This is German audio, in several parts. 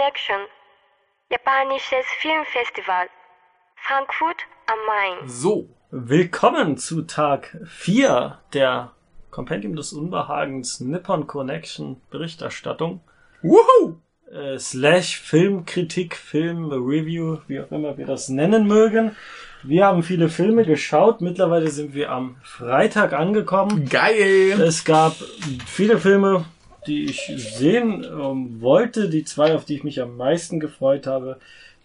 Connection. Japanisches Filmfestival. Frankfurt am Main. So. Willkommen zu Tag 4 der Compendium des Unbehagens Nippon Connection Berichterstattung. Woohoo! Äh, slash Filmkritik, Filmreview, wie auch immer wir das nennen mögen. Wir haben viele Filme geschaut. Mittlerweile sind wir am Freitag angekommen. Geil! Es gab viele Filme, die ich sehen ähm, wollte. Die zwei, auf die ich mich am meisten gefreut habe.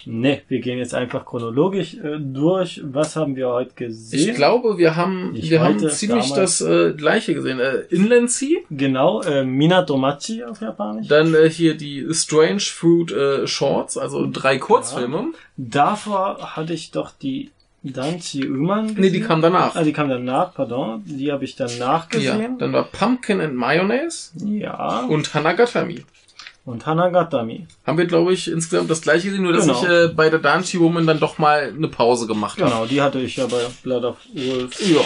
Ne, wir gehen jetzt einfach chronologisch äh, durch. Was haben wir heute gesehen? Ich glaube, wir haben, Ich wir haben ziemlich damals. das äh, gleiche gesehen. Äh, Inland Sea, Genau, äh, Minatomachi auf Japanisch. dann äh, hier die Strange Fruit äh, Shorts, also drei Kurzfilme. Davor hatte ich doch die Danchi Uman gesehen. Nee, die kam danach. Ah, die kam danach, pardon. Die habe ich danach Ja, gesehen. dann war Pumpkin and Mayonnaise Ja. Und, und Hanagatami. Hanagatami. Haben wir, glaube ich, insgesamt das gleiche gesehen, nur dass Genau. ich äh, bei der Danchi Woman dann doch mal eine Pause gemacht habe. Genau, die hatte ich ja bei Blood of Wolves. Ja.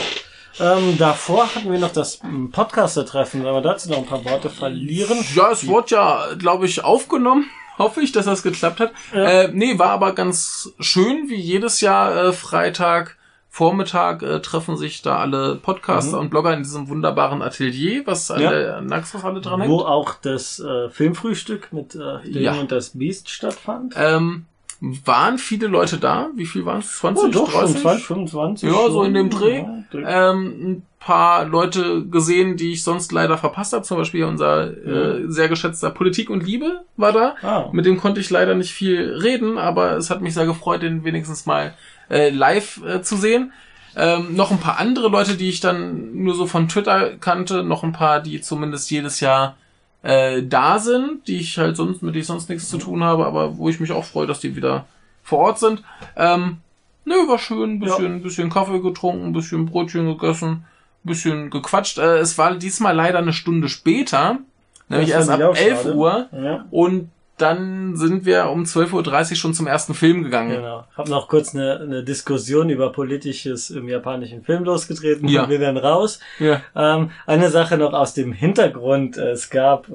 Ähm, davor hatten wir noch das Podcaster-Treffen. Wenn wir dazu noch ein paar Worte verlieren. Ja, es wurde ja, glaube ich, aufgenommen. Hoffe ich, dass das geklappt hat. Ja. Äh, nee, war aber ganz schön, wie jedes Jahr äh, Freitag Vormittag äh, treffen sich da alle Podcaster und Blogger in diesem wunderbaren Atelier, was an Mhm. Ja. der Naxos-Halle dran Wo hängt. auch das äh, Filmfrühstück mit äh, Leben Ja. und das Biest stattfand. Ähm, waren viele Leute da? Wie viel waren es? 20, Oh, doch, schon 30? 20, 25. Ja, so in dem. Dreh. Ja, ähm, ein paar Leute gesehen, die ich sonst leider verpasst habe. Zum Beispiel unser äh, sehr geschätzter Politik und Liebe war da. Ah. Mit dem konnte ich leider nicht viel reden, aber es hat mich sehr gefreut, den wenigstens mal äh, live äh, zu sehen. Ähm, noch ein paar andere Leute, die ich dann nur so von Twitter kannte, noch ein paar, die zumindest jedes Jahr äh, da sind, die ich halt sonst, mit denen ich sonst nichts zu tun habe, aber wo ich mich auch freue, dass die wieder vor Ort sind. Ähm, nö, war schön, bisschen, bisschen Kaffee getrunken, bisschen Brötchen gegessen, bisschen gequatscht. Äh, es war diesmal leider eine Stunde später, nämlich erst ab ich auch 11 schade. Uhr. Ja. Und dann sind wir um 12.30 Uhr schon zum ersten Film gegangen. Genau. Hab noch kurz eine, eine Diskussion über Politisches im japanischen Film losgetreten Ja. und bin dann raus. Ja. Ähm, eine Sache noch aus dem Hintergrund. Es gab äh,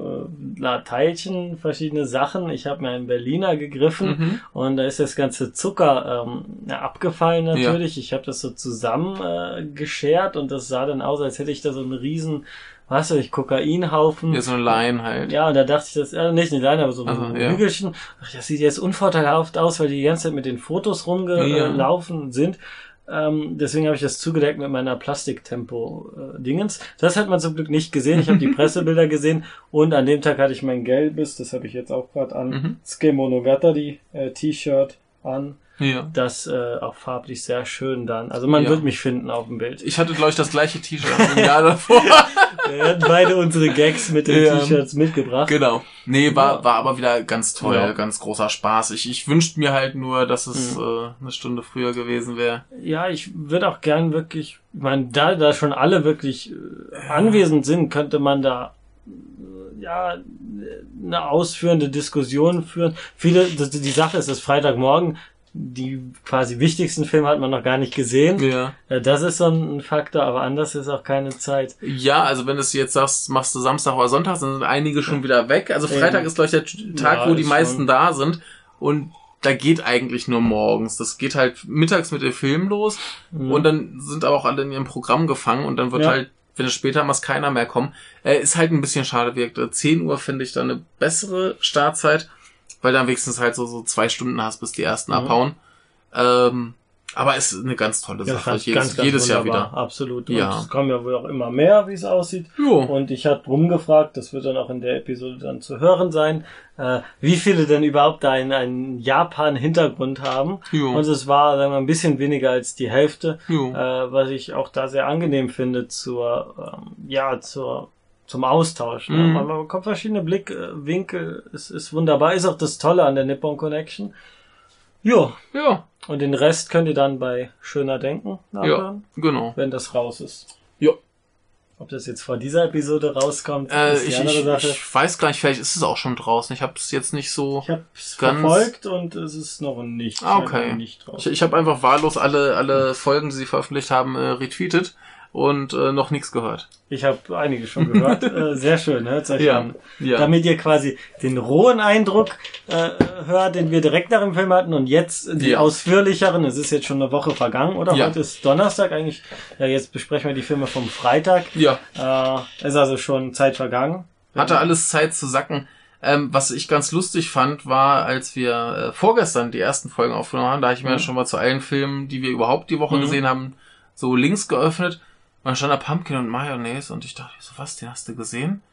na, Teilchen, verschiedene Sachen. Ich habe mir einen Berliner gegriffen Mhm. und da ist das ganze Zucker ähm, ja, abgefallen natürlich. Ich habe das so zusammen äh, geschert und das sah dann aus, als hätte ich da so einen riesen, was weiß ich, Kokainhaufen. Ja, so eine Line halt. Ja, und da dachte ich, das äh, nicht eine Leine, aber so Also, ein ja. Hügelchen. Ach, das sieht jetzt unvorteilhaft aus, weil die die ganze Zeit mit den Fotos rumgelaufen sind. Ähm, deswegen habe ich das zugedeckt mit meiner Plastiktempo-Dingens. das hat man zum Glück nicht gesehen. Ich habe die Pressebilder gesehen und an dem Tag hatte ich mein gelbes, das habe ich jetzt auch gerade an, Mhm. Tsukemonogatari äh, T-Shirt an. Ja. Das äh, auch farblich sehr schön dann. Also man Ja. wird mich finden auf dem Bild. Ich hatte, glaube ich, das gleiche T-Shirt im Jahr davor. Wir hatten beide unsere Gags mit den Ja. T-Shirts mitgebracht. genau. Nee, war, war aber wieder ganz toll, Ja. ganz großer Spaß. Ich, ich wünschte mir halt nur, dass es Mhm. äh, eine Stunde früher gewesen wäre. Ja, ich würde auch gern wirklich, ich meine, da, da schon alle wirklich äh, anwesend sind, könnte man da äh, ja eine ausführende Diskussion führen. Viele, die Sache ist, es ist Freitagmorgen, die quasi wichtigsten Filme hat man noch gar nicht gesehen. Ja. Äh, Das ist so ein Faktor, aber anders ist auch keine Zeit. Ja, also wenn du es jetzt sagst, machst du Samstag oder Sonntag, dann sind einige schon wieder weg. Also Freitag Eben. ist, glaube ich, der Tag, Ja, wo die ist meisten schon. da sind. Und da geht eigentlich nur morgens. Das geht halt mittags mit dem Film los. Mhm. Und dann sind aber auch alle in ihrem Programm gefangen und dann wird Ja. halt, wenn es später muss keiner mehr kommen. Äh, ist halt ein bisschen schade wirkt. Äh, 10 Uhr finde ich dann eine bessere Startzeit, weil dann wenigstens halt so, so zwei Stunden hast, bis die ersten Mhm. abhauen. Ähm, aber es ist eine ganz tolle Ja, Sache. ich jedes jedes Jahr wieder. Absolut. Ja. Und es kommen ja wohl auch immer mehr, wie es aussieht. Jo. Und ich hatte rumgefragt, das wird dann auch in der Episode dann zu hören sein, äh, wie viele denn überhaupt einen, einen Japan-Hintergrund haben. Jo. Und es war sagen wir, mal, ein bisschen weniger als die Hälfte, äh, was ich auch da sehr angenehm finde zur, ähm, ja, zur, zum Austausch. Ne? Mhm. Man, man bekommt verschiedene Blickwinkel, es ist wunderbar, ist auch das Tolle an der Nippon Connection. Jo, Ja. und den Rest könnt ihr dann bei Schöner Denken Ja, nachhören, genau. wenn das raus ist. Ja. Ob das jetzt vor dieser Episode rauskommt, Äh, ist die ich, andere Sache. ich weiß gar nicht, vielleicht ist es auch schon draußen. Ich habe es jetzt nicht so. Ich habe es verfolgt und es ist noch nicht. Ah, okay. Nicht. Ich, ich habe einfach wahllos alle, alle Folgen, die sie veröffentlicht haben, äh, retweetet. Und äh, noch nichts gehört. Ich habe einige schon gehört. äh, sehr schön, hört euch Ja, an. ja. Damit ihr quasi den rohen Eindruck äh, hört, den wir direkt nach dem Film hatten und jetzt die Ja. ausführlicheren. Es ist jetzt schon eine Woche vergangen, oder? Ja. Heute ist Donnerstag eigentlich. Ja, jetzt besprechen wir die Filme vom Freitag. Ja, Äh, ist also schon Zeit vergangen. hatte alles Zeit zu sacken. Ähm, was ich ganz lustig fand, war, als wir äh, vorgestern die ersten Folgen aufgenommen haben, da habe ich mir Mhm. schon mal zu allen Filmen, die wir überhaupt die Woche Mhm. gesehen haben, so Links geöffnet. Und dann stand da Pumpkin und Mayonnaise und ich dachte so, was, den hast du gesehen?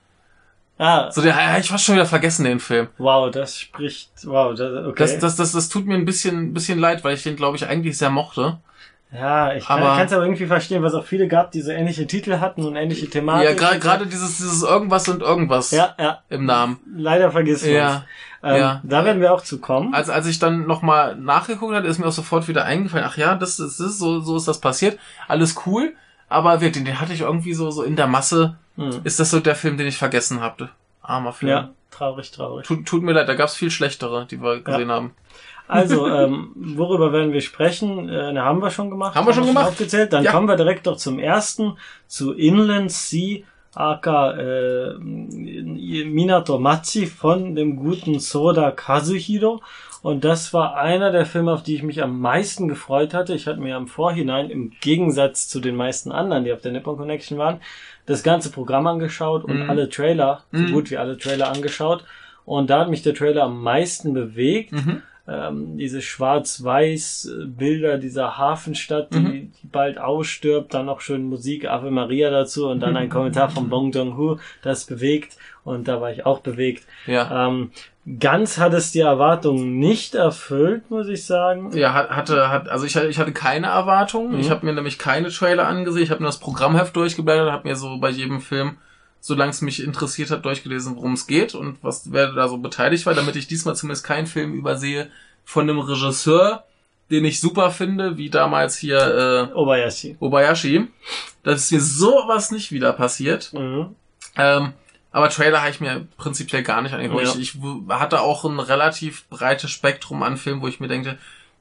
Ah, So, habe ich fast schon wieder vergessen, den Film. wow, das spricht. Wow, das, okay. Das, das, das, das tut mir ein bisschen, bisschen leid, weil ich den, glaube ich, eigentlich sehr mochte. ja, ich kann es aber irgendwie verstehen, was auch viele gab, die so ähnliche Titel hatten und ähnliche Thematik. ja, gerade dieses, dieses irgendwas und irgendwas Ja, ja. im Namen. Leider vergisst man Ja, ähm, ja. Da werden wir auch zu kommen. als, als ich dann nochmal nachgeguckt hatte, ist mir auch sofort wieder eingefallen, ach ja, das, das ist, so, so ist das passiert. Alles cool, aber wirklich, den hatte ich irgendwie so, so in der Masse, Hm. ist das so der Film, den ich vergessen habe. Armer Film. Ja, traurig, traurig. Tut, tut mir leid, da gab's viel schlechtere, die wir gesehen haben. Also, ähm, worüber werden wir sprechen? Äh, ne, haben wir schon gemacht. Haben wir schon gemacht? Aufgezählt. Dann Ja. kommen wir direkt doch zum ersten, zu Inland Sea aka äh, Minato Machi von dem guten Soda Kazuhiro. Und das war einer der Filme, auf die ich mich am meisten gefreut hatte. Ich hatte mir im Vorhinein, im Gegensatz zu den meisten anderen, die auf der Nippon Connection waren, das ganze Programm angeschaut und Mhm. alle Trailer, so Mhm. gut wie alle Trailer angeschaut. Und da hat mich der Trailer am meisten bewegt. Mhm. Ähm, diese schwarz-weiß äh, Bilder dieser Hafenstadt, die, Mhm. die bald ausstirbt, dann noch schön Musik, Ave Maria dazu und dann ein Kommentar von Bong Joon-ho, das bewegt und da war ich auch bewegt. Ja. Ähm, ganz hat es die Erwartungen nicht erfüllt, muss ich sagen. Ja, hat- hatte, hat, also ich, hatte- ich hatte keine Erwartungen. Mhm. Ich habe mir nämlich keine Trailer angesehen. Ich habe nur das Programmheft durchgeblättert, habe mir so bei jedem Film, solange es mich interessiert hat, durchgelesen, worum es geht und was wer da so beteiligt war, damit ich diesmal zumindest keinen Film übersehe von einem Regisseur, den ich super finde, wie damals hier Obayashi. äh, Obayashi. Das ist mir sowas nicht wieder passiert. Mhm. Ähm, aber Trailer habe ich mir prinzipiell gar nicht angeguckt. Ja. Ich, ich hatte auch ein relativ breites Spektrum an Filmen, wo ich mir denke,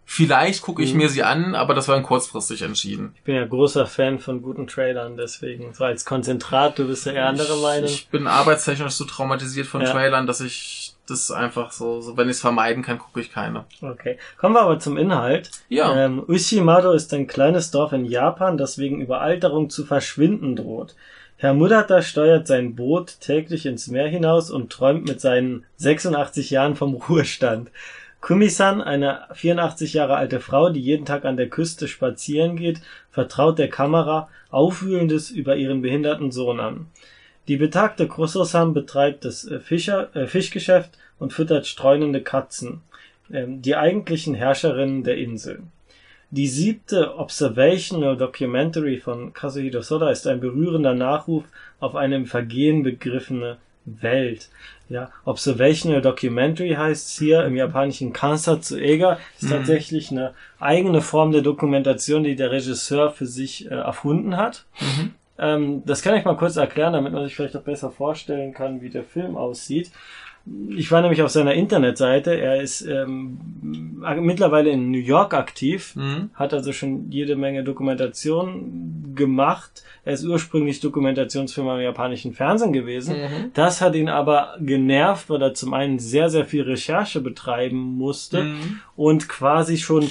vielleicht gucke ich Mhm. mir sie an, aber das war dann kurzfristig entschieden. Ich bin ja großer Fan von guten Trailern, deswegen so als Konzentrat, du bist ja eher andere Meinung. Ich, bin arbeitstechnisch so traumatisiert von Ja. Trailern, dass ich das einfach so, so wenn ich es vermeiden kann, gucke ich keine. Okay. Kommen wir aber zum Inhalt. Ja. Ähm, Ushimado ist ein kleines Dorf in Japan, das wegen Überalterung zu verschwinden droht. Herr Murata steuert sein Boot täglich ins Meer hinaus und träumt mit seinen 86 Jahren vom Ruhestand. Kumisan, eine 84 Jahre alte Frau, die jeden Tag an der Küste spazieren geht, vertraut der Kamera Aufwühlendes über ihren behinderten Sohn an. Die betagte Krosso-san betreibt das äh, Fischer, äh, Fischgeschäft und füttert streunende Katzen, ähm, die eigentlichen Herrscherinnen der Insel. Die siebte Observational Documentary von Kazuhiro Soda ist ein berührender Nachruf auf eine im Vergehen begriffene Welt. Ja, Observational Documentary heißt es hier im japanischen Kansatsu-Ega, ist Mhm. tatsächlich eine eigene Form der Dokumentation, die der Regisseur für sich äh, erfunden hat. Mhm. Ähm, das kann ich mal kurz erklären, damit man sich vielleicht auch besser vorstellen kann, wie der Film aussieht. Ich war nämlich auf seiner Internetseite. Er ist ähm, mittlerweile in New York aktiv, Mhm. hat also schon jede Menge Dokumentation gemacht. Er ist ursprünglich Dokumentationsfilmer im japanischen Fernsehen gewesen. Mhm. Das hat ihn aber genervt, weil er zum einen sehr, sehr viel Recherche betreiben musste Mhm. und quasi schon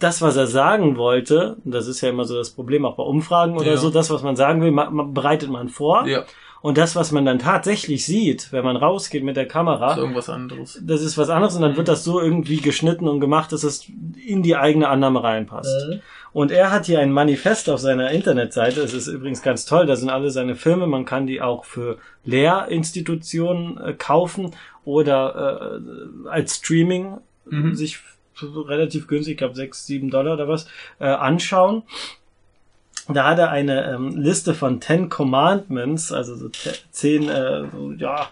das, was er sagen wollte, das ist ja immer so das Problem auch bei Umfragen oder Ja. so, das, was man sagen will, ma, ma, bereitet man vor. Ja, Und das, was man dann tatsächlich sieht, wenn man rausgeht mit der Kamera, ist irgendwas anderes. das ist was anderes und dann wird das so irgendwie geschnitten und gemacht, dass es in die eigene Annahme reinpasst. Und er hat hier ein Manifest auf seiner Internetseite. Es ist übrigens ganz toll. Da sind alle seine Filme. Man kann die auch für Lehrinstitutionen äh, kaufen oder äh, als Streaming Mhm. sich relativ günstig, ich glaube sechs, sieben Dollar oder was, äh, anschauen. Da hat er eine ähm, Liste von Ten Commandments, also so zehn, äh, so, ja,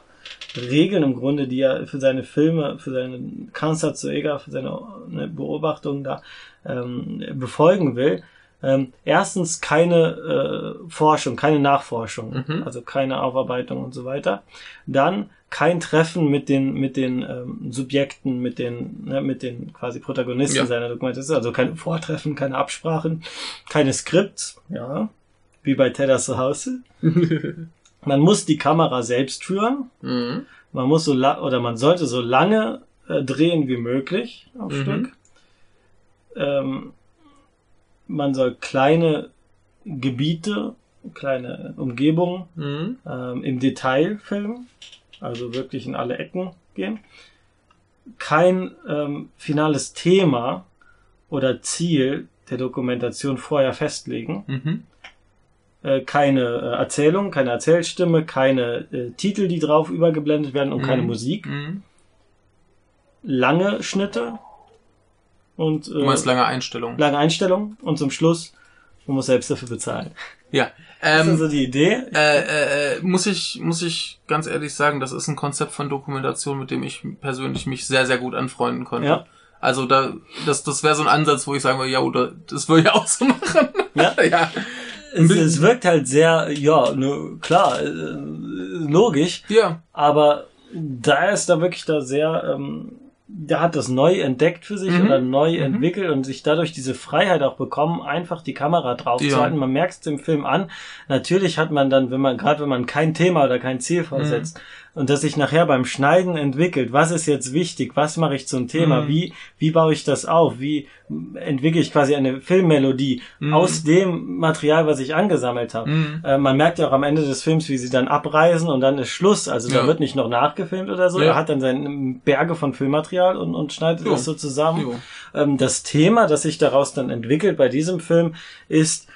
Regeln im Grunde, die er für seine Filme, für seine Kanzler für seine ne, Beobachtungen da ähm, befolgen will. Ähm, erstens keine äh, Forschung, keine Nachforschung, Mhm. also keine Aufarbeitung und so weiter. Dann kein Treffen mit den mit den ähm, Subjekten, mit den ne, mit den quasi Protagonisten Ja. seiner Dokumentation, also kein Vortreffen, keine Absprachen, keine Skripts, ja, wie bei Ted zu Hause. man muss die Kamera selbst führen. Mhm. Man muss so oder man sollte so lange äh, drehen wie möglich auf Mhm. Stück. Ähm, man soll kleine Gebiete, kleine Umgebungen Mhm. ähm, im Detail filmen, also wirklich in alle Ecken gehen. Kein ähm, finales Thema oder Ziel der Dokumentation vorher festlegen. Mhm. Äh, keine äh, Erzählung, keine Erzählstimme, keine äh, Titel, die drauf übergeblendet werden und keine Mhm. Musik. Mhm. Lange Schnitte und Du äh, lange Einstellung. lange Einstellung und zum Schluss, man muss selbst dafür bezahlen. Ja. Das ist Ähm, also die Idee. äh, äh, äh, muss ich muss ich ganz ehrlich sagen, das ist ein Konzept von Dokumentation, mit dem ich persönlich mich sehr sehr gut anfreunden konnte. Ja. Also da das das wäre so ein Ansatz, wo ich sagen würde, ja, oder das würde ich auch so machen. Ja. ja. Es, es wirkt halt sehr, ja, ne, klar, äh, logisch, Ja. aber da ist da wirklich da sehr, ähm, der hat das neu entdeckt für sich Mhm. oder neu Mhm. entwickelt und sich dadurch diese Freiheit auch bekommen, einfach die Kamera drauf Ja. zu halten. Man merkt es dem Film an. Natürlich hat man dann, wenn man, gerade wenn man kein Thema oder kein Ziel Mhm. Und das sich nachher beim Schneiden entwickelt, was ist jetzt wichtig, was mache ich zum Thema, Mhm. wie, wie baue ich das auf, wie entwickle ich quasi eine Filmmelodie Mhm. aus dem Material, was ich angesammelt habe. Mhm. Äh, man merkt ja auch am Ende des Films, wie sie dann abreisen und dann ist Schluss. Also da Ja. wird nicht noch nachgefilmt oder so. Ja. Er hat dann seine Berge von Filmmaterial und, und schneidet Jo. das so zusammen. Ähm, das Thema, das sich daraus dann entwickelt bei diesem Film, ist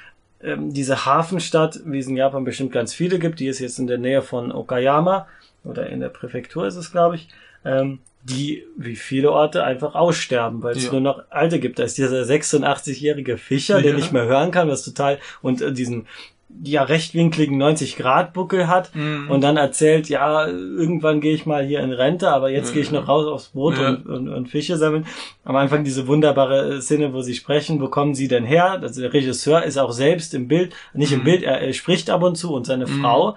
ähm, diese Hafenstadt, wie es in Japan bestimmt ganz viele gibt. Die ist jetzt in der Nähe von Okayama oder in der Präfektur ist es, glaube ich. Ähm, die, wie viele Orte, einfach aussterben, weil es Ja. nur noch alte gibt. Da ist dieser 86-jährige Fischer, der Ja. nicht mehr hören kann, was total, und äh, diesen ja rechtwinkligen 90-Grad-Buckel hat Mhm. und dann erzählt, ja, irgendwann gehe ich mal hier in Rente, aber jetzt Ja. gehe ich noch raus aufs Boot Ja. und, und, und Fische sammeln. Am Anfang diese wunderbare äh, Szene, wo sie sprechen, wo kommen sie denn her? Also der Regisseur ist auch selbst im Bild, nicht im Mhm. Bild, er, er spricht ab und zu und seine Mhm. Frau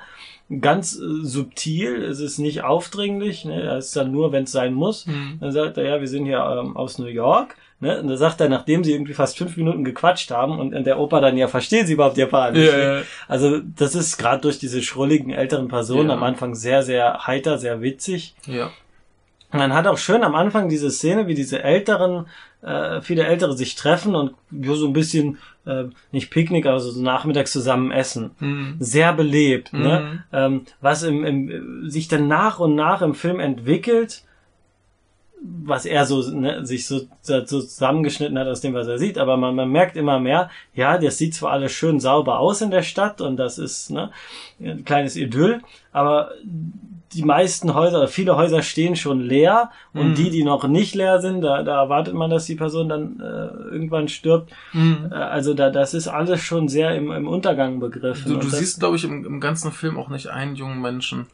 ganz äh, subtil, es ist nicht aufdringlich, ne? er ist dann nur, wenn es sein muss. Mhm. Dann sagt er, ja, wir sind hier ähm, aus New York. Ne? Und da sagt er, nachdem sie irgendwie fast fünf Minuten gequatscht haben und in der Oper dann ja verstehen sie überhaupt Japanisch. Ja, ja. Also das ist gerade durch diese schrulligen älteren Personen Ja. am Anfang sehr, sehr heiter, sehr witzig. Ja. Und man hat auch schön am Anfang diese Szene, wie diese älteren, äh, viele Ältere sich treffen und so ein bisschen, äh, nicht Picknick, also so nachmittags zusammen essen. Mhm. Sehr belebt, Mhm. ne? Ähm, was im, im, sich dann nach und nach im Film entwickelt, was er so ne, sich so, so zusammengeschnitten hat aus dem, was er sieht, aber man, man merkt immer mehr, ja, das sieht zwar alles schön sauber aus in der Stadt und das ist ne, ein kleines Idyll, aber die meisten Häuser oder viele Häuser stehen schon leer und Mhm. die, die noch nicht leer sind, da, da erwartet man, dass die Person dann äh, irgendwann stirbt. Mhm. Äh, also da, das ist alles schon sehr im, im Untergang begriffen. Du, du siehst, glaube ich, im, im ganzen Film auch nicht einen jungen Menschen.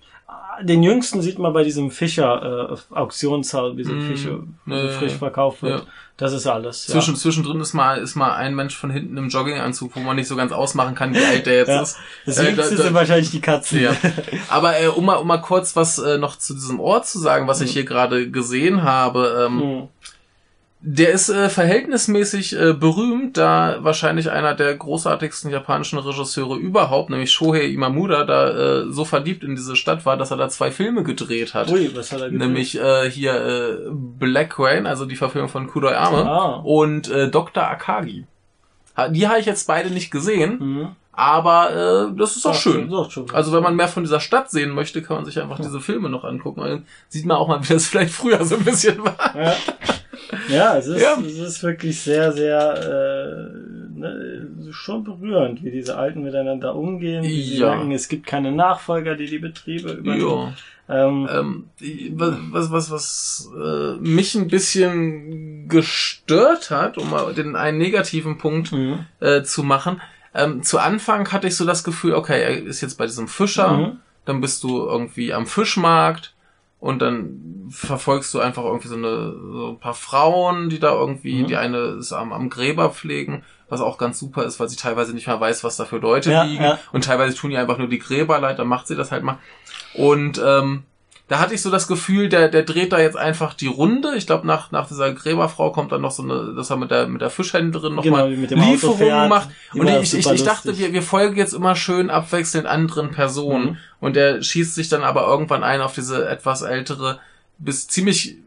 Den jüngsten sieht man bei diesem Fischer äh, Auktionshaus, wie so Mm, Fische ja, frisch verkauft wird. Ja. Das ist alles. Ja. Zwischen, Zwischendrin ist mal, ist mal ein Mensch von hinten im Jogginganzug, wo man nicht so ganz ausmachen kann, wie alt der jetzt Ja. ist. Das Äh, jüngste da- da- sind wahrscheinlich die Katzen. Ja. Aber äh, um, mal, um mal kurz was äh, noch zu diesem Ort zu sagen, was ich hier gerade gesehen habe. Ähm, Hm. Der ist äh, verhältnismäßig äh, berühmt, da wahrscheinlich einer der großartigsten japanischen Regisseure überhaupt, nämlich Shohei Imamura, da äh, so verliebt in diese Stadt war, dass er da zwei Filme gedreht hat. Ui, was hat er gedreht? Nämlich äh, hier äh, Black Rain, also die Verfilmung von Kuroyame Ah. und äh, Dr. Akagi. Die habe ich jetzt beide nicht gesehen, Mhm. aber äh, das ist auch Ach, schön. ist schon. Also wenn man mehr von dieser Stadt sehen möchte, kann man sich einfach diese Filme noch angucken. Dann sieht man auch mal, wie das vielleicht früher so ein bisschen war. Ja, ja, es, ist, Ja. es ist wirklich sehr, sehr äh, ne, schon berührend, wie diese Alten miteinander umgehen, wie sie Ja. merken, es gibt keine Nachfolger, die die Betriebe übernehmen. Ja. Ähm, Ähm, was, was, was äh, mich ein bisschen gestört hat, um mal den einen negativen Punkt mhm. äh, zu machen. Ähm, zu Anfang hatte ich so das Gefühl, okay, er ist jetzt bei diesem Fischer, Mhm. dann bist du irgendwie am Fischmarkt und dann verfolgst du einfach irgendwie so, eine, so ein paar Frauen, die da irgendwie, Mhm. die eine ist am, am Gräber pflegen, was auch ganz super ist, weil sie teilweise nicht mehr weiß, was da für Leute Ja, liegen ja. und teilweise tun ihr einfach nur die Gräber leid, dann macht sie das halt mal. Und ähm, da hatte ich so das Gefühl, der, der dreht da jetzt einfach die Runde. Ich glaube, nach, nach dieser Gräberfrau kommt dann noch so eine, dass er mit der, mit der Fischhändlerin Genau, nochmal Auto Lieferungen macht. Und ich, ich, ich dachte, wir, wir folgen jetzt immer schön abwechselnd anderen Personen. Mhm. Und der schießt sich dann aber irgendwann ein auf diese etwas ältere, bis ziemlich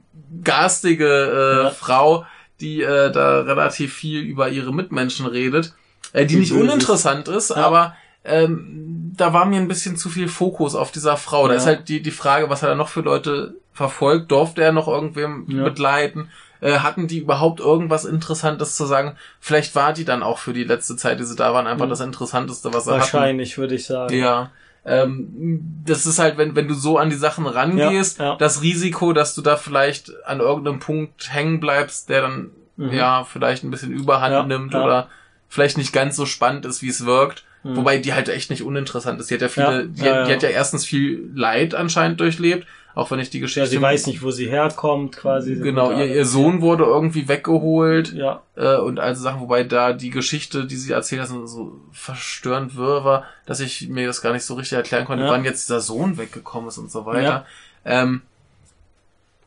garstige äh, Ja. Frau, die äh, da relativ viel über ihre Mitmenschen redet, äh, die Die nicht böse ist. uninteressant ist, Ja. aber ähm, da war mir ein bisschen zu viel Fokus auf dieser Frau. Da Ja. ist halt die, die Frage, was hat er noch für Leute verfolgt? Durfte er noch irgendwem Ja. begleiten? Äh, hatten die überhaupt irgendwas Interessantes zu sagen? Vielleicht war die dann auch für die letzte Zeit, die sie da waren, einfach Mhm. das Interessanteste, was er hatten. Wahrscheinlich, würde ich sagen. Ja. Ähm, das ist halt, wenn, wenn du so an die Sachen rangehst, Ja, das Risiko, dass du da vielleicht an irgendeinem Punkt hängen bleibst, der dann Mhm. ja vielleicht ein bisschen Überhand nimmt oder vielleicht nicht ganz so spannend ist, wie es wirkt. Mhm. Wobei die halt echt nicht uninteressant ist. Die hat ja viele, Ja, die, ja, die ja. hat ja erstens viel Leid anscheinend durchlebt, auch wenn ich die Ja, Geschichte. sie weiß nicht, wo sie herkommt, quasi. Genau, ihr, ihr Sohn wurde irgendwie weggeholt Ja, äh, und also Sachen, wobei da die Geschichte, die sie erzählt hat, so- verstörend wirr war, dass ich mir das gar nicht so richtig erklären konnte, Ja. wann jetzt dieser Sohn weggekommen ist und so weiter. Ja. Ähm,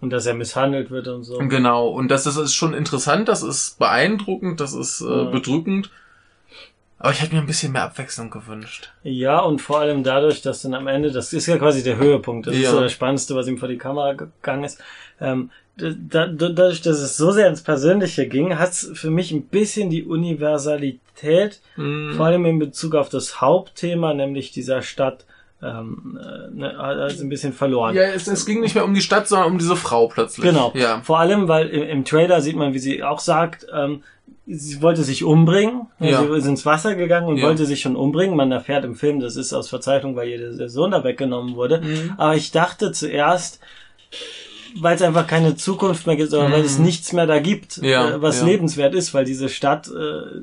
und dass er misshandelt wird und so. genau, und das, das ist schon interessant, das ist beeindruckend, das ist äh, Ja. bedrückend. Aber ich hätte mir ein bisschen mehr Abwechslung gewünscht. Ja, und vor allem dadurch, dass dann am Ende, das ist ja quasi der Höhepunkt, das Ja. ist so das Spannendste, was ihm vor die Kamera gegangen ist. Ähm, da, da, dadurch, dass es so sehr ins Persönliche ging, hat es für mich ein bisschen die Universalität, Mhm. vor allem in Bezug auf das Hauptthema, nämlich dieser Stadt, ähm, äh, ne, also ein bisschen verloren. Ja, es, es ging nicht mehr um die Stadt, sondern um diese Frau plötzlich. Genau. Ja. Vor allem, weil im, im Trailer sieht man, wie sie auch sagt, ähm, sie wollte sich umbringen. Ja. Sie ist ins Wasser gegangen und Ja. wollte sich schon umbringen. Man erfährt im Film, das ist aus Verzweiflung, weil ihr der, der Sohn da weggenommen wurde. Mhm. Aber ich dachte zuerst, weil es einfach keine Zukunft mehr gibt, sondern weil es nichts mehr da gibt, Mhm. Ja, äh, was ja. lebenswert ist, weil diese Stadt äh,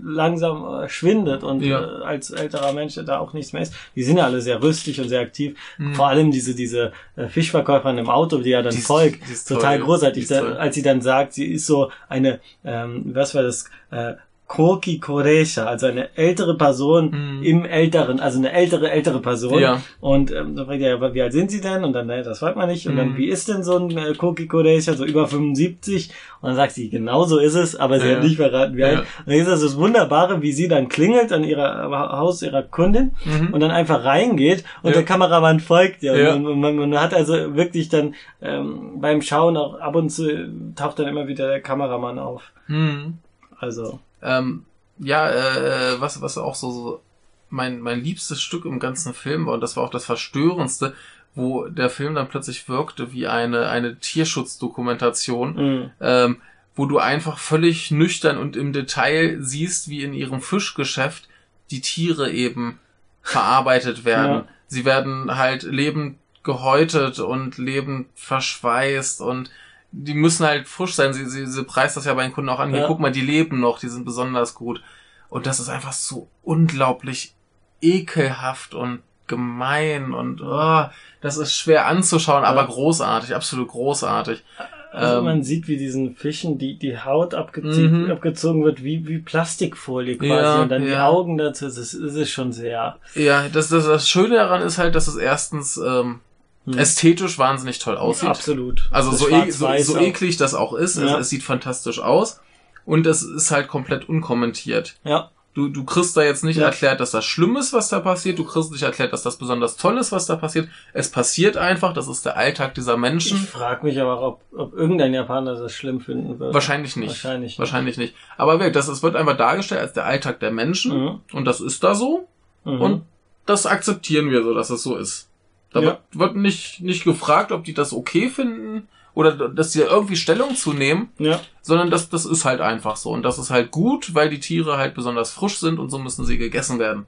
langsam äh, schwindet und Ja. äh, als älterer Mensch da auch nichts mehr ist. Die sind ja alle sehr rüstig und sehr aktiv. Mhm. Vor allem diese diese äh, Fischverkäuferin im Auto, die ja dann Die ist- folgt, die ist total toll. großartig, ist da, als sie dann sagt, sie ist so eine, ähm, was war das, äh, Koki Koresha, also eine ältere Person Mhm. im älteren, also eine ältere, ältere Person. Ja. Und ähm, dann fragt er, ja, wie alt sind sie denn? Und dann, naja, das weiß man nicht. Und dann, Mhm. wie ist denn so ein äh, Koki Koresha, so über 75? Und dann sagt sie, genau so ist es, aber sie Ja. hat nicht verraten, wie alt. Ja. Und dann ist das das Wunderbare, wie sie dann klingelt an ihrer äh, Haus ihrer Kundin Mhm. und dann einfach reingeht und Ja. der Kameramann folgt ihr. Ja. Und man, man, man hat also wirklich dann ähm, beim Schauen auch ab und zu taucht dann immer wieder der Kameramann auf. Mhm. Also, Ähm, ja, äh, was, was auch so, so mein, mein liebstes Stück im ganzen Film war, und das war auch das Verstörendste, wo der Film dann plötzlich wirkte wie eine, eine Tierschutzdokumentation, mh, ähm, wo du einfach völlig nüchtern und im Detail siehst, wie in ihrem Fischgeschäft die Tiere eben verarbeitet werden. Ja. Sie werden halt lebend gehäutet und lebend verschweißt und die müssen halt frisch sein. Sie, sie, sie preist das ja bei den Kunden auch an. Hier, Ja. guck mal, die leben noch, die sind besonders gut. Und das ist einfach so unglaublich ekelhaft und gemein und oh, das ist schwer anzuschauen, aber Ja. großartig, absolut großartig. also Ähm, man sieht, wie diesen Fischen die, die Haut abgezogen, Mhm. abgezogen wird, wie, wie Plastikfolie quasi. Ja, und dann die. Augen dazu. Das ist, das ist schon sehr. Ja, das, das, das Schöne daran ist halt, dass es erstens ähm, Hm. ästhetisch wahnsinnig toll aussieht. Absolut. Also Das so, e so, so auch. eklig das auch ist, Ja. es, es sieht fantastisch aus und es ist halt komplett unkommentiert. Ja, Du, du kriegst da jetzt nicht Ja. erklärt, dass das schlimm ist, was da passiert. Du kriegst nicht erklärt, dass das besonders toll ist, was da passiert. Es passiert einfach. Das ist der Alltag dieser ich Menschen. frage mich aber, ob, ob irgendein Japaner das schlimm finden würde. Wahrscheinlich nicht. Wahrscheinlich nicht. Wahrscheinlich nicht. Aber wirklich, das, es wird einfach dargestellt als der Alltag der Menschen. Mhm. Und das ist da so. Mhm. Und das akzeptieren wir so, dass es so ist. Da Ja. wird, wird nicht, nicht gefragt, ob die das okay finden oder dass sie da irgendwie Stellung zu nehmen, ja. sondern das, das ist halt einfach so. Und das ist halt gut, weil die Tiere halt besonders frisch sind und so müssen sie gegessen werden.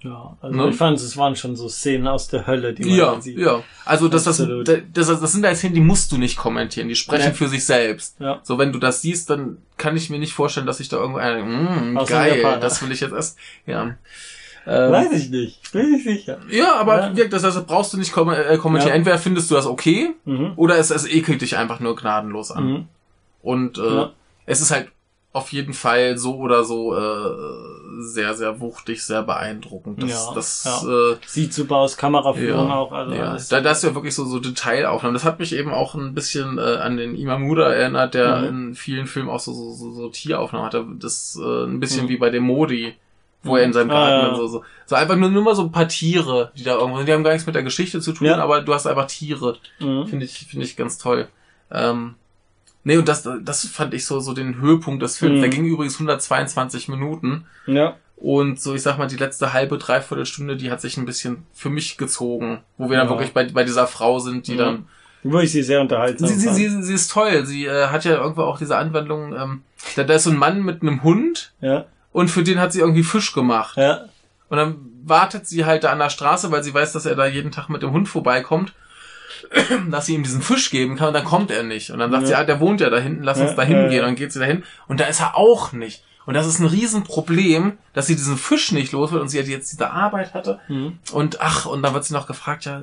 Ja, also Ne? ich fand, es waren schon so Szenen aus der Hölle, die man Ja, sieht. ja. Also das, das, das, das, sind halt Szenen, die musst du nicht kommentieren. Die sprechen Nee. für sich selbst. Ja. So, wenn du das siehst, dann kann ich mir nicht vorstellen, dass ich da irgendwo einer, mm, Außer geil, das will ich jetzt erst, ja. Ähm, Weiß ich nicht. Bin ich sicher. Ja, aber Ja. das heißt, brauchst du nicht kom äh, kommentieren. Ja. Entweder findest du das okay Mhm. oder es, es ekelt dich einfach nur gnadenlos an. Mhm. Und äh, Ja. es ist halt auf jeden Fall so oder so äh, sehr, sehr wuchtig, sehr beeindruckend. Das, Ja, das ja. Äh, Sieht super aus, Kameraführung ja, auch. Also ja. alles Da, da ist ja wirklich so, so Detailaufnahmen. Das hat mich eben auch ein bisschen äh, an den Imamuda erinnert, der Mhm. in vielen Filmen auch so, so, so, so Tieraufnahmen hatte. Das äh, ein bisschen Mhm. wie bei dem Modi, wo er in seinem Ah, Garten ja. dann so, so, so einfach nur, nur mal so ein paar Tiere, die da irgendwo sind. Die haben gar nichts mit der Geschichte zu tun, Ja. aber du hast einfach Tiere. Mhm. Finde ich, finde ich ganz toll. Ähm, nee, und das, das fand ich so, so den Höhepunkt des Films. Mhm. Der ging übrigens 122 Minuten. Ja. Und so, ich sag mal, die letzte halbe, dreiviertel Stunde, die hat sich ein bisschen für mich gezogen. Wo wir dann Ja. wirklich bei, bei dieser Frau sind, die Ja. dann. Wo ich sie sehr unterhaltsam Sie, sie, sie, sie ist toll. Sie äh, hat ja irgendwo auch diese Anwendung, ähm, da, da ist so ein Mann mit einem Hund Ja, und für den hat sie irgendwie Fisch gemacht. ja, Und dann wartet sie halt da an der Straße, weil sie weiß, dass er da jeden Tag mit dem Hund vorbeikommt, dass sie ihm diesen Fisch geben kann und dann kommt er nicht. Und dann sagt Ja. sie, ah, der wohnt ja da hinten, lass uns Ja, da ja, hingehen. ja. Und dann geht sie dahin und da ist er auch nicht. Und das ist ein Riesenproblem, dass sie diesen Fisch nicht los wird und sie jetzt diese Arbeit hatte. Mhm. Und ach, und dann wird sie noch gefragt, ja,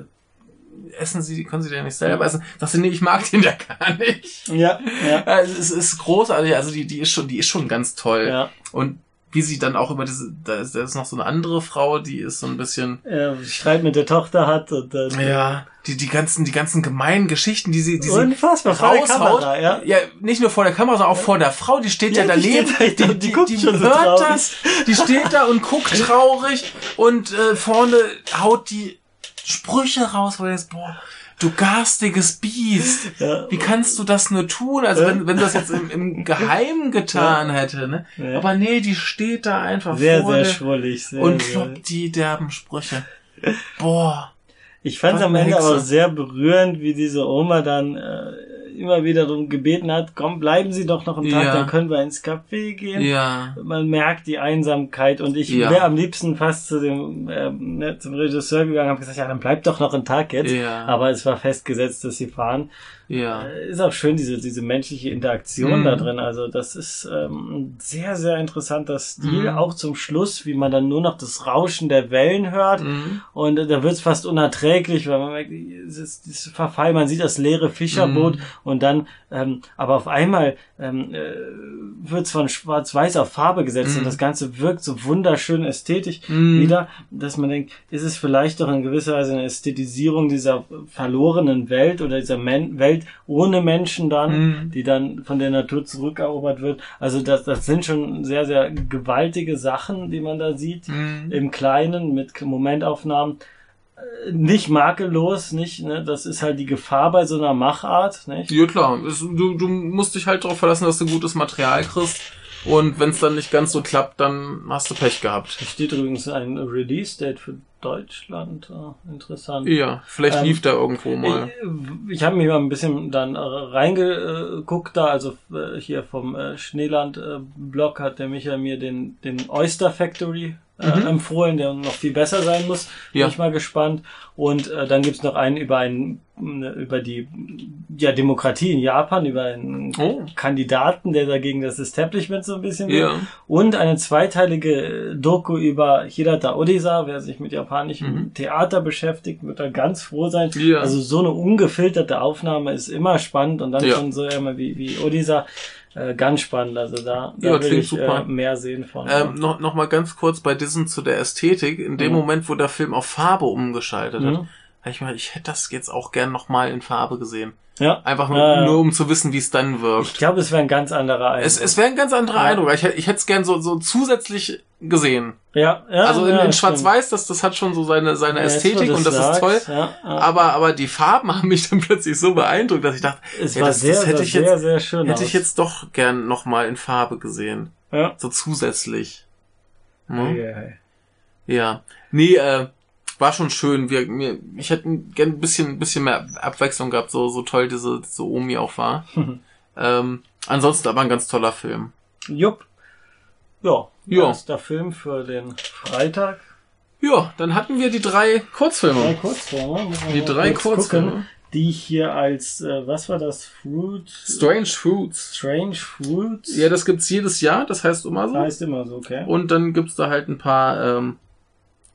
essen Sie, können Sie den nicht selber essen? Sagt sie, nee, ich mag den ja gar nicht. ja, ja, Ja, es ist, es ist großartig, also die, die ist schon, die ist schon ganz toll. ja. Und wie sie dann auch über diese, da ist, da ist noch so eine andere Frau, die ist so ein bisschen, Äh, Streit mit der Tochter hat und dann ja, die, die ganzen, die ganzen gemeinen Geschichten, die sie, die sie unfassbar vor der raushaut. Kamera, ja. ja, nicht nur vor der Kamera, sondern auch vor der Frau, die steht ja, Ja, die daneben, steht da, die guckt schon so hört traurig. das, die steht da und guckt traurig und äh, vorne haut die Sprüche raus, wo denkst, boah, du garstiges Biest. Ja. Wie kannst du das nur tun? Also wenn, wenn du das jetzt im, im Geheimen getan hätte, ne? Ja. Aber nee, die steht da einfach Sehr, vor sehr dir schrullig. Sehr, und sehr. kloppt die derben Sprüche. Boah. Ich fand es am Ende aber sehr berührend, wie diese Oma dann äh, immer wieder darum gebeten hat, komm, bleiben Sie doch noch einen Tag, Ja. dann können wir ins Café gehen. Ja. Man merkt die Einsamkeit und ich Ja. wäre am liebsten fast zu dem ähm, ne, zum Regisseur gegangen und habe gesagt, ja, dann bleibt doch noch einen Tag jetzt. Ja. Aber es war festgesetzt, dass sie fahren. Ja. Äh, Ist auch schön, diese, diese menschliche Interaktion Mhm. da drin. Also das ist ähm, sehr, sehr interessanter Stil. Mhm. Auch zum Schluss, wie man dann nur noch das Rauschen der Wellen hört. Mhm. Und äh, da wird es fast unerträglich, weil man merkt, es ist dieses Verfall, man sieht das leere Fischerboot Mhm. und dann, ähm, aber auf einmal ähm, äh, wird es von schwarz-weiß auf Farbe gesetzt Mhm. und das Ganze wirkt so wunderschön ästhetisch Mhm. wieder, dass man denkt, ist es vielleicht doch in gewisser Weise eine Ästhetisierung dieser verlorenen Welt oder dieser Men Welt ohne Menschen dann, Mhm. die dann von der Natur zurückerobert wird. Also das, das sind schon sehr, sehr gewaltige Sachen, die man da sieht Mhm. im Kleinen mit Momentaufnahmen. Äh, Nicht makellos, nicht, ne? Das ist halt die Gefahr bei so einer Machart, nicht? Ja klar, es, du, du musst dich halt darauf verlassen, dass du gutes Material kriegst. Und wenn es dann nicht ganz so klappt, dann hast du Pech gehabt. Da steht übrigens ein Release-Date für Deutschland. Ah, interessant. Ja, vielleicht Ähm, lief da irgendwo mal. Ich, ich habe mich mal ein bisschen dann äh, reingeguckt da, also äh, hier vom äh, Schneeland-Blog hat der Michael mir den, den Oyster Factory äh, Mhm. empfohlen, der noch viel besser sein muss. Ja. Bin ich mal gespannt. Und äh, dann gibt's noch einen über einen ne, über die ja, Demokratie in Japan, über einen Oh. Kandidaten, der dagegen das Establishment so ein bisschen will. Ja. Und eine zweiteilige Doku über Hirata Odisa, wer sich mit japanischem Mhm. Theater beschäftigt, wird da ganz froh sein. Ja. Also so eine ungefilterte Aufnahme ist immer spannend und dann Ja. schon so immer wie, wie Odisa, äh, ganz spannend. Also da, da Ja, will klingt ich super. Äh, mehr sehen von. Ähm, noch, noch mal ganz kurz bei diesem zu der Ästhetik. In dem Mhm. Moment, wo der Film auf Farbe umgeschaltet hat, Mhm. hab ich mal, ich hätte das jetzt auch gern noch mal in Farbe gesehen. ja. Einfach nur, Ja, ja. nur um zu wissen, wie es dann wirkt. Ich glaube, es wäre ein ganz anderer Eindruck. Es, es wäre ein ganz anderer Ja. Eindruck. Ich, hätte- ich hätte es gern so, so zusätzlich gesehen. ja, ja, also in, in. Schwarz-Weiß, das, das hat schon so seine, seine Ästhetik du und das sagst, ist toll. Ja, ja. Aber, aber die Farben haben mich dann plötzlich so beeindruckt, dass ich dachte, es war das- sehr, das hätte ich sehr, jetzt- sehr schön hätte aus. ich jetzt doch gern noch mal in Farbe gesehen. ja. So zusätzlich. Ja, Hm? Ja. Nee, äh, war schon schön. Wir, mir, ich hätte gern ein bisschen, bisschen mehr Abwechslung gehabt, so, so toll diese, diese Omi auch war. ähm, ansonsten aber ein ganz toller Film. Jupp. Ja, Ja. das ist der Film für den Freitag. Ja, dann hatten wir die drei Drei Kurzfilme. Kurzfilme. Müssen wir Die drei kurz Kurzfilme. gucken, Die ich hier als, äh, was war das? Fruit? Strange Fruits. Strange Fruits? Ja, das gibt's jedes Jahr, das heißt immer so. heißt immer so, okay. Und dann gibt's da halt ein paar ähm,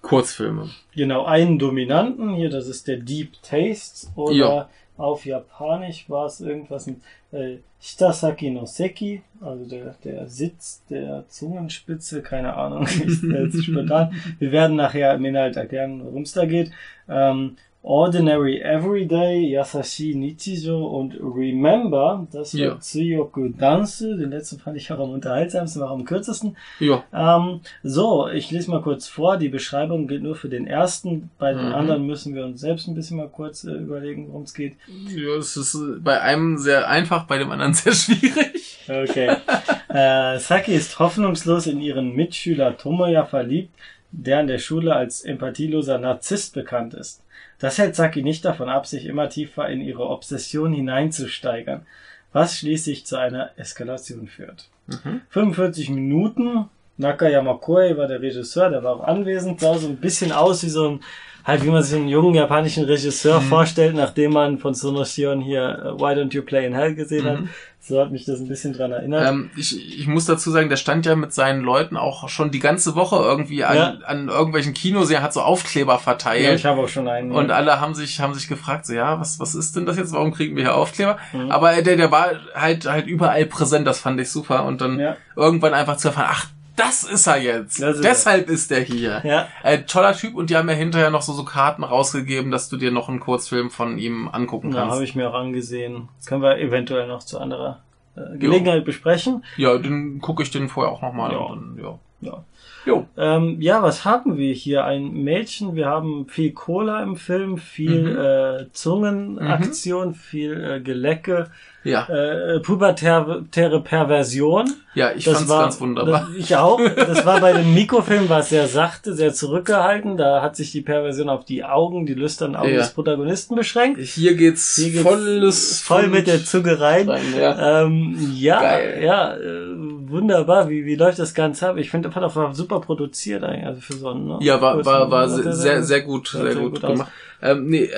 Kurzfilme. Genau, einen Dominanten hier, das ist der Deep Taste. Oder Ja. Auf Japanisch war es irgendwas mit äh, Shitasaki no Seki, also der, der Sitz der Zungenspitze, keine Ahnung, ist jetzt spontan. Wir werden nachher im Inhalt erklären, worum es da geht. Ähm, Ordinary Everyday, Yasashi Nichijo und Remember, das Ja. war Tsuyoku Dansu, den letzten fand ich auch am unterhaltsamsten, war auch am kürzesten. Ja. Ähm, so, ich lese mal kurz vor. Die Beschreibung gilt nur für den ersten. Bei den Mhm. anderen müssen wir uns selbst ein bisschen mal kurz äh, überlegen, worum es geht. ja, es ist äh, bei einem sehr einfach, bei dem anderen sehr schwierig. Okay. äh, Saki ist hoffnungslos in ihren Mitschüler Tomoya verliebt, der an der Schule als empathieloser Narzisst bekannt ist. Das hält Saki nicht davon ab, sich immer tiefer in ihre Obsession hineinzusteigern, was schließlich zu einer Eskalation führt. Mhm. 45 Minuten. Nakayama Koei war der Regisseur, der war auch anwesend, sah so ein bisschen aus wie so ein, halt wie man sich einen jungen japanischen Regisseur Mhm. vorstellt, nachdem man von Sonoshion hier äh, Why Don't You Play in Hell gesehen hat. Mhm. So hat mich das ein bisschen dran erinnert. Ähm, ich, ich muss dazu sagen, der stand ja mit seinen Leuten auch schon die ganze Woche irgendwie an, Ja. an irgendwelchen Kinos, er hat so Aufkleber ja, verteilt. ich habe auch schon einen. Und alle haben sich, haben sich gefragt, so, ja, was, was ist denn das jetzt? Warum kriegen wir hier Aufkleber? Mhm. Aber der, der war halt, halt überall präsent, das fand ich super. Und dann Ja. irgendwann einfach zu erfahren, ach, das ist er jetzt. Ist Deshalb ist er hier. ja, Äh, toller Typ und die haben ja hinterher noch so, so Karten rausgegeben, dass du dir noch einen Kurzfilm von ihm angucken ja kannst. habe ich mir auch angesehen. Das können wir eventuell noch zu anderer äh, Gelegenheit besprechen. Ja, dann gucke ich den vorher auch nochmal. Ja. Und dann, ja. Ja. Jo. Ähm, ja, was haben wir hier? Ein Mädchen, wir haben viel Cola im Film, viel Mhm. äh, Zungenaktion, viel äh, Gelecke, Ja, äh, pubertäre Perversion. ja, ich Das fand's war, ganz wunderbar. Das, ich auch. Das war bei dem Mikrofilm war es sehr sachte, sehr zurückgehalten. Da hat sich die Perversion auf die Augen, die lüsternen Augen Ja. des Protagonisten beschränkt. Hier geht's, Hier geht's volles voll mit der Zunge rein. rein, ja. Ähm, ja, Geil. ja, äh, wunderbar. Wie, wie läuft das Ganze ab? Ich finde, war auch super produziert eigentlich, also für so einen, ne? Ja, war, war, war sehr, sehr, sehr gut, sehr, sehr gut, gut gemacht. Ähm, nee,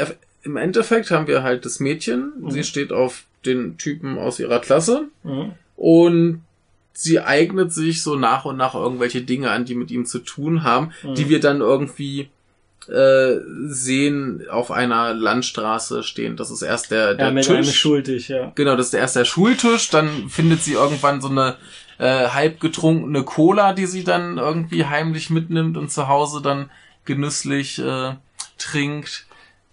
im Endeffekt haben wir halt das Mädchen, Mhm. sie steht auf den Typen aus ihrer Klasse Mhm. und sie eignet sich so nach und nach irgendwelche Dinge an, die mit ihm zu tun haben, Mhm. die wir dann irgendwie äh, sehen auf einer Landstraße stehen. Das ist erst der, der Ja, mit Tisch. Schultisch, ja. Genau, das ist erst der Schultisch, dann findet sie irgendwann so eine äh, halb getrunkene Cola, die sie dann irgendwie heimlich mitnimmt und zu Hause dann genüsslich äh, trinkt.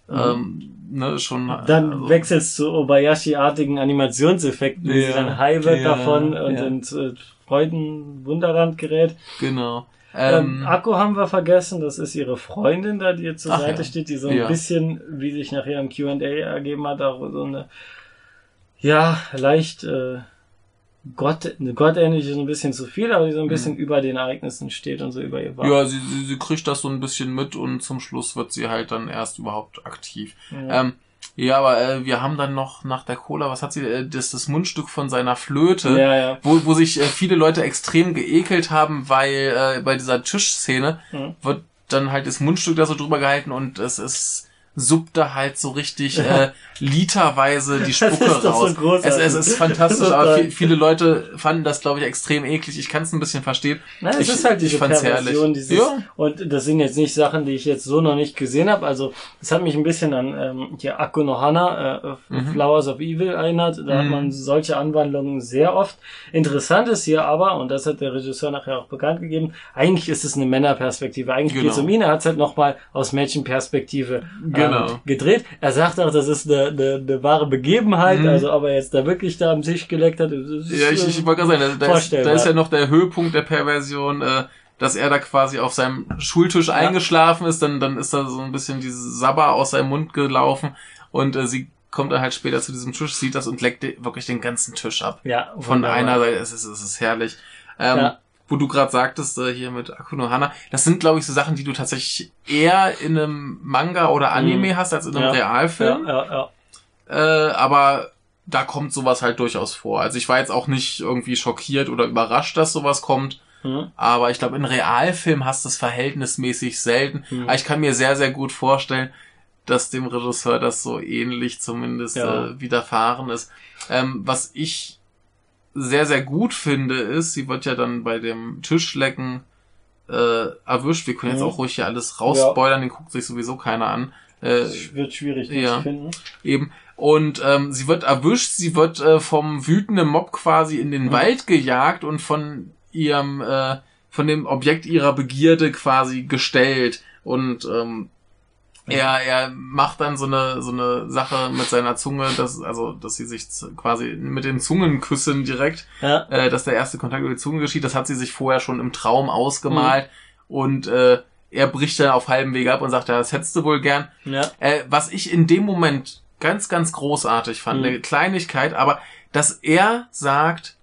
Ähm, ne, schon. Mhm. Dann also, wechselst zu Obayashi-artigen Animationseffekten, Ja, sie dann high wird ja, davon und ja. ins äh, Freudenwunderland gerät. Genau. Ähm, Ähm, Akku haben wir vergessen, das ist ihre Freundin da, die ihr zur Seite ja. steht, die so ein Ja. bisschen, wie sich nachher im Q&A ergeben hat, auch so eine, ja, leicht äh, Gott, eine gottähnliche ist ein bisschen zu viel, aber die so ein bisschen über den Ereignissen steht und so über ihr war. Mhm. ja, sie, sie, sie kriegt das so ein bisschen mit und zum Schluss wird sie halt dann erst überhaupt aktiv. Ja. Ähm, ja, aber äh, wir haben dann noch nach der Cola, was hat sie, äh, das, das Mundstück von seiner Flöte. ja, ja. wo, wo sich äh, viele Leute extrem geekelt haben, weil äh, bei dieser Tischszene Mhm. wird dann halt das Mundstück da so drüber gehalten und es ist suppt da halt so richtig äh, literweise die Spucke ist doch so raus. es, großartig. es ist fantastisch, aber viel, viele Leute fanden das, glaube ich, extrem eklig. Ich kann es ein bisschen verstehen. Nein, es ich, ist halt diese Perversion, herrlich. dieses, Ja, und das sind jetzt nicht Sachen, die ich jetzt so noch nicht gesehen habe. Also es hat mich ein bisschen an ähm, hier Akku no Hana, äh, Mhm. Flowers of Evil erinnert. Da hat Mhm. man solche Anwandlungen sehr oft. Interessant ist hier aber, und das hat der Regisseur nachher auch bekannt gegeben, eigentlich ist es eine Männerperspektive. Eigentlich Genau. geht's um ihn. Er hat es halt nochmal aus Mädchenperspektive Genau. Ähm, gedreht. Er sagt auch, das ist eine, eine, eine wahre Begebenheit. Mhm. Also ob er jetzt da wirklich da am Tisch geleckt hat, ja ich, ich wollte gerade sagen, da, da, ist, da ist ja noch der Höhepunkt der Perversion, äh, dass er da quasi auf seinem Schultisch eingeschlafen ist, dann, dann ist da so ein bisschen diese Sabber aus seinem Mund gelaufen und äh, sie kommt dann halt später zu diesem Tisch, sieht das und leckt wirklich den ganzen Tisch ab. ja, Von wunderbar. einer Seite, es ist, es ist herrlich. Ähm, Ja. Wo du gerade sagtest, äh, hier mit Akuno Hana, das sind, glaube ich, so Sachen, die du tatsächlich eher in einem Manga oder Anime Mhm. hast als in einem Ja. Realfilm. Ja, ja, ja. Äh, aber da kommt sowas halt durchaus vor. Also ich war jetzt auch nicht irgendwie schockiert oder überrascht, dass sowas kommt. Mhm. Aber ich glaube, in Realfilm hast du es verhältnismäßig selten. Mhm. Aber ich kann mir sehr, sehr gut vorstellen, dass dem Regisseur das so ähnlich zumindest Ja. äh, widerfahren ist. Ähm, was ich sehr, sehr gut finde, ist, sie wird ja dann bei dem Tischlecken äh, erwischt. Wir können jetzt Mhm. auch ruhig hier alles rausspoilern, den guckt sich sowieso keiner an. Äh, wird schwierig, das ja. zu finden. eben. Und ähm, sie wird erwischt, sie wird äh, vom wütenden Mob quasi in den Wald gejagt und von ihrem, äh, von dem Objekt ihrer Begierde quasi gestellt. Und ähm, er, er macht dann so eine, so eine Sache mit seiner Zunge, dass, also, dass sie sich quasi mit den Zungenküssen direkt, Ja. äh, dass der erste Kontakt über die Zunge geschieht. Das hat sie sich vorher schon im Traum ausgemalt. Und äh, er bricht dann auf halbem Weg ab und sagt, ja, das hättest du wohl gern. Ja. Äh, was ich in dem Moment ganz, ganz großartig fand, Mhm. eine Kleinigkeit, aber dass er sagt,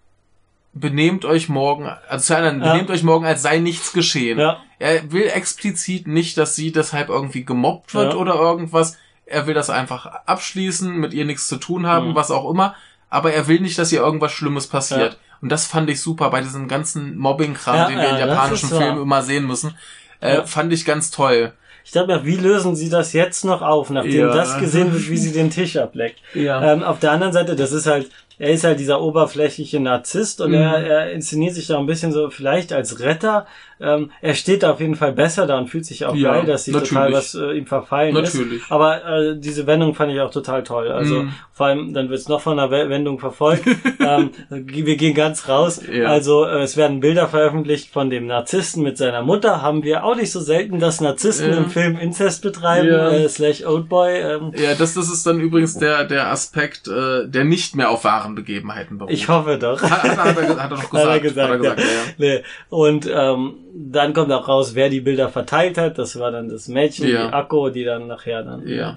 benehmt euch morgen, also zu anderen, Ja. benehmt euch morgen, als sei nichts geschehen. Ja. Er will explizit nicht, dass sie deshalb irgendwie gemobbt wird Ja. oder irgendwas. Er will das einfach abschließen, mit ihr nichts zu tun haben, Mhm. was auch immer. Aber er will nicht, dass ihr irgendwas Schlimmes passiert. Und das fand ich super bei diesem ganzen Mobbing-Kram, den wir in japanischen. Filmen immer sehen müssen. Äh. Fand ich ganz toll. Ich glaube ja, wie lösen sie das jetzt noch auf, nachdem das gesehen wird, wie sie den Tisch ableckt? Ja. Ähm, auf der anderen Seite, das ist halt, er ist halt dieser oberflächliche Narzisst und Mhm. er, er inszeniert sich da ein bisschen so vielleicht als Retter. Ähm, er steht da auf jeden Fall besser da und fühlt sich auch Ja, geil, dass sie total was äh, ihm verfallen Natürlich. ist. Aber äh, diese Wendung fand ich auch total toll. Also Mhm. vor allem, dann wird es noch von einer We- Wendung verfolgt. ähm, wir gehen ganz raus. Ja. Also äh, es werden Bilder veröffentlicht von dem Narzissten mit seiner Mutter. Haben wir auch nicht so selten, dass Narzissten Ja. im Film Inzest betreiben, Ja. äh, slash Oldboy. Ähm, Ja, das, das ist dann übrigens der, der Aspekt, äh, der nicht mehr auf wahren Begebenheiten beruht. ich hoffe doch. Hat, hat, hat, er, hat er noch gesagt. Hat er gesagt, hat er gesagt ja. ja. ja. Nee. Und ähm, dann kommt auch raus, wer die Bilder verteilt hat. Das war dann das Mädchen, Ja. die Akko, die dann nachher dann äh,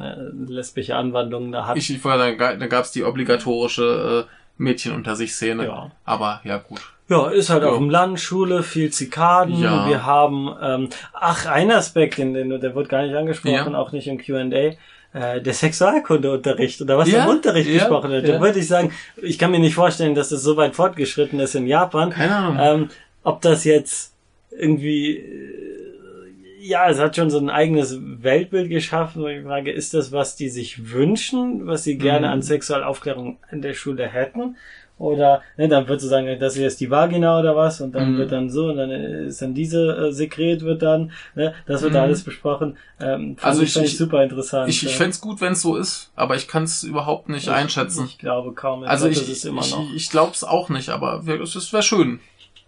lesbische Anwandlungen da hat. Ich, ich vorher, da, da gab's die obligatorische äh, Mädchen unter sich Szene. Ja. Aber ja, gut. ja, ist halt Ja. auf dem Land, Schule, viel Zikaden. Ja. Wir haben, ähm, ach, ein Aspekt, den, den, der wird gar nicht angesprochen, Ja. auch nicht im Q&A. Äh, der Sexualkundeunterricht oder was Ja, im Unterricht ja, gesprochen wird. ja. Da würde ich sagen, ich kann mir nicht vorstellen, dass das so weit fortgeschritten ist in Japan. Keine Ahnung. Ähm, ob das jetzt irgendwie, äh, ja, es hat schon so ein eigenes Weltbild geschaffen. wo ich frage, ist das, was die sich wünschen, was sie gerne Mhm. an Sexualaufklärung an der Schule hätten? Oder, ne, dann wird so sagen, das hier ist die Vagina oder was, und dann Mhm. wird dann so, und dann ist dann diese äh, Sekret wird dann, ne, das wird Mhm. alles besprochen. Ähm, Also ich, ich- ich ich- super interessant. ich ich ja. fänd's gut, wenn's so ist, aber ich kann's überhaupt nicht Ich- einschätzen. Ich glaube kaum. also glaube, ich, ich, noch. ich glaub's auch nicht, aber es es wäre schön.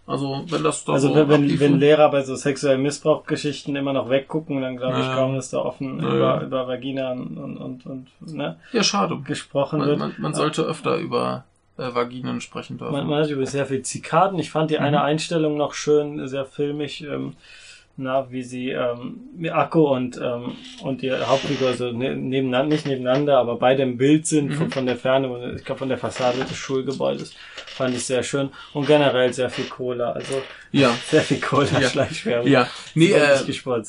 Also wenn das da Also so wenn, wenn, wenn Lehrer bei so sexuellen Missbrauchgeschichten immer noch weggucken, dann glaube ich kaum, dass da offen Ja, über, über Vagina und, und, und, und ne, Ja, schade. gesprochen Man, wird. man, man sollte öfter über äh, Vaginen sprechen dürfen. Man, man hat übrigens sehr viel Zikaden. Ich fand die eine Mhm. Einstellung noch schön, sehr filmisch, ähm, na, wie sie ähm, Akko und, ähm, und die Hauptfigur so ne, nebeneinander, nicht nebeneinander, aber beide im Bild sind von, Mhm. von der Ferne, ich glaube von der Fassade des Schulgebäudes. Fand ich sehr schön. Und generell sehr viel Cola. Also ja. sehr viel Cola, Ja. Schleichwerbung. Ja, nee, äh,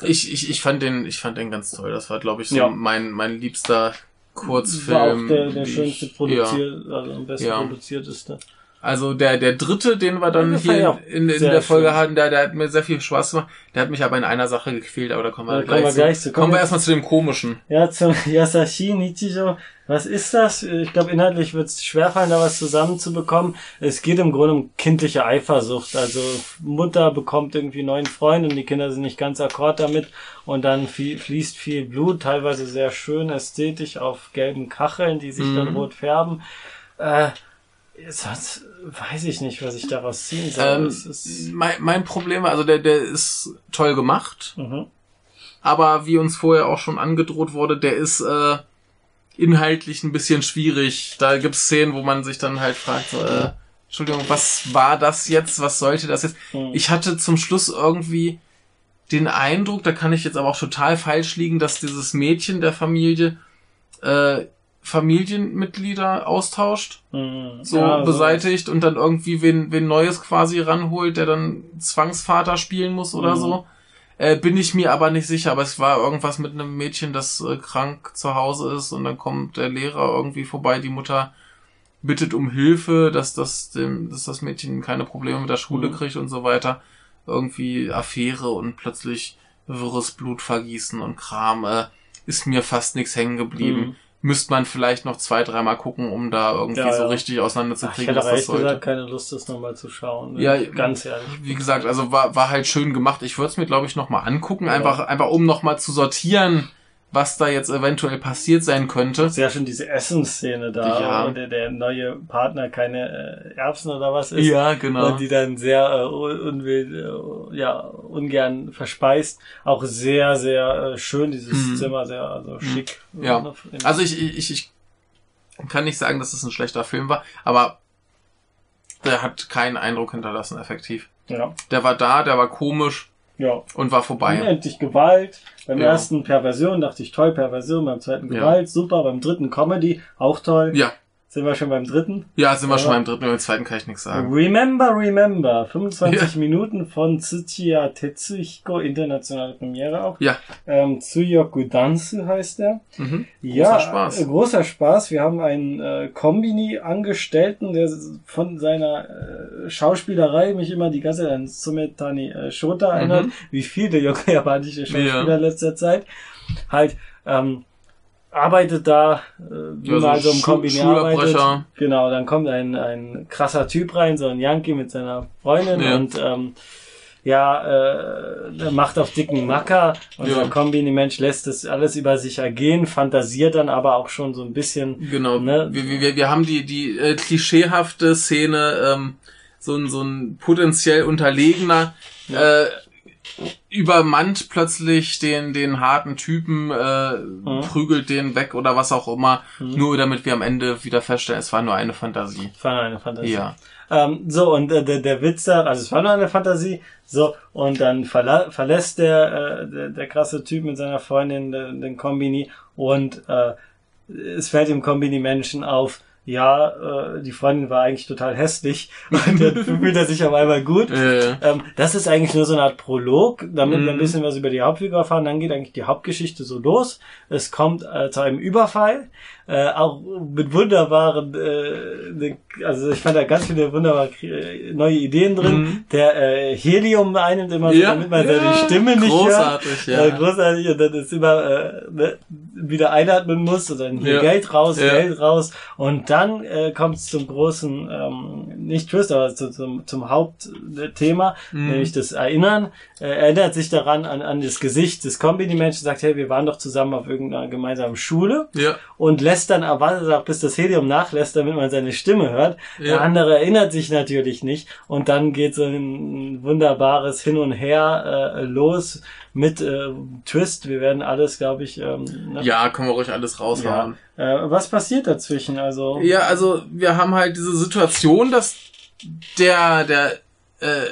ich, ich, ich fand den, ich fand den ganz toll. Das war, glaube ich, so Ja. mein, mein liebster Kurzfilm. War auch der, der schönste produziert, also am besten Ja. produzierteste. Also der, der dritte, den wir dann Ja, ja hier in, in der Folge schön. hatten, der, der hat mir sehr viel Spaß gemacht. Der hat mich aber in einer Sache gefehlt, aber da kommen wir, Da kommen wir gleich, gleich zu. zu. Kommen wir Kommen wir- erstmal zu dem komischen. Ja, zum Yasashi Nichijo. Was ist das? Ich glaube, inhaltlich wird es schwerfallen, da was zusammenzubekommen. Es geht im Grunde um kindliche Eifersucht. Also Mutter bekommt irgendwie neuen Freund und die Kinder sind nicht ganz akkord damit. Und dann flie- fließt viel Blut, teilweise sehr schön ästhetisch auf gelben Kacheln, die sich dann Mhm. rot färben. Äh, sonst weiß ich nicht, was ich daraus ziehen soll. Ähm, mein, mein Problem war, also der, der ist toll gemacht, mhm. aber wie uns vorher auch schon angedroht wurde, der ist äh, inhaltlich ein bisschen schwierig. Da gibt es Szenen, wo man sich dann halt fragt, so, äh, Entschuldigung, was war das jetzt? Was sollte das jetzt? Mhm. Ich hatte zum Schluss irgendwie den Eindruck, da kann ich jetzt aber auch total falsch liegen, dass dieses Mädchen der Familie äh, Familienmitglieder austauscht, Mhm. so Ja, beseitigt und dann irgendwie wen, wen Neues quasi ranholt, der dann Zwangsvater spielen muss oder Mhm. so. Äh, bin ich mir aber nicht sicher, aber es war irgendwas mit einem Mädchen, das äh, krank zu Hause ist und dann kommt der Lehrer irgendwie vorbei, die Mutter bittet um Hilfe, dass das, dem, dass das Mädchen keine Probleme mit der Schule Mhm. kriegt und so weiter. Irgendwie Affäre und plötzlich wirres Blutvergießen und Kram. Äh, ist mir fast nichts hängen geblieben. Mhm. Müsste man vielleicht noch zwei, dreimal gucken, um da irgendwie Ja, so ja. richtig Ach, ich auseinanderzukriegen, hätte was das sollte. gesagt keine Lust, das nochmal zu schauen. Ja, ganz ehrlich. Wie gesagt, also war, war halt schön gemacht. Ich würde es mir, glaube ich, nochmal angucken, Ja. einfach, einfach um nochmal zu sortieren, was da jetzt eventuell passiert sein könnte. ist ja schon diese Essensszene da, Ja. wo der, der neue Partner keine äh, Erbsen oder was ist. Ja, genau. Und die dann sehr äh, un- unwill, äh, ja, ungern verspeist. Auch sehr, sehr äh, schön, dieses Mhm. Zimmer, sehr also schick. Ja. Also ich, ich, ich kann nicht sagen, dass es ein schlechter Film war, aber der hat keinen Eindruck hinterlassen, effektiv. ja, Der war da, der war komisch ja. und war vorbei. Unendlich Gewalt. Beim Ja. ersten Perversion dachte ich toll, Perversion. Beim zweiten Ja. Gewalt, super. Beim dritten Comedy, auch toll. Ja, Sind wir schon beim dritten? ja, sind wir Ja. schon beim dritten, beim zweiten kann ich nichts sagen. Remember, Remember. 25 Ja. Minuten von Tsuchiya Tetsuhiko, internationale Premiere auch. Ja, Ähm, Tsuyoku Dansu heißt er. mhm. Ja, Spaß. Äh, großer Spaß. Wir haben einen äh, Kombini-Angestellten, der von seiner äh, Schauspielerei mich immer die ganze Zeit an Sumetani äh, Shota erinnert, Mhm. wie viele japanische Schauspieler Ja. in letzter Zeit. Halt, ähm, arbeitet da, äh, wie Ja, so man so im Schu- Kombini arbeitet. Genau, dann kommt ein, ein krasser Typ rein, so ein Yankee mit seiner Freundin Ja. und ähm, ja, äh, macht auf dicken Macker und Ja. der Kombini-Mensch lässt das alles über sich ergehen, fantasiert dann aber auch schon so ein bisschen. Genau. Ne? Wir, wir, wir haben die, die äh, klischeehafte Szene, ähm, so ein, so ein potenziell unterlegener, äh, übermannt plötzlich den, den harten Typen, äh, Mhm. prügelt den weg oder was auch immer, nur damit wir am Ende wieder feststellen, es war nur eine Fantasie. Das war nur eine Fantasie. Ja. Ähm, so, und äh, der, der Witz da, also es war nur eine Fantasie, so, und dann verla verlässt der, äh, der, der krasse Typ mit seiner Freundin den, den Kombini und äh, es fällt dem Kombini-Menschen auf, ja, äh, die Freundin war eigentlich total hässlich und dann fühlt er sich auf einmal gut. Äh, Ähm, das ist eigentlich nur so eine Art Prolog, damit wir ein Mhm. bisschen was über die Hauptfigur erfahren. Dann geht eigentlich die Hauptgeschichte so los. Es kommt äh, zu einem Überfall, äh, auch mit wunderbaren, äh, ne- also ich fand da ganz viele wunderbare äh, neue Ideen drin. Mhm. Der äh, Helium einnimmt immer so, Ja, damit man ja, seine Stimme nicht großartig, hört. ja. Äh, großartig und dann ist immer äh, ne, wieder einatmen muss und dann hier Ja. Geld raus. Geld raus und dann äh, kommt es zum großen, ähm, nicht Twist, aber zu, zum, zum Hauptthema, Mhm. nämlich das Erinnern. Äh, erinnert sich daran an, an das Gesicht des Kombini-Menschen, sagt, hey, wir waren doch zusammen auf irgendeiner gemeinsamen Schule ja. und lässt dann erwartet auch, bis das Helium nachlässt, damit man seine Stimme hört. Ja. Der andere erinnert sich natürlich nicht und dann geht so ein wunderbares Hin und Her äh, los mit äh, Twist. Wir werden alles, glaube ich, ähm, ne? Ja, können wir ruhig alles ja. raushauen. Äh, was passiert dazwischen? Also Ja, also wir haben halt diese Situation, dass der, der äh,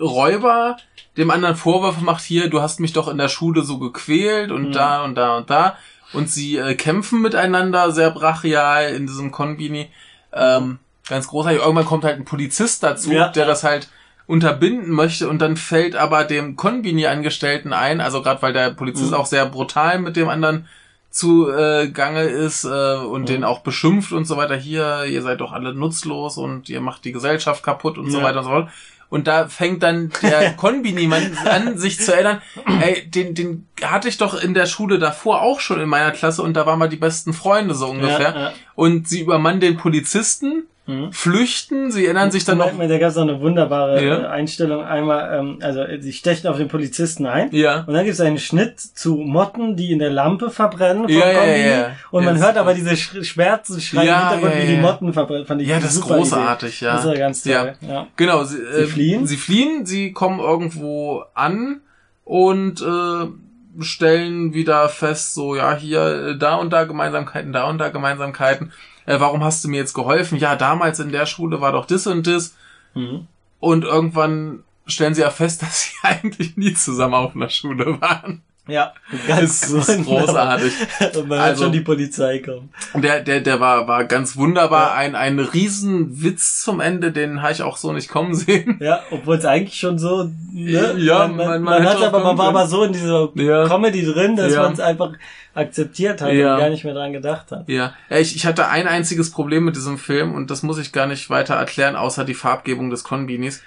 Räuber dem anderen Vorwürfe macht, hier, du hast mich doch in der Schule so gequält und Mhm. da und da und da. Und sie äh, kämpfen miteinander sehr brachial in diesem Konbini. Ähm, ganz großartig. Irgendwann kommt halt ein Polizist dazu, Ja. der das halt unterbinden möchte und dann fällt aber dem Konbini-Angestellten ein, also gerade weil der Polizist Mhm. auch sehr brutal mit dem anderen zu äh, Gange ist äh, und Mhm. den auch beschimpft und so weiter. Hier, ihr seid doch alle nutzlos und ihr macht die Gesellschaft kaputt und so Ja. weiter und so fort. Und da fängt dann der Konbini-Mann an, sich zu erinnern, ey, den, den hatte ich doch in der Schule davor auch schon in meiner Klasse und da waren wir die besten Freunde so ungefähr. Ja, ja. Und sie übermannen den Polizisten, Mhm. flüchten, sie erinnern sich dann noch. Moment, da gab es noch eine wunderbare Ja. äh, Einstellung. Einmal, ähm, also äh, sie stechen auf den Polizisten ein. Ja. Und dann gibt es einen Schnitt zu Motten, die in der Lampe verbrennen vom Ja, ja, Kombini. ja. Und man Jetzt- hört aber diese Sch Schmerzensschreie Ja, im Hintergrund, ja, wie die ja. Motten verbrennen. Fand ich Ja, das ist großartig, Idee. ja. Das ist ganz toll. Ja. Ja. Genau, sie, äh, fliehen? Sie fliehen, sie kommen irgendwo an und äh, stellen wieder fest, so ja, hier, äh, da und da Gemeinsamkeiten, da und da Gemeinsamkeiten. Äh, warum hast du mir jetzt geholfen? Ja, damals in der Schule war doch das und das. Mhm. Und irgendwann stellen sie ja fest, dass sie eigentlich nie zusammen auf einer Schule waren. Ja, ganz Das ist großartig. Und man Also- schon die Polizei kommen. Und der, der, der war, war ganz wunderbar. Ein, ein Riesenwitz zum Ende, den habe ich auch so nicht kommen sehen. Ja, obwohl es eigentlich schon so, ne? Ja, man, man- man, man hat aber, man war aber so in dieser Ja. Comedy drin, dass Ja. man es einfach akzeptiert hat Ja. und gar nicht mehr dran gedacht hat. Ja, ja ich, ich hatte ein einziges Problem mit diesem Film und das muss ich gar nicht weiter erklären, außer die Farbgebung des Konbinis.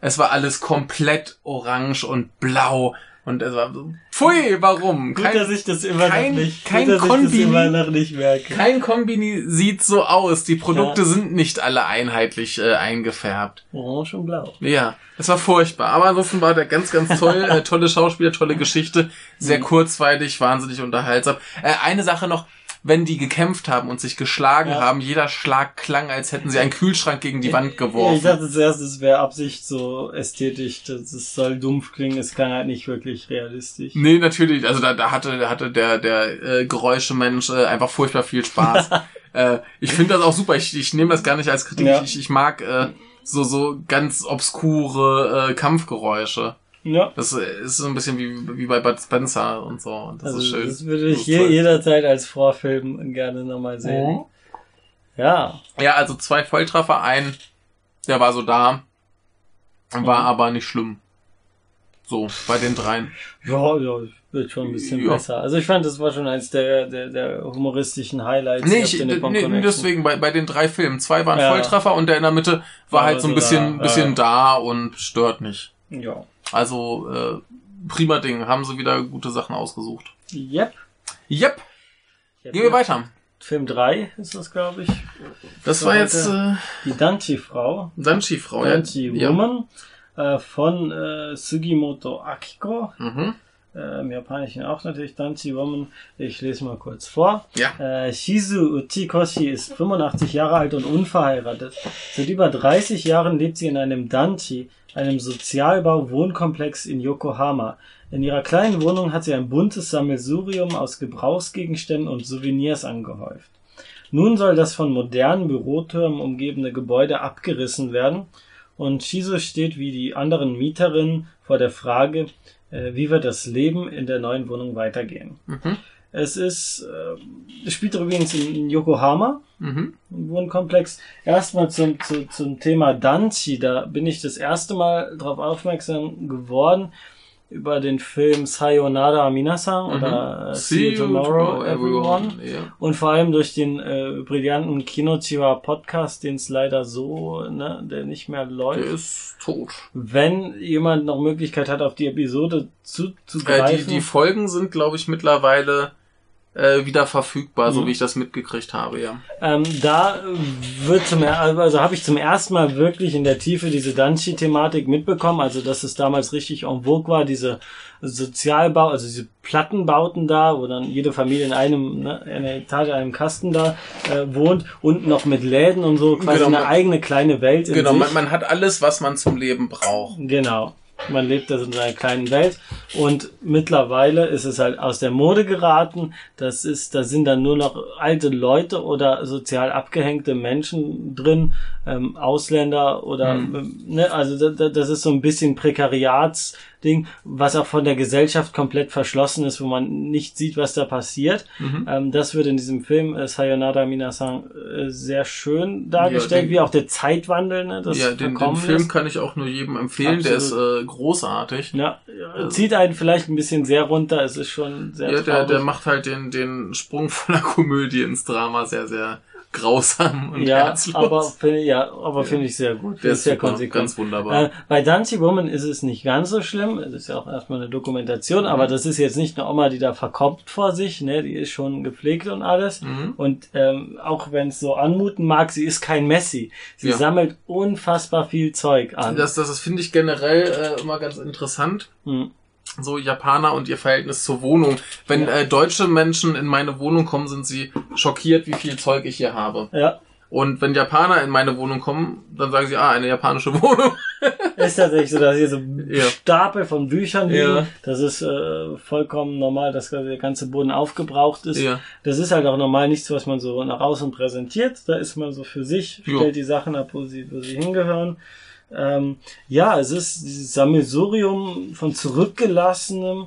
Es war alles komplett orange und blau. Und es war so, pfui, warum? Gut, dass ich das immer kein- noch nicht, kein gut, Konbini- immer noch nicht merke. Kein Kombini sieht so aus. Die Produkte Ja. sind nicht alle einheitlich äh, eingefärbt. Orange und blau. Ja, es war furchtbar. Aber ansonsten war der ganz, ganz toll. Äh, tolle Schauspieler, tolle Geschichte. Sehr Mhm. kurzweilig, wahnsinnig unterhaltsam. Äh, eine Sache noch. Wenn die gekämpft haben und sich geschlagen Ja. haben, jeder Schlag klang, als hätten sie einen Kühlschrank gegen die Wand Ja, ich geworfen. dachte zuerst, es wäre Absicht so ästhetisch, das es soll dumpf klingen, es klang halt nicht wirklich realistisch. Nee, natürlich. Also da, da hatte, da hatte der, der äh, Geräuschemensch äh, einfach furchtbar viel Spaß. äh, ich finde das auch super. Ich, ich nehme das gar nicht als Kritik. Ja. Ich, ich mag äh, so, so ganz obskure äh, Kampfgeräusche. Ja. Das ist so ein bisschen wie, wie bei Bud Spencer und so. Und das Also ist schön. das würde ich je, jederzeit als Vorfilm gerne nochmal sehen. Mhm. Ja, Ja, also zwei Volltreffer, ein, der war so da, war Mhm. aber nicht schlimm. So, bei den dreien. ja, ja, wird schon ein bisschen Ja. besser. Also ich fand, das war schon eins der, der, der humoristischen Highlights. Nee, ich, nee deswegen, bei, bei den drei Filmen. Zwei waren Ja. Volltreffer und der in der Mitte war War halt so ein bisschen, da, bisschen ja. da und stört nicht. Ja. Also, äh, prima Ding. Haben sie wieder gute Sachen ausgesucht. Yep. Yep, Yep, gehen wir weiter. Film 3 ist das, glaube ich. Das So, war jetzt äh, Die Danchi-Frau. Danchi-Frau. ja. Danchi Ja. Woman äh, von äh, Sugimoto Akiko. Mhm. Äh, Im Japanischen auch natürlich Danchi Woman. Ich lese mal kurz vor. Ja. Äh, Shizu Uchikoshi ist 85 Jahre alt und unverheiratet. Seit über 30 Jahren lebt sie in einem Danchi, einem Sozialbau-Wohnkomplex in Yokohama. In ihrer kleinen Wohnung hat sie ein buntes Sammelsurium aus Gebrauchsgegenständen und Souvenirs angehäuft. Nun soll das von modernen Bürotürmen umgebene Gebäude abgerissen werden und Shizu steht wie die anderen Mieterinnen vor der Frage, äh, wie wird das Leben in der neuen Wohnung weitergehen. Mhm. Es ist, äh, es spielt übrigens in, Yokohama, Mhm. im Wohnkomplex. Erstmal zum, zu, zum Thema Danchi, da bin ich das erste Mal darauf aufmerksam geworden über den Film Sayonara Minasan oder äh, See You Tomorrow, Everyone. Ja. Und vor allem durch den äh, brillanten Kinochiwa Podcast, den es leider so, ne, der nicht mehr Der läuft. ist tot. Wenn jemand noch Möglichkeit hat, auf die Episode Äh, zuzugreifen. die, die Folgen sind, glaube ich, mittlerweile äh, wieder verfügbar, so Mhm. wie ich das mitgekriegt habe, ja. Ähm, da äh, wird zum also habe ich zum ersten Mal wirklich in der Tiefe diese Danchi-Thematik mitbekommen, also dass es damals richtig en vogue war, diese Sozialbau, also diese Plattenbauten da, wo dann jede Familie in einem, ne, in einer Etage, in einem Kasten da äh, wohnt und noch mit Läden und so, quasi Genau, eine man- eigene kleine Welt in Genau, sich. man, man hat alles, was man zum Leben braucht. Genau. Man lebt also in seiner kleinen Welt und mittlerweile ist es halt aus der Mode geraten. Das ist, da sind dann nur noch alte Leute oder sozial abgehängte Menschen drin, ähm, Ausländer oder, Mhm. ne, also da, da, das ist so ein bisschen Prekariatsding, was auch von der Gesellschaft komplett verschlossen ist, wo man nicht sieht, was da passiert. Mhm. Ähm, das wird in diesem Film äh, Sayonara Minasan äh, sehr schön dargestellt, den- wie auch der Zeitwandel, ne, das ja, den, den Film lässt. kann ich auch nur jedem empfehlen, der ist Absolut. äh, großartig. Ja, zieht einen vielleicht ein bisschen sehr runter. Es ist schon sehr Ja, der, der macht halt den, den Sprung von der Komödie ins Drama sehr, sehr grausam und ja, herzlos. aber finde ja, aber finde ich sehr gut. der ist sehr konsequent. ganz wunderbar. Äh, bei Dancy Woman ist es nicht ganz so schlimm. Es ist ja auch erstmal eine Dokumentation, aber Mhm. das ist jetzt nicht eine Oma, die da verkommt vor sich, ne? Die ist schon gepflegt und alles. Mhm. Und ähm, auch wenn es so anmuten mag, sie ist kein Messi. Sie Ja. sammelt unfassbar viel Zeug an. Das, das, das finde ich generell äh, immer ganz interessant. Hm. So Japaner und ihr Verhältnis zur Wohnung. Wenn Ja. äh, deutsche Menschen in meine Wohnung kommen, sind sie schockiert, wie viel Zeug ich hier habe. Ja, Und wenn Japaner in meine Wohnung kommen, dann sagen sie, ah, eine japanische Wohnung. ist tatsächlich so, dass hier so Ja. Stapel von Büchern liegen. Ja. Das ist äh, vollkommen normal, dass der ganze Boden aufgebraucht ist. Ja. Das ist halt auch normal nichts, was man so nach außen präsentiert. Da ist man so für sich, stellt die Sachen ab, wo sie, wo sie hingehören. Ähm, ja, es ist dieses Sammelsurium von zurückgelassenem,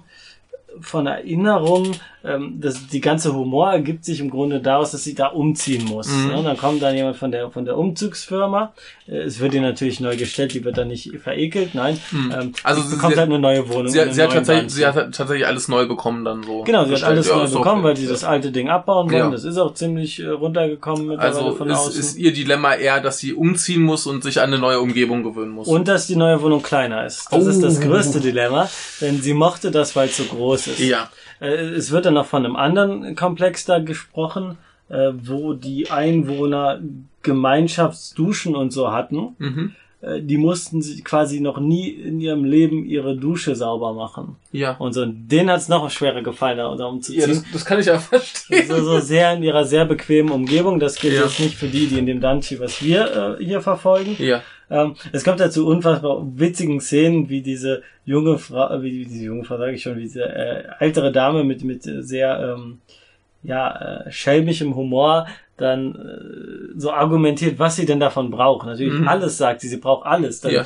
von Erinnerungen. Ähm, das, die ganze Humor ergibt sich im Grunde daraus, dass sie da umziehen muss. Mhm. Ne? Und dann kommt dann jemand von der von der Umzugsfirma. Äh, Es wird ihr natürlich neu gestellt, die wird dann nicht verekelt, nein. Ähm, Also sie bekommt sie- halt eine neue Wohnung. Sie, sie, hat tatsächlich, sie hat tatsächlich alles neu bekommen dann so. Genau, sie hat alles Ja, neu bekommen, okay. weil sie das alte Ding abbauen wollen. Ja. Das ist auch ziemlich äh, runtergekommen mittlerweile Also von ist, außen. ist ihr Dilemma eher, dass sie umziehen muss und sich an eine neue Umgebung gewöhnen muss. Und dass die neue Wohnung kleiner ist. Das Oh. ist das größte Dilemma, denn sie mochte das, weil es so groß ist. ja. Äh, Es wird dann noch von einem anderen Komplex da gesprochen, äh, wo die Einwohner Gemeinschaftsduschen und so hatten. Mhm. Äh, Die mussten quasi noch nie in ihrem Leben ihre Dusche sauber machen. Ja. Und so, denen hat es noch schwerer gefallen, da da Ja, umzuziehen. das, das kann ich ja verstehen. so, so sehr in ihrer sehr bequemen Umgebung. Das gilt Ja. jetzt nicht für die, die in dem Dungeon, was wir äh, hier verfolgen. Ja. Ähm, es kommt dazu unfassbar witzigen Szenen, wie diese junge Frau, äh, wie, diese junge Frau sage ich schon, wie diese äh, ältere Dame mit mit sehr ähm, ja äh, schelmischem Humor dann äh, so argumentiert, was sie denn davon braucht. Natürlich Mhm. alles sagt sie, sie braucht alles. Dann Ja.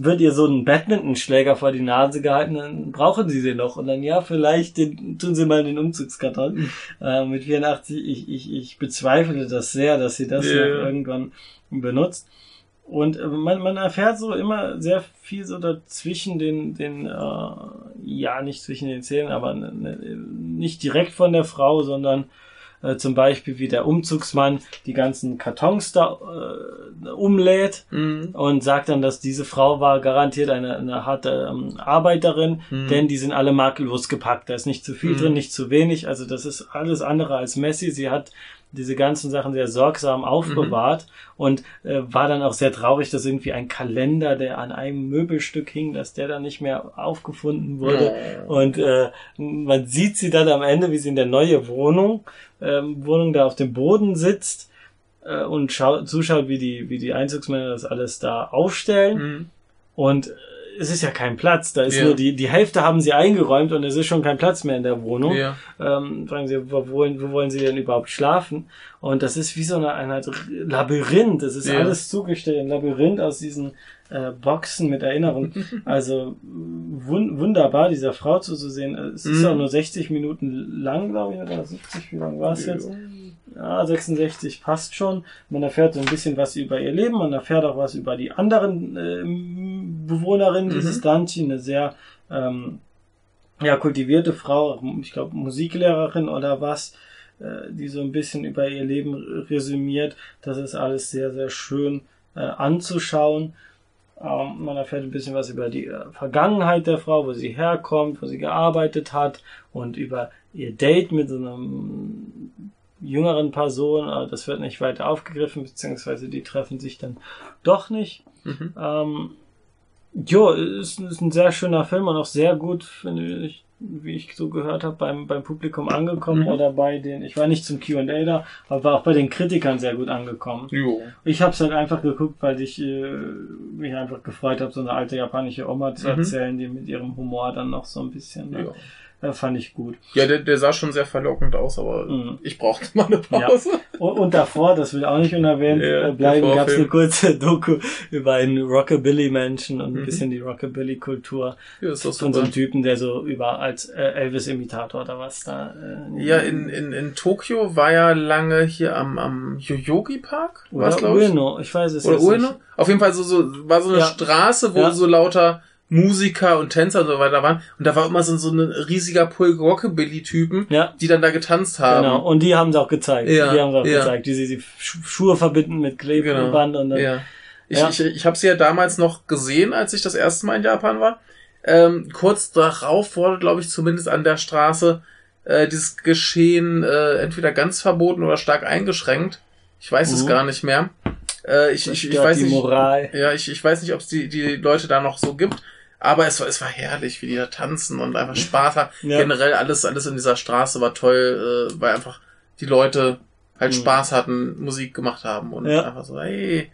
wird ihr so ein Badmintonschläger vor die Nase gehalten, dann brauchen sie den noch und dann ja vielleicht den, tun sie mal den Umzugskarton Mhm. äh, mit 84. Ich, ich, ich bezweifle das sehr, dass sie das Ja. noch irgendwann benutzt. Und äh, man, man erfährt so immer sehr viel so dazwischen den, den äh, ja, nicht zwischen den Zähnen, aber ne, ne, nicht direkt von der Frau, sondern äh, zum Beispiel wie der Umzugsmann die ganzen Kartons da äh, umlädt Mhm. und sagt dann, dass diese Frau war garantiert eine, eine harte ähm, Arbeiterin, Mhm. denn die sind alle makellos gepackt. Da ist nicht zu viel Mhm. drin, nicht zu wenig. Also das ist alles andere als Messi. Sie hat diese ganzen Sachen sehr sorgsam aufbewahrt und äh, war dann auch sehr traurig, dass irgendwie ein Kalender, der an einem Möbelstück hing, dass der dann nicht mehr aufgefunden wurde. Und äh, man sieht sie dann am Ende, wie sie in der neue Wohnung, ähm, Wohnung da auf dem Boden sitzt äh, und schau zuschaut, wie die, wie die Einzugsmänner das alles da aufstellen. Mhm. Und äh, es ist ja kein Platz. Da ist Ja. nur die, die Hälfte haben sie eingeräumt und es ist schon kein Platz mehr in der Wohnung. Ja. Ähm, fragen sie, wo wollen, wo wollen sie denn überhaupt schlafen? Und das ist wie so eine, eine Art Labyrinth. Es ist Ja. alles zugestellt, ein Labyrinth aus diesen äh, Boxen mit Erinnerungen. Also wun wunderbar, dieser Frau zuzusehen. Es ist Mhm. auch nur 60 Minuten lang, glaube ich, oder 70, wie lang war es jetzt? Ja, 66 passt schon. Man erfährt so ein bisschen was über ihr Leben, man erfährt auch was über die anderen ähm, Bewohnerinnen Mhm. dieses Dungeon, eine sehr ähm, ja, kultivierte Frau, ich glaube Musiklehrerin oder was, äh, die so ein bisschen über ihr Leben resümiert. Das ist alles sehr, sehr schön äh, anzuschauen. Ähm, man erfährt ein bisschen was über die äh, Vergangenheit der Frau, wo sie herkommt, wo sie gearbeitet hat und über ihr Date mit so einem jüngeren Person. Aber das wird nicht weiter aufgegriffen, beziehungsweise die treffen sich dann doch nicht. Mhm. Ähm, jo, ist, ist ein sehr schöner Film und auch sehr gut, finde ich, wie ich so gehört habe, beim, beim Publikum angekommen Mhm. oder bei den, ich war nicht zum Q&A da, aber war auch bei den Kritikern sehr gut angekommen. Jo. Ich habe es halt einfach geguckt, weil ich äh, mich einfach gefreut habe, so eine alte japanische Oma zu Mhm. erzählen, die mit ihrem Humor dann noch so ein bisschen, ne? Ja. äh, fand ich gut. Ja, der, der sah schon sehr verlockend aus, aber Mhm. ich brauchte mal eine Pause. Und, und davor, das will auch nicht unerwähnt Ja, äh, bleiben, gab es eine kurze Doku über einen Rockabilly-Menschen und ein Mhm. bisschen die Rockabilly-Kultur Ja, ist von so einem Typen, der so über als äh, Elvis-Imitator oder was da. Äh, Ja, in, in, in Tokio war ja lange hier am, am Yoyogi Park. war's, oder? Ueno, ich weiß es Oder jetzt Ueno? nicht. Auf jeden Fall so, so war so eine Ja. Straße, wo Ja. so lauter Musiker und Tänzer und so weiter waren. Und da war immer so, so ein riesiger Pulk Rockabilly-Typen, Ja, die dann da getanzt haben. genau. Und die haben sie auch gezeigt. Ja, die haben sie auch ja. gezeigt, die sie Schuhe verbinden mit Klebeband und dann. Ja. Ich, Ja. ich, ich habe sie ja damals noch gesehen, als ich das erste Mal in Japan war. Ähm, kurz darauf wurde, glaube ich, zumindest an der Straße äh, dieses Geschehen äh, entweder ganz verboten oder stark eingeschränkt. Ich weiß es Mhm. gar nicht mehr. Äh, ich, ich, ich stört weiß die nicht. Moral. Ja, ich, ich weiß nicht, ob es die, die Leute da noch so gibt. Aber es war, es war herrlich, wie die da tanzen und einfach Spaß haben. Ja. Generell alles, alles in dieser Straße war toll, äh, weil einfach die Leute halt Mhm. Spaß hatten, Musik gemacht haben und Ja. einfach so, hey,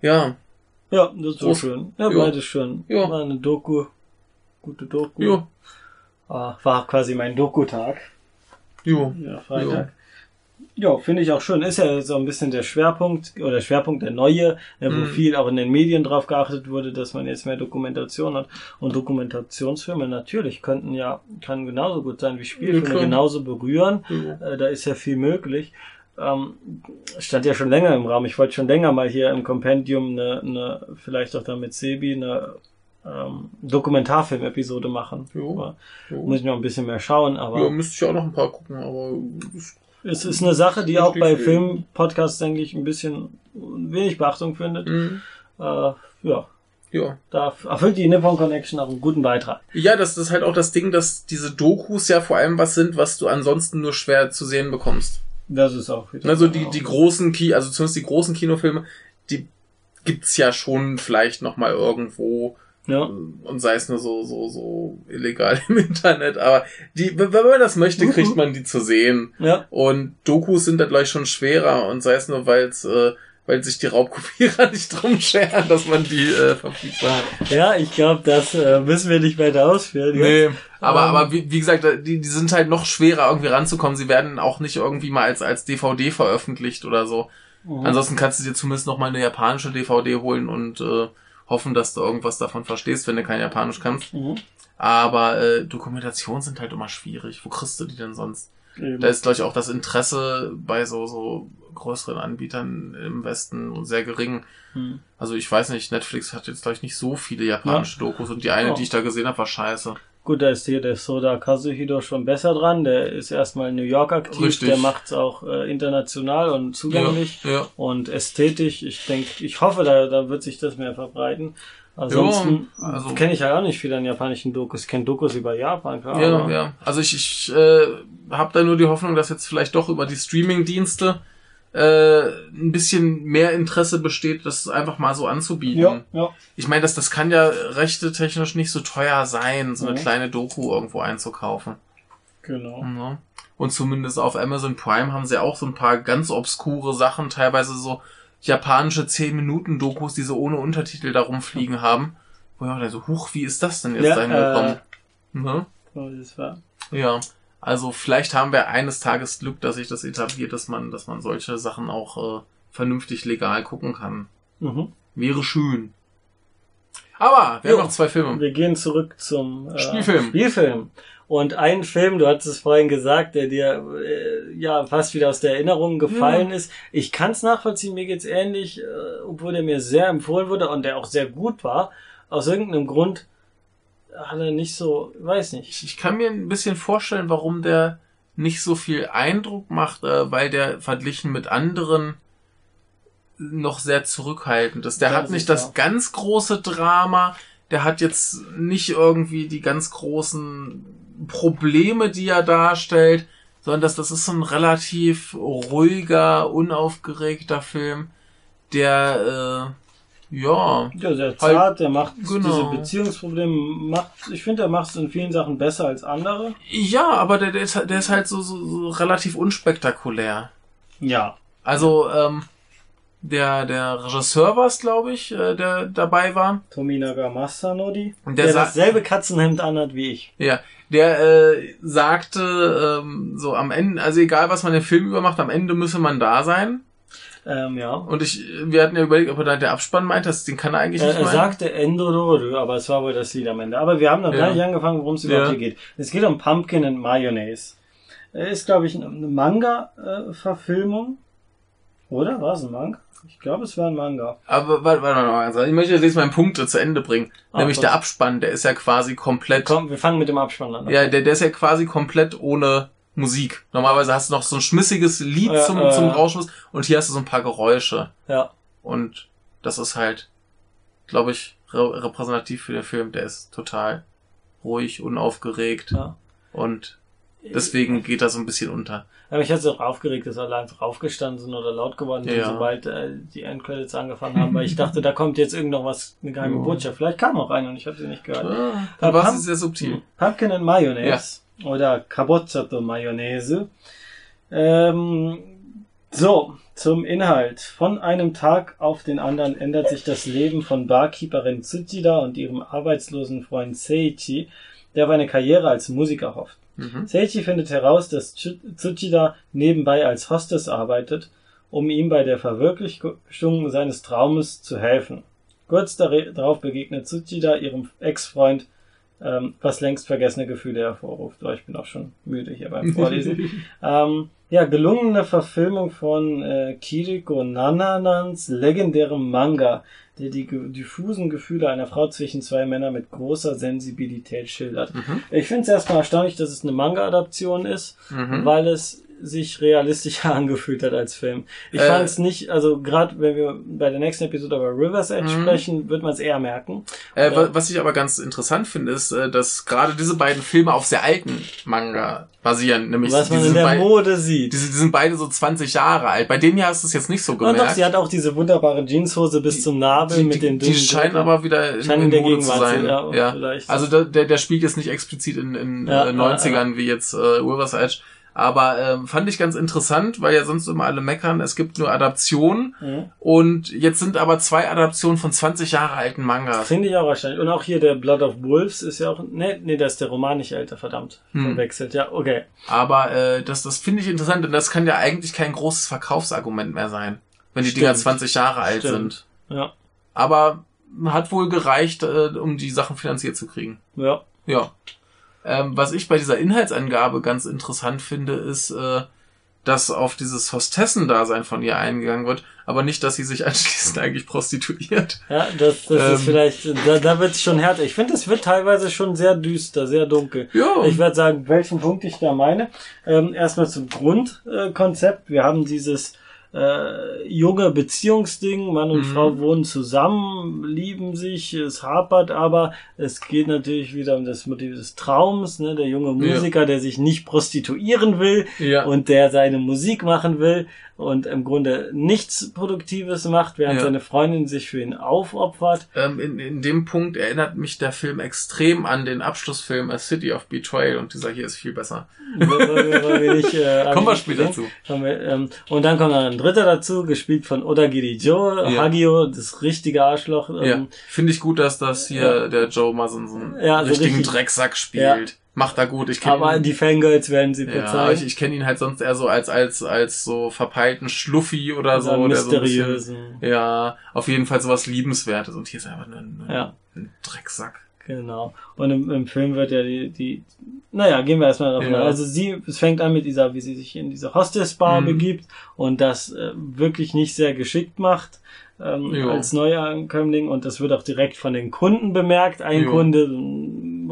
ja, Ja, das ist so Jo. schön. Ja, Jo. beides schön. Jo. War eine Doku. Gute Doku. jo. Ah, war quasi mein Doku-Tag. jo. Ja, Freitag. Ja, finde ich auch schön. Ist ja so ein bisschen der Schwerpunkt oder Schwerpunkt der neue, ne, wo Mhm. viel auch in den Medien drauf geachtet wurde, dass man jetzt mehr Dokumentation hat. Und Dokumentationsfilme natürlich könnten ja, kann genauso gut sein wie Spielfilme, genauso berühren. Ja. Äh, da ist ja viel möglich. Ähm, stand ja schon länger im Raum. Ich wollte schon länger mal hier im Kompendium eine, eine vielleicht auch da mit Sebi eine ähm, Dokumentarfilm-Episode machen. Jo. Jo. Muss ich noch ein bisschen mehr schauen, aber Ja, müsste ich auch noch ein paar gucken, aber es ist eine Sache, die auch bei. Filmpodcasts, denke ich, ein bisschen wenig Beachtung findet. mhm. Äh, ja, ja. da erfüllt die Nippon Connection auch einen guten Beitrag. Ja, das, ist halt auch das Ding, dass diese Dokus ja vor allem was sind, was du ansonsten nur schwer zu sehen bekommst. Das ist auch wieder. Also die, die großen Ki also zumindest die großen Kinofilme, die gibt's ja schon vielleicht noch mal irgendwo Ja, und sei es nur so so so illegal im Internet, aber die wenn man das möchte, kriegt man die zu sehen ja, und Dokus sind da gleich schon schwerer und sei es nur weil's äh, weil sich die Raubkopierer nicht drum scheren, dass man die äh, verfügbar hat. ja, ich glaube, das äh, müssen wir nicht weiter ausführen. jetzt. Nee, aber, Ähm. aber wie, wie gesagt, die, die sind halt noch schwerer irgendwie ranzukommen. Sie werden auch nicht irgendwie mal als, als DVD veröffentlicht oder so. Mhm. Ansonsten kannst du dir zumindest noch mal eine japanische DVD holen und äh, hoffen, dass du irgendwas davon verstehst, wenn du kein Japanisch kannst. Mhm. Aber äh, Dokumentationen sind halt immer schwierig. Wo kriegst du die denn sonst? Eben. Da ist, glaube ich, auch das Interesse bei so, so größeren Anbietern im Westen sehr gering. Mhm. Also ich weiß nicht, Netflix hat jetzt, glaube ich, nicht so viele japanische Dokus und die eine, Ja. die ich da gesehen habe, war scheiße. Gut, da ist hier der Soda Kazuhiro schon besser dran. Der ist erstmal in New York aktiv. Richtig. Der macht's auch äh, international und zugänglich. Ja, ja. und ästhetisch. Ich denke, ich hoffe, da, da wird sich das mehr verbreiten. Ansonsten Ja, also- kenne ich ja auch nicht viel an japanischen Dokus. Ich kenne Dokus über Japan, klar. Ja, ja. Also ich, ich äh, habe da nur die Hoffnung, dass jetzt vielleicht doch über die Streaming-Dienste äh, ein bisschen mehr Interesse besteht, das einfach mal so anzubieten. ja, ja. Ich meine, das, das kann ja rechte technisch nicht so teuer sein, so eine Mhm. kleine Doku irgendwo einzukaufen. genau. Ne? Und zumindest auf Amazon Prime haben sie auch so ein paar ganz obskure Sachen, teilweise so japanische 10-Minuten-Dokus, die so ohne Untertitel da rumfliegen haben. Wo dachte, so, huch, wie ist das denn jetzt Ja, dahin gekommen? Ne? Das war. Ja, also vielleicht haben wir eines Tages Glück, dass sich das etabliert, dass man, dass man solche Sachen auch äh, vernünftig legal gucken kann. Mhm. Wäre schön. Aber wir Jo. haben noch zwei Filme. Wir gehen zurück zum äh, Spielfilm. Spielfilm. Und ein Film, du hattest es vorhin gesagt, der dir äh, ja fast wieder aus der Erinnerung gefallen ist. Ich kann es nachvollziehen, mir geht's ähnlich, äh, obwohl der mir sehr empfohlen wurde und der auch sehr gut war. Aus irgendeinem Grund hat er nicht so, weiß nicht. Ich, ich kann mir ein bisschen vorstellen, warum der nicht so viel Eindruck macht, äh, weil der verglichen mit anderen noch sehr zurückhaltend ist. Der Das hat nicht das ganz große Drama, der hat jetzt nicht irgendwie die ganz großen Probleme, die er darstellt, sondern das, das ist so ein relativ ruhiger, unaufgeregter Film, der äh, ja Ja, sehr zart, der macht Genau. diese Beziehungsprobleme, macht, ich finde, er macht es in vielen Sachen besser als andere. ja, aber der, der, ist, halt- der ist halt so, so, so relativ unspektakulär. Ja. Also, ähm, der, der Regisseur war es, glaube ich, äh, der dabei war. Tominaga Masanori, Und der, der dasselbe Katzenhemd anhat wie ich. Ja, der äh, sagte ähm, so am Ende, also egal was man den Film über macht, am Ende müsse man da sein. Ähm, ja. Und ich, wir hatten ja überlegt, ob er da der Abspann meint, das, den kann er eigentlich Er, nicht er meinen. sagte Endororu, aber es war wohl das Lied am Ende. Aber wir haben noch Ja. gar nicht angefangen, worum es überhaupt Ja. hier geht. Es geht um Pumpkin and Mayonnaise. Ist, glaube ich, eine Manga-Verfilmung. Oder? War es ein Manga? Ich glaube, es war ein Manga. Aber warte, warte mal, also ich möchte jetzt meinen Punkt zu Ende bringen. Ah, Nämlich was? der Abspann, der ist ja quasi komplett Komm, wir fangen mit dem Abspann an. Ja, der, der ist ja quasi komplett ohne Musik. Normalerweise hast du noch so ein schmissiges Lied Ja, zum, äh. zum Rauschmiss und hier hast du so ein paar Geräusche. ja. Und das ist halt, glaube ich, re repräsentativ für den Film. Der ist total ruhig, unaufgeregt ja. und deswegen geht er so ein bisschen unter. Aber mich hat es auch aufgeregt, dass alle einfach aufgestanden sind oder laut geworden sind, Ja. sobald äh, die Endcredits angefangen haben, weil ich dachte, da kommt jetzt irgend noch was, eine geheime Ja. Botschaft. Vielleicht kam auch eine und ich habe sie nicht gehört. Ah, da war sie sehr subtil. Pumpkin and Mayonnaise oder Kabotzato Mayonnaise. Ähm, so, zum Inhalt. Von einem Tag auf den anderen ändert sich das Leben von Barkeeperin Tsujida und ihrem arbeitslosen Freund Seiichi, der auf eine Karriere als Musiker hofft. Mhm. Seiichi findet heraus, dass Tsu- Tsuchida nebenbei als Hostess arbeitet, um ihm bei der Verwirklichung seines Traumes zu helfen. Kurz dar- darauf begegnet Tsuchida ihrem Ex-Freund, ähm, was längst vergessene Gefühle hervorruft. Oh, ich bin auch schon müde hier beim Vorlesen. ähm, ja, gelungene Verfilmung von äh, Kiriko Nananans legendärem Manga, der die ge diffusen Gefühle einer Frau zwischen zwei Männern mit großer Sensibilität schildert. Mhm. Ich finde es erstmal erstaunlich, dass es eine Manga-Adaption ist, Mhm. weil es sich realistischer angefühlt hat als Film. Ich Äh, fand es nicht, also gerade wenn wir bei der nächsten Episode über River's Edge Mhm. sprechen, wird man es eher merken. Äh, Ja. wa- Was ich aber ganz interessant finde, ist, äh, dass gerade diese beiden Filme auf sehr alten Manga basieren. Nämlich Was man die in der Mode sieht. Die, sind- die sind beide so 20 Jahre alt. Bei dem hast du es jetzt nicht so Und doch, gemerkt. sie hat auch diese wunderbare Jeanshose bis zum Nabel die, mit die, den die dünnen scheinen Gürteln. aber wieder in, Scheinen in in der Mode zu Gegenwart sein. zu- ja, Ja, vielleicht. Also der, der, der spielt jetzt nicht explizit in, in Ja, äh, 90ern wie jetzt äh, River's Edge. Aber ähm, fand ich ganz interessant, weil ja sonst immer alle meckern, es gibt nur Adaptionen Mhm. und jetzt sind aber zwei Adaptionen von 20 Jahre alten Mangas. Finde ich auch wahrscheinlich. Und auch hier der Blood of Wolves ist ja auch. Nee, nee, das ist der Roman nicht älter, verdammt. Hm. Verwechselt, ja, okay. Aber äh, das, das finde ich interessant und das kann ja eigentlich kein großes Verkaufsargument mehr sein, wenn die Stimmt. Dinger 20 Jahre alt Stimmt. sind. Ja. Aber hat wohl gereicht, äh, um die Sachen finanziert zu kriegen. Ja. Ja. Ähm, was ich bei dieser Inhaltsangabe ganz interessant finde, ist, äh, dass auf dieses Hostessendasein von ihr eingegangen wird, aber nicht, dass sie sich anschließend eigentlich prostituiert. Ja, das, das Ähm. ist vielleicht, da, da wird es schon härter. Ich finde, es wird teilweise schon sehr düster, sehr dunkel. Ja. Ich werde sagen, welchen Punkt ich da meine. Ähm, erstmal zum Grundkonzept. Äh. Wir haben dieses äh, junge Beziehungsding. Mann und Mhm. Frau wohnen zusammen, lieben sich, es hapert, aber es geht natürlich wieder um das Motiv des Traums. Ne? Der junge Musiker, der sich nicht prostituieren will ja. und der seine Musik machen will und im Grunde nichts Produktives macht, während Ja. seine Freundin sich für ihn aufopfert. ähm, in, in dem Punkt erinnert mich der Film extrem an den Abschlussfilm A City of Betrayal und dieser hier ist viel besser. Nicht, äh, Kommen wir später gesehen. zu. Wir, ähm, und dann kommt noch ein dritter dazu, gespielt von Odagiri Joe, Ja. Hagio, das richtige Arschloch. Ja. Ähm, Finde ich gut, dass das hier der Joe mal so, so einen also richtigen richtig- Drecksack spielt. Macht er gut. Ich aber ihn. die Fangirls werden sie Ja, bezahlen. ich, ich kenne ihn halt sonst eher so als als als so verpeilten Schluffi oder so, Oder der so ein mysteriösen. bisschen, ja, auf jeden Fall sowas liebenswertes und hier ist einfach nur ein, Ja. ein Drecksack. Genau. Und im, im Film wird ja die, die, naja, gehen wir erstmal davon Ja. Also sie, es fängt an mit dieser, wie sie sich in diese Hostess-Bar Mhm. begibt und das äh, wirklich nicht sehr geschickt macht. Ähm, Jo. als Neuankömmling und das wird auch direkt von den Kunden bemerkt. Ein Jo. Kunde,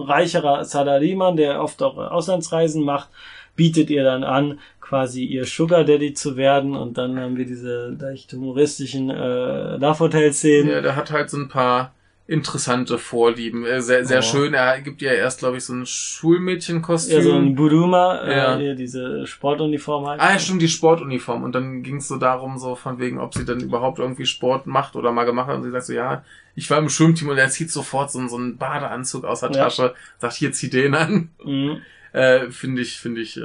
reicherer Salariman, der oft auch Auslandsreisen macht, bietet ihr dann an, quasi ihr Sugar Daddy zu werden und dann haben wir diese leicht humoristischen äh, Love Hotel Szenen. Ja, der hat halt so ein paar interessante Vorlieben. Äh, Sehr, sehr Oh. schön. Er gibt ihr erst, glaube ich, so ein Schulmädchenkostüm. Ja, so ein Buruma, Ja. äh, diese Sportuniform halt. Ah, ja, stimmt, die Sportuniform. Und dann ging es so darum, so von wegen, ob sie dann überhaupt irgendwie Sport macht oder mal gemacht hat. Und sie sagt so, ja, ich war im Schwimmteam und er zieht sofort so, einen- so einen Badeanzug aus der Ja. Tasche, sagt, hier, zieh den an. Mhm. Äh, finde ich, finde ich äh,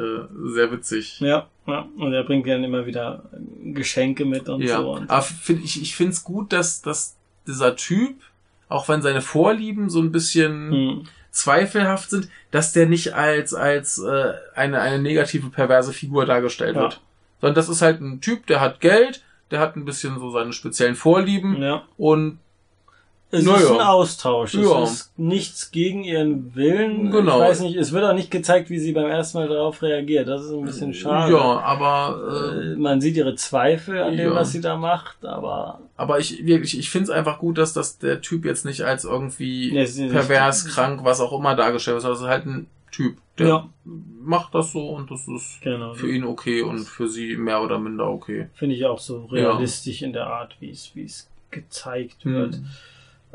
sehr witzig. Ja, ja, und er bringt dann immer wieder Geschenke mit und Ja, so. Und aber find, ich, ich finde es gut, dass, dass dieser Typ, auch wenn seine Vorlieben so ein bisschen Mhm. zweifelhaft sind, dass der nicht als, als äh, eine, eine negative, perverse Figur dargestellt Ja. wird. Sondern das ist halt ein Typ, der hat Geld, der hat ein bisschen so seine speziellen Vorlieben ja. und Es Na ist ja. ein Austausch. Ja. Es ist nichts gegen ihren Willen. Genau. Ich weiß nicht, es wird auch nicht gezeigt, wie sie beim ersten Mal darauf reagiert. Das ist ein bisschen schade. ja, aber äh, Äh, Man sieht ihre Zweifel an dem, Ja. was sie da macht, aber aber ich wirklich, ich finde es einfach gut, dass das der Typ jetzt nicht als irgendwie Nee, ist nicht- pervers, krank, was auch immer dargestellt wird, sondern es ist halt ein Typ, der Ja. macht das so und das ist genau. für ihn okay und für sie mehr oder minder okay. Finde ich auch so Ja. realistisch in der Art, wie es, wie es gezeigt Hm.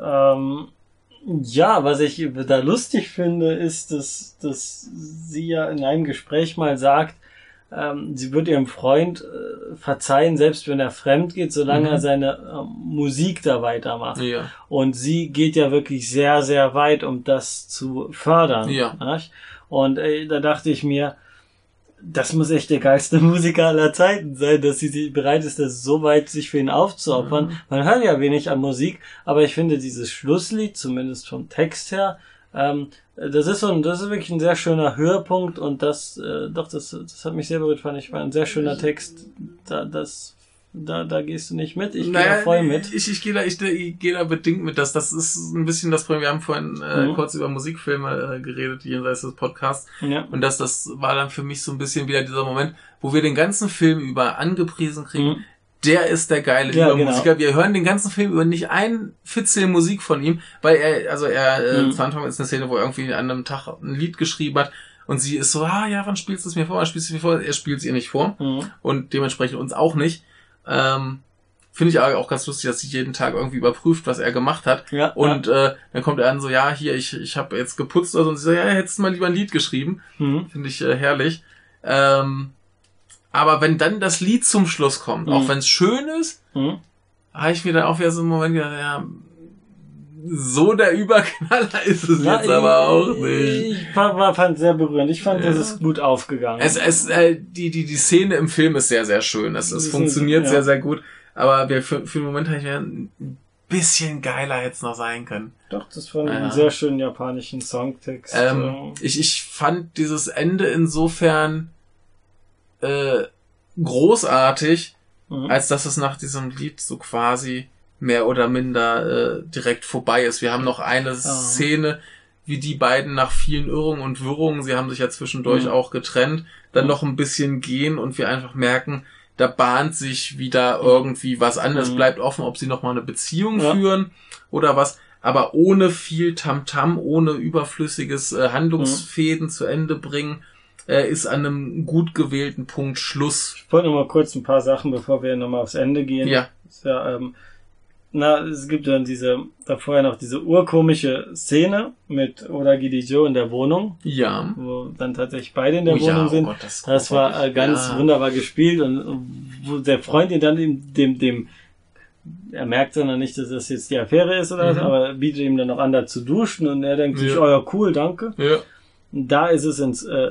Ähm, ja, was ich da lustig finde, ist, dass, dass sie ja in einem Gespräch mal sagt, ähm, sie wird ihrem Freund äh, verzeihen, selbst wenn er fremd geht, solange Mhm. er seine ähm, Musik da weitermacht. Ja. Und sie geht ja wirklich sehr, sehr weit, um das zu fördern. Ja. nicht? Und äh, da dachte ich mir, das muss echt der geilste Musiker aller Zeiten sein, dass sie sich bereit ist, das so weit sich für ihn aufzuopfern. Mhm. Man hört ja wenig an Musik, aber ich finde dieses Schlusslied, zumindest vom Text her, Ähm, das ist so ein, das ist wirklich ein sehr schöner Höhepunkt und das, äh, doch, das, das hat mich sehr berührt, fand ich, war ein sehr schöner Text. Da, das, da, da gehst du nicht mit, ich gehe da voll mit. Ich, ich gehe da, ich, ich gehe da bedingt mit. Das, das ist ein bisschen das Problem. Wir haben vorhin äh, Mhm. kurz über Musikfilme äh, geredet, jenseits des Podcasts. Ja. Und das, das war dann für mich so ein bisschen wieder dieser Moment, wo wir den ganzen Film über angepriesen kriegen. Mhm. Der ist der geile Ja, Übermusiker. Wir hören den ganzen Film über nicht ein Fitzel Musik von ihm, weil er, also er, äh, Mhm. zu Anfang ist eine Szene, wo er irgendwie an einem Tag ein Lied geschrieben hat und sie ist so, ah ja, wann spielst du es mir vor? Wann spielst du es mir vor? Er spielt es ihr nicht vor Mhm. und dementsprechend uns auch nicht. Ähm, Finde ich auch ganz lustig, dass sie jeden Tag irgendwie überprüft, was er gemacht hat. Ja, Und äh, dann kommt er an so, ja, hier, ich, ich habe jetzt geputzt oder so. Und sie so, ja, hättest du mal lieber ein Lied geschrieben. ja. Mhm. Finde ich äh, herrlich. Ähm, aber wenn dann das Lied zum Schluss kommt, Mhm. auch wenn es schön ist, Mhm. habe ich mir dann auch wieder so einen Moment gedacht, ja, so der Überknaller ist es jetzt aber auch nicht. Ich fand, fand sehr berührend. Ich fand, das Ja. ist gut aufgegangen. Es, es, äh, die, die, die Szene im Film ist sehr, sehr schön. Es, es funktioniert ja. sehr, sehr gut. Aber wir, für, für den Moment habe ich mir ein bisschen geiler hätte es noch sein können. Doch, das fand ich Ja. einen sehr schönen japanischen Songtext. Ähm, ich, ich fand dieses Ende insofern äh, großartig, Mhm. als dass es nach diesem Lied so quasi mehr oder minder äh, direkt vorbei ist. Wir haben noch eine Szene, wie die beiden nach vielen Irrungen und Wirrungen, sie haben sich ja zwischendurch Mhm. auch getrennt, dann noch ein bisschen gehen und wir einfach merken, da bahnt sich wieder irgendwie was an. Es Mhm. bleibt offen, ob sie noch mal eine Beziehung Ja. führen oder was, aber ohne viel Tamtam, ohne überflüssiges äh, Handlungsfäden zu Ende bringen, äh, ist an einem gut gewählten Punkt Schluss. Ich wollte noch mal kurz ein paar Sachen, bevor wir nochmal aufs Ende gehen. Ja. Ist ja ähm, na, es gibt dann diese, davor ja noch diese urkomische Szene mit Oda Gidijo in der Wohnung, Ja. wo dann tatsächlich beide in der Oh ja, Wohnung oh sind. Gott, das Das war äh, ganz Ja. wunderbar gespielt und wo der Freund ihn dann dem, dem, dem er merkt dann noch nicht, dass das jetzt die Affäre ist oder was, Mhm. aber bietet ihm dann noch an, da zu duschen und er denkt sich, Ja. oh ja, cool, danke. Ja. Und da ist es ins, äh,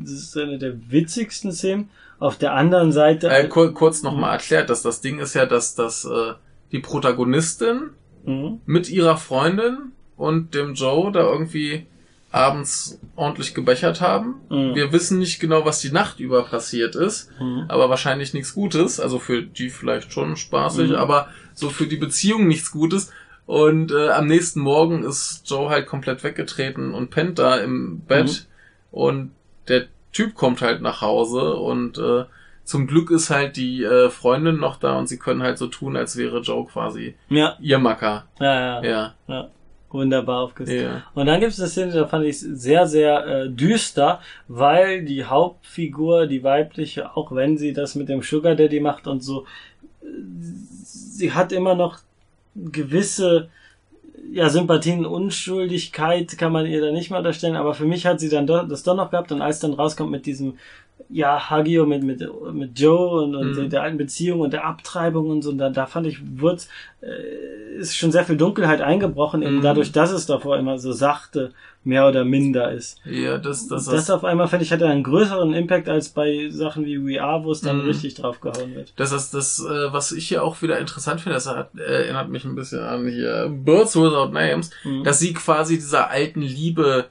das ist eine der witzigsten Szenen. Auf der anderen Seite, Äh, kur kurz nochmal erklärt, dass das Ding ist ja, dass das äh, die Protagonistin Mhm. mit ihrer Freundin und dem Joe da irgendwie abends ordentlich gebechert haben. Mhm. Wir wissen nicht genau, was die Nacht über passiert ist, Mhm. aber wahrscheinlich nichts Gutes. Also für die vielleicht schon spaßig, Mhm. aber so für die Beziehung nichts Gutes. Und äh, am nächsten Morgen ist Joe halt komplett weggetreten und pennt da im Bett. Und der Typ kommt halt nach Hause und äh, zum Glück ist halt die äh, Freundin noch da und sie können halt so tun, als wäre Joe quasi ja, ihr Macker. ja, ja, Ja. ja. Wunderbar aufgesetzt. Ja. Und dann gibt es eine Szene, da fand ich sehr, sehr äh, düster, weil die Hauptfigur, die weibliche, auch wenn sie das mit dem Sugar Daddy macht und so, sie hat immer noch gewisse ja, Sympathien, Unschuldigkeit kann man ihr da nicht mal unterstellen, aber für mich hat sie dann doch, das doch noch gehabt und als dann rauskommt mit diesem ja, Hagio mit, mit, mit Joe und, und Mhm. der alten Beziehung und der Abtreibung und so, und da, da fand ich, wurde, äh, ist schon sehr viel Dunkelheit eingebrochen, eben Mhm. dadurch, dass es davor immer so sachte, mehr oder minder ist. Ja, das, das, Das, das, auf einmal, finde ich, hat einen größeren Impact als bei Sachen wie We Are, wo es dann Mhm. richtig drauf gehauen wird. das ist das, äh, was ich hier auch wieder interessant finde, das hat, erinnert mich ein bisschen an hier Birds Without Names, Mhm. dass sie quasi dieser alten Liebe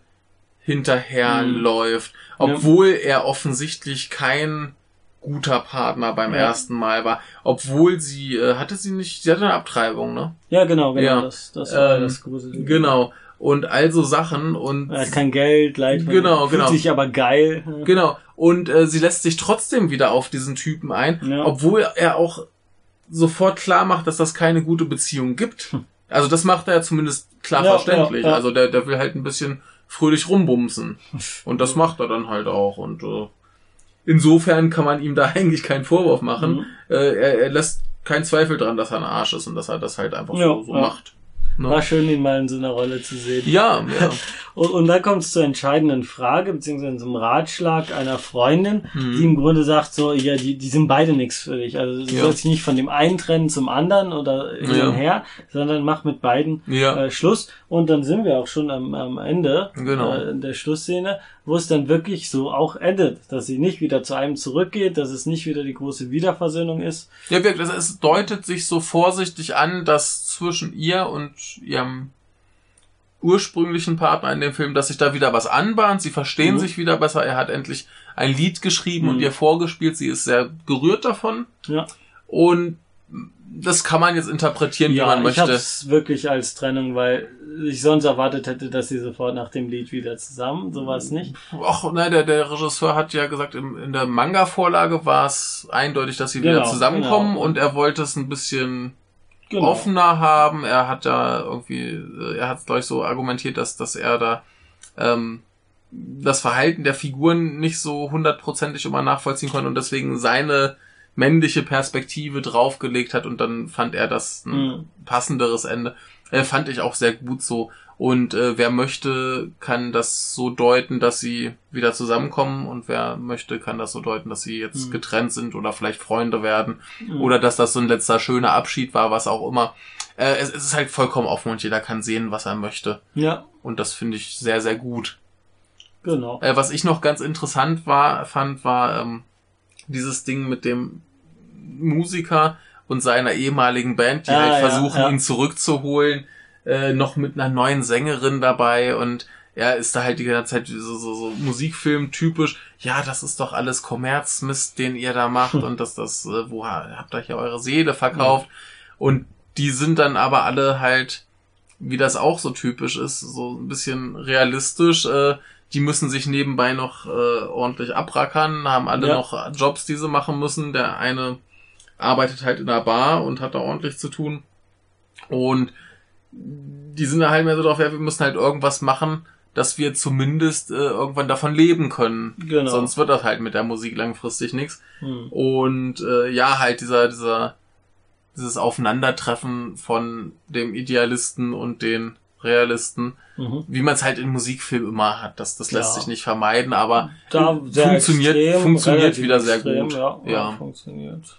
hinterherläuft, Ja. obwohl er offensichtlich kein guter Partner beim Ja. ersten Mal war, obwohl sie, äh, hatte sie nicht, sie hatte eine Abtreibung, ne? Ja, genau, genau, Ja. das, das war Ähm, das Gruselige. Genau. Und also Sachen und Er hat kein Geld, leid, Genau, fühlt genau. sich aber geil. Genau. Und äh, sie lässt sich trotzdem wieder auf diesen Typen ein, Ja. obwohl er auch sofort klar macht, dass das keine gute Beziehung gibt. Also das macht er ja zumindest klar Hm. Ja, verständlich. ja, ja. Also der, der will halt ein bisschen fröhlich rumbumsen. Und das macht er dann halt auch. Und äh, insofern kann man ihm da eigentlich keinen Vorwurf machen. Mhm. Äh, er, er lässt keinen Zweifel dran, dass er ein Arsch ist und dass er das halt einfach Ja, so, so ja. macht. Ne? War schön, ihn mal in so einer Rolle zu sehen. Ja, ja. Und, und dann kommt es zur entscheidenden Frage, beziehungsweise zum Ratschlag einer Freundin, Mhm. die im Grunde sagt so, ja, die, die sind beide nichts für dich. Also du Ja. sollst dich nicht von dem einen trennen zum anderen oder hin Ja. und her, sondern mach mit beiden Ja. äh, Schluss. Und dann sind wir auch schon am, am Ende Genau. äh, in der Schlussszene, wo es dann wirklich so auch endet, dass sie nicht wieder zu einem zurückgeht, dass es nicht wieder die große Wiederversöhnung ist. Ja, wirklich, es deutet sich so vorsichtig an, dass zwischen ihr und ihrem ursprünglichen Partner in dem Film, dass sich da wieder was anbahnt. Sie verstehen Mhm. sich wieder besser. Er hat endlich ein Lied geschrieben und Mhm. ihr vorgespielt. Sie ist sehr gerührt davon. Ja. Und das kann man jetzt interpretieren, wie man ich möchte. habe es wirklich als Trennung, weil ich sonst erwartet hätte, dass sie sofort nach dem Lied wieder zusammen, sowas nicht. Ach, ne, der, der Regisseur hat ja gesagt, im, in der Manga-Vorlage war es eindeutig, dass sie wieder Genau, zusammenkommen genau. und er wollte es ein bisschen Genau. offener haben. Er hat da irgendwie, äh, er hat glaube ich so argumentiert, dass, dass er da ähm, das Verhalten der Figuren nicht so hundertprozentig immer nachvollziehen konnte und deswegen seine männliche Perspektive draufgelegt hat und dann fand er das ein Mhm. passenderes Ende. Äh, fand ich auch sehr gut so. Und äh, wer möchte, kann das so deuten, dass sie wieder zusammenkommen und wer möchte, kann das so deuten, dass sie jetzt Mhm. getrennt sind oder vielleicht Freunde werden Mhm. oder dass das so ein letzter schöner Abschied war, was auch immer. Äh, es, es ist halt vollkommen offen und jeder kann sehen, was er möchte. Ja, Und das finde ich sehr, sehr gut. genau. Äh, was ich noch ganz interessant war, fand, war ähm, dieses Ding mit dem Musiker und seiner ehemaligen Band, die Ja, halt ja, versuchen, ja. ihn zurückzuholen, äh, noch mit einer neuen Sängerin dabei und er ist da halt die ganze Zeit so, so, so Musikfilm typisch. Ja, das ist doch alles Kommerzmist, den ihr da macht und dass das, äh, wo ha- habt ihr hier eure Seele verkauft? Und die sind dann aber alle halt, wie das auch so typisch ist, so ein bisschen realistisch. Äh, die müssen sich nebenbei noch äh, ordentlich abrackern, haben alle Ja. noch Jobs, die sie machen müssen. Der eine arbeitet halt in der Bar und hat da ordentlich zu tun. Und die sind da halt mehr so drauf, ja, wir müssen halt irgendwas machen, dass wir zumindest äh, irgendwann davon leben können. Genau. Sonst wird das halt mit der Musik langfristig nichts. Hm. Und äh, ja, halt dieser, dieser, dieses Aufeinandertreffen von dem Idealisten und den Realisten, Mhm. wie man es halt in Musikfilmen immer hat. Das, das lässt Ja. sich nicht vermeiden, aber funktioniert, extrem, funktioniert wieder sehr extrem, gut. Ja, ja. ja. funktioniert.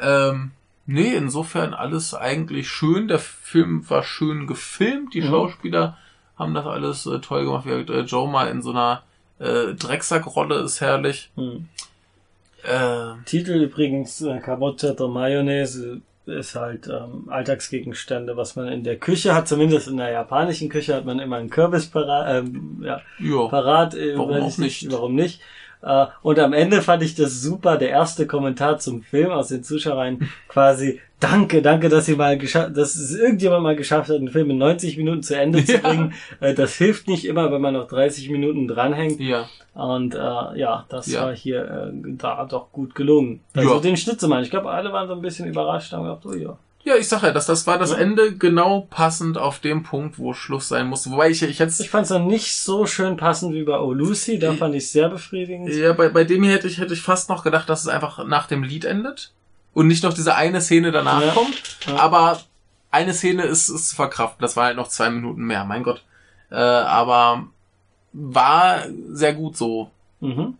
Ähm, nee, insofern alles eigentlich schön. Der Film war schön gefilmt. Die Mhm. Schauspieler haben das alles äh, toll gemacht. Wie äh, Joe mal in so einer äh, Drecksackrolle ist herrlich. Hm. Ähm, Titel übrigens äh, der Mayonnaise ist halt ähm, Alltagsgegenstände, was man in der Küche hat, zumindest in der japanischen Küche hat man immer einen Kürbis parat, ähm, ja, ja. parat äh, Warum auch ich nicht? Warum nicht? Äh, und am Ende fand ich das super, der erste Kommentar zum Film aus den Zuschauern quasi, danke, danke, dass ihr mal geschafft, dass es irgendjemand mal geschafft hat, einen Film in 90 Minuten zu Ende zu Ja. bringen. Äh, das hilft nicht immer, wenn man noch 30 Minuten dranhängt. Ja. Und äh, ja, das Ja. war hier äh, da doch gut gelungen. Also Ja. den Schnitt zu machen. Ich glaube, alle waren so ein bisschen überrascht, haben gedacht, oh ja. Ja, ich sag ja, das, das war das Ja. Ende genau passend auf dem Punkt, wo Schluss sein musste. Wobei ich, ich jetzt, Ich fand es noch nicht so schön passend wie bei Oh Lucy, da fand ich sehr befriedigend. ja, bei, bei dem hier hätte ich, hätte ich fast noch gedacht, dass es einfach nach dem Lied endet und nicht noch diese eine Szene danach Ja. kommt. Ja. Aber eine Szene ist, ist zu verkraften. Das war halt noch zwei Minuten mehr, mein Gott. Äh, aber war sehr gut so. Mhm.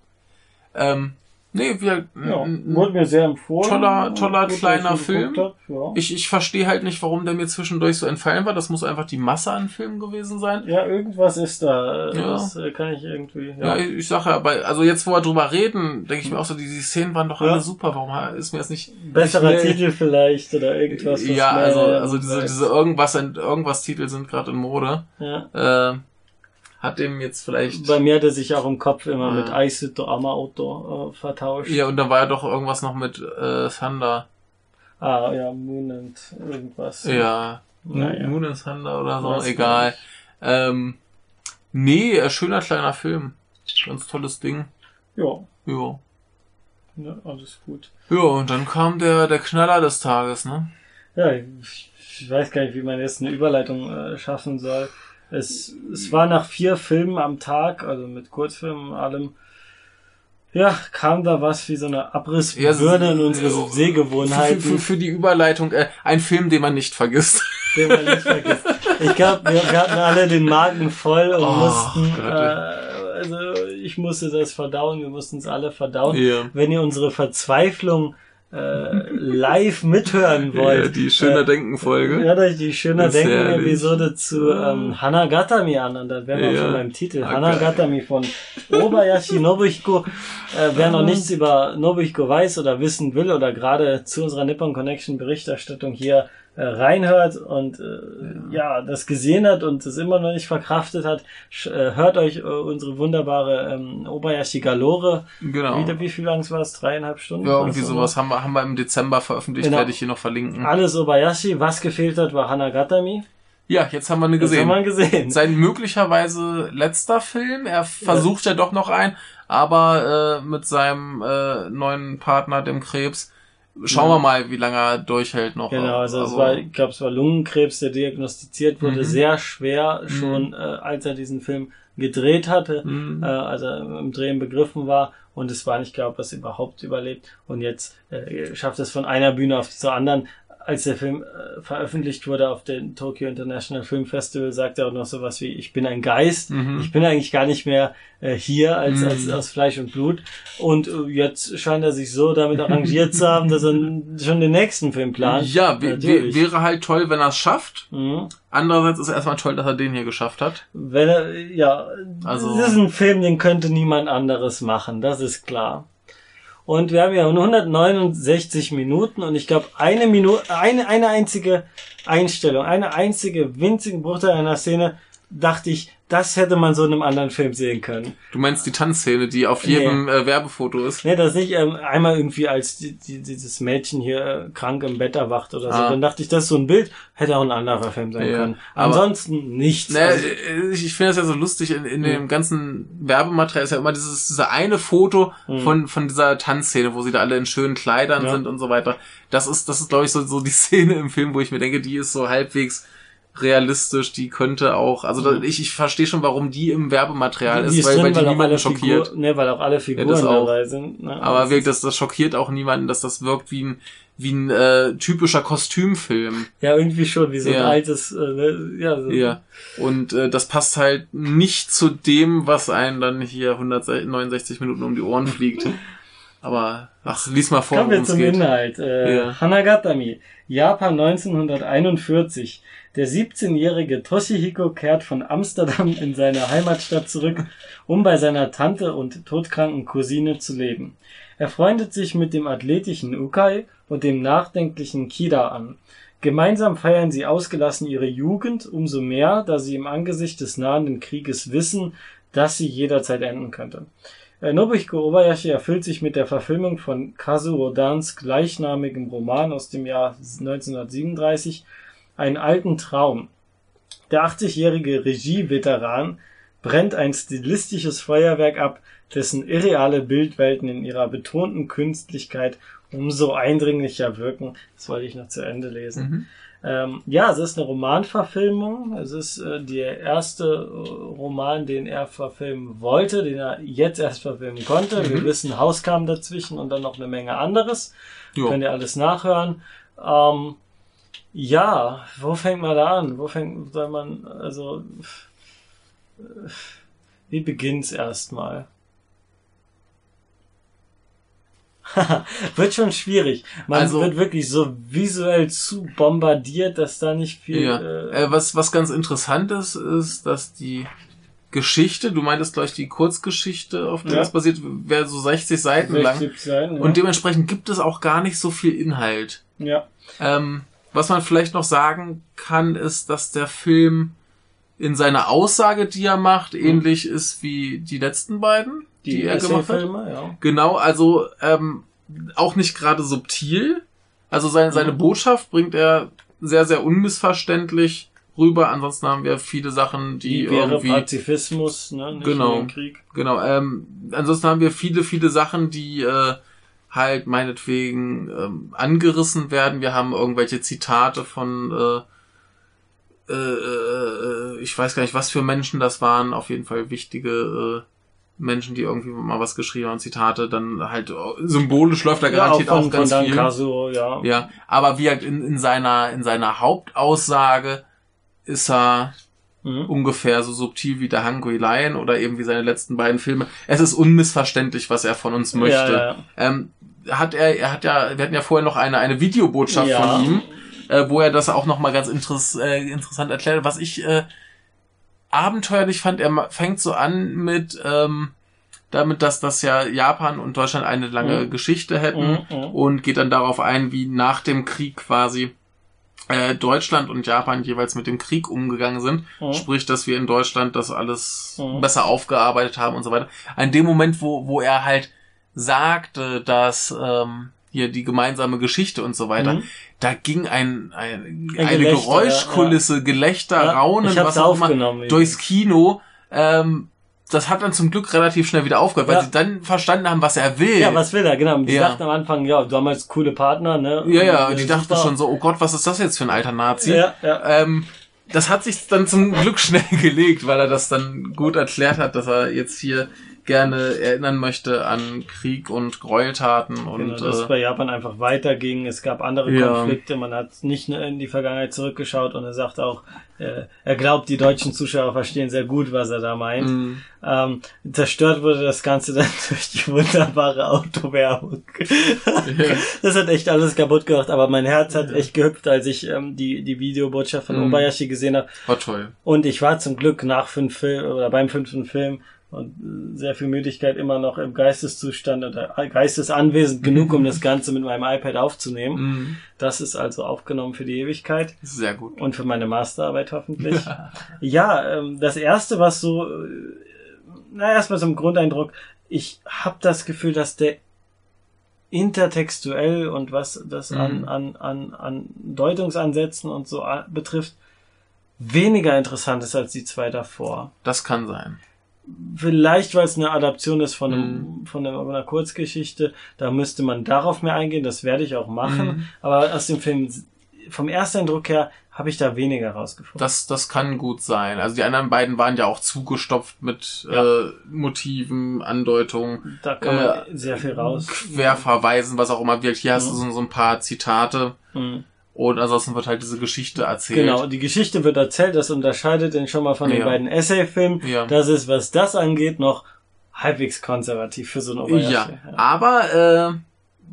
Ähm, nee, wir, Ja, wurde mir sehr empfohlen. toller- toller Gut, dass kleiner Film. hab, Ja. ich, ich verstehe halt nicht, warum der mir zwischendurch so entfallen war. Das muss einfach die Masse an Filmen gewesen sein. ja, irgendwas ist da. Ja. Das äh, kann ich irgendwie. Ja, Ja. ich, ich sag ja, bei, also jetzt, wo wir drüber reden, denke ich mir auch so, die, die Szenen waren doch alle super. Warum ist mir das nicht Besserer nicht Titel vielleicht oder irgendwas. was Ja, also, also diese, diese irgendwas, irgendwas Titel sind gerade in Mode. Ja. Äh, hat dem jetzt vielleicht. Bei mir hat er sich auch im Kopf immer mit Aisuto Ama-Auto äh, vertauscht. Ja, und dann war ja doch irgendwas noch mit äh, Thunder. Ah, ja, Moon and irgendwas. Ja. Naja. Moon and Thunder oder so, Was egal. Ähm, nee, äh, schöner kleiner Film. Ganz tolles Ding. Ja, Ja. ne, alles gut. Ja, und dann kam der, der Knaller des Tages, ne? Ja, ich, ich weiß gar nicht, wie man jetzt eine Überleitung äh, schaffen soll. Es, es war nach vier Filmen am Tag, also mit Kurzfilmen und allem, ja, kam da was wie so eine Abrissbirne in unsere Ja, Für, Sehgewohnheiten, für, für die Überleitung, äh, ein Film, den man nicht vergisst. den man nicht vergisst. Ich glaube, wir, wir hatten alle den Magen voll und Oh, mussten, Gott. äh, also ich musste das verdauen, wir mussten es alle verdauen. Ja. Wenn ihr unsere Verzweiflung äh, live mithören wollt. Ja, die Schöner äh, Denken-Folge. Hört euch die Schöner Denken-Episode zu ähm, Hanagatami an und dann wären wir Ja. schon beim Titel. Ah, Hanagatami von Obayashi Nobuhiko. Äh, wer noch nichts über Nobuhiko weiß oder wissen will oder gerade zu unserer Nippon Connection Berichterstattung hier äh, reinhört und äh, ja. das gesehen hat und es immer noch nicht verkraftet hat, äh, hört euch äh, unsere wunderbare ähm, Obayashi Galore. Genau. Wieder, wie viel lang war es? Dreieinhalb Stunden? Ja, irgendwie sowas haben wir, haben wir im Dezember veröffentlicht, Genau. werde ich hier noch verlinken. Alles Obayashi. Was gefehlt hat, war Hanagatami. Ja, jetzt haben wir eine Das haben gesehen. wir gesehen. Sein möglicherweise letzter Film. Er versucht ja doch noch ein, aber äh, mit seinem äh, neuen Partner, dem Krebs, schauen Ja. wir mal, wie lange er durchhält noch. Genau, also es war, ich glaube, es war Lungenkrebs, der diagnostiziert wurde, Mhm. sehr schwer schon, äh, als er diesen Film gedreht hatte, Mhm. äh, als er im Drehen begriffen war und es war nicht klar, ob er es überhaupt überlebt und jetzt äh, schafft es von einer Bühne auf zur anderen. Als der Film äh, veröffentlicht wurde auf dem Tokyo International Film Festival, sagte er auch noch sowas wie, ich bin ein Geist, Mhm. ich bin eigentlich gar nicht mehr äh, hier als, Mhm. als aus Fleisch und Blut. Und äh, jetzt scheint er sich so damit arrangiert zu haben, dass er schon den nächsten Film plant. Ja, wäre halt toll, wenn er es schafft. Mhm. Andererseits ist erstmal toll, dass er den hier geschafft hat. Wenn er, ja, Also- das ist ein Film, den könnte niemand anderes machen, das ist klar. Und wir haben ja nur 169 Minuten und ich glaube eine Minute, eine, eine einzige Einstellung, eine einzige winzige Bruchteil einer Szene, dachte ich, das hätte man so in einem anderen Film sehen können. Du meinst die Tanzszene, die auf jedem äh, Werbefoto ist. Nee, das nicht ähm, einmal irgendwie als die, die, dieses Mädchen hier äh, krank im Bett erwacht oder so. Ah. Dann dachte ich, das ist so ein Bild, hätte auch ein anderer Film sein Ja, können. Ansonsten nichts. Naja, Also, äh, ich, ich finde das ja so lustig, in, in Mhm. dem ganzen Werbematerial ist ja immer dieses, dieser eine Foto Mhm. von, von dieser Tanzszene, wo sie da alle in schönen Kleidern Ja. sind und so weiter. Das ist, das ist, glaube ich, so, so die Szene im Film, wo ich mir denke, die ist so halbwegs realistisch, die könnte auch, also da, Mhm. ich, ich verstehe schon, warum die im Werbematerial die ist, weil, drin, weil die alle niemanden schockiert. Figur, ne, weil auch alle Figuren das auch. dabei sind. Ne? Aber Das wirklich, das, das schockiert auch niemanden, dass das wirkt wie ein, wie ein äh, typischer Kostümfilm. Ja, irgendwie schon, wie so ein Ja. altes, äh, ne, ja, so. Ja. Und äh, das passt halt nicht zu dem, was einen dann hier 169 Minuten um die Ohren fliegt. Aber, ach, lies mal vor, Kommen wir worum es zum geht. Inhalt. Äh, Ja. Hanagatami, Japan 1941. Der 17-jährige Toshihiko kehrt von Amsterdam in seine Heimatstadt zurück, um bei seiner Tante und todkranken Cousine zu leben. Er freundet sich mit dem athletischen Ukai und dem nachdenklichen Kida an. Gemeinsam feiern sie ausgelassen ihre Jugend, umso mehr, da sie im Angesicht des nahenden Krieges wissen, dass sie jederzeit enden könnte. Äh, Nobuhiko Obayashi erfüllt sich mit der Verfilmung von Kazuo Odans gleichnamigem Roman aus dem Jahr 1937 einen alten Traum. Der 80-jährige Regie-Veteran brennt ein stilistisches Feuerwerk ab, dessen irreale Bildwelten in ihrer betonten Künstlichkeit umso eindringlicher wirken. Das wollte ich noch zu Ende lesen. Mhm. Ähm, ja, es ist eine Romanverfilmung. Es ist äh, der erste äh, Roman, den er verfilmen wollte, den er jetzt erst verfilmen konnte. Wir Mhm. wissen, Haus kam dazwischen und dann noch eine Menge anderes. Jo. Könnt ihr alles nachhören. Ähm, ja, wo fängt man da an? Wo fängt, soll man, also, wie beginnt's erstmal? wird schon schwierig. Man Also- wird wirklich so visuell zu bombardiert, dass da nicht viel. Ja. Äh, Äh, was, was ganz interessant ist, ist, dass die Geschichte, du meintest gleich die Kurzgeschichte, auf der Ja. das basiert, wäre so 60 Seiten lang. 60 Seiten, ja. Und dementsprechend gibt es auch gar nicht so viel Inhalt. ja. Ähm, was man vielleicht noch sagen kann, ist, dass der Film in seiner Aussage, die er macht, ähnlich ist wie die letzten beiden, die, die er gemacht hat. Ja. Genau, also ähm, auch nicht gerade subtil. Also seine, seine Mhm. Botschaft bringt er sehr, sehr unmissverständlich rüber. Ansonsten haben wir viele Sachen, die, Die wäre irgendwie Pazifismus, ne? Nicht Genau. Krieg. Genau, ähm, ansonsten haben wir viele, viele Sachen, die äh, halt meinetwegen ähm, angerissen werden. Wir haben irgendwelche Zitate von, äh, äh, äh, ich weiß gar nicht, was für Menschen das waren. Auf jeden Fall wichtige äh, Menschen, die irgendwie mal was geschrieben haben, Zitate. Dann halt äh, symbolisch läuft da garantiert ja, auch, von, ganz viel. Kazuo, ja. Ja, aber wie halt in, in seiner in seiner Hauptaussage ist er Mhm. ungefähr so subtil wie der Hungry Lion oder eben wie seine letzten beiden Filme. Es ist unmissverständlich, was er von uns möchte. Ja, ja. Ähm, hat er, er hat ja, wir hatten ja vorher noch eine, eine Videobotschaft Ja. von ihm, äh, wo er das auch nochmal ganz interess äh, interessant erklärt. Was ich äh, abenteuerlich fand, er fängt so an mit, ähm, damit, dass das ja Japan und Deutschland eine lange Mhm. Geschichte hätten Mhm, mhm. und geht dann darauf ein, wie nach dem Krieg quasi äh, Deutschland und Japan jeweils mit dem Krieg umgegangen sind. Mhm. Sprich, dass wir in Deutschland das alles Mhm. besser aufgearbeitet haben und so weiter. An dem Moment, wo, wo er halt sagte, dass ähm, hier die gemeinsame Geschichte und so weiter, Mhm. da ging ein, ein, Ein eine Gelächter, Geräuschkulisse, Gelächter, Ja, Raunen, was auch immer, durchs Kino. Ähm, das hat dann zum Glück relativ schnell wieder aufgehört, weil Ja. sie dann verstanden haben, was er will. Ja, was will er, genau. Die Ja. dachten am Anfang, ja, damals coole Partner, ne? ja, ja, Und, die dachten schon so, oh Gott, was ist das jetzt für ein alter Nazi? Ja, ja. Ähm, das hat sich dann zum Glück schnell gelegt, weil er das dann gut erklärt hat, dass er jetzt hier gerne erinnern möchte an Krieg und Gräueltaten und Genau, dass es äh, bei Japan einfach weiterging. Es gab andere Ja. Konflikte, man hat nicht nur in die Vergangenheit zurückgeschaut und er sagt auch, äh, er glaubt, die deutschen Zuschauer verstehen sehr gut, was er da meint. mh, Ähm, zerstört wurde das Ganze dann durch die wunderbare Autowerbung. Das hat echt alles kaputt gemacht, aber mein Herz hat echt gehüpft, als ich ähm, die, die Videobotschaft von Mhm. Obayashi gesehen habe. war toll. Und ich war zum Glück nach fünf Film oder beim fünften Film und äh, sehr viel Müdigkeit immer noch im Geisteszustand oder geistesanwesend genug, um das Ganze mit meinem iPad aufzunehmen. Mhm. Das ist also aufgenommen für die Ewigkeit Sehr gut. und für meine Masterarbeit hoffentlich. ja, ähm, das erste, was so, äh, na erstmal so ein Grundeindruck, ich habe das Gefühl, dass der intertextuell und was das an, Mhm. an, an, an Deutungsansätzen und so a- betrifft, weniger interessant ist als die zwei davor. Das kann sein. Vielleicht, weil es eine Adaption ist von, einem, Mhm. von einer, Kurzgeschichte, da müsste man darauf mehr eingehen, das werde ich auch machen. Mhm. Aber aus dem Film, vom ersten Eindruck her, habe ich da weniger rausgefunden. Das, das kann gut sein. Also die anderen beiden waren ja auch zugestopft mit Ja. äh, Motiven, Andeutungen, Da kann man Äh, sehr viel raus. Querverweisen, was auch immer wirkt. Hier hast du so, so ein paar Zitate Mhm. Und ansonsten wird halt diese Geschichte erzählt. Genau, die Geschichte wird erzählt, das unterscheidet den schon mal von den Ja. beiden Essay-Filmen. Ja. Das ist, was das angeht, noch halbwegs konservativ für so ein Obayashi. Ja, aber äh,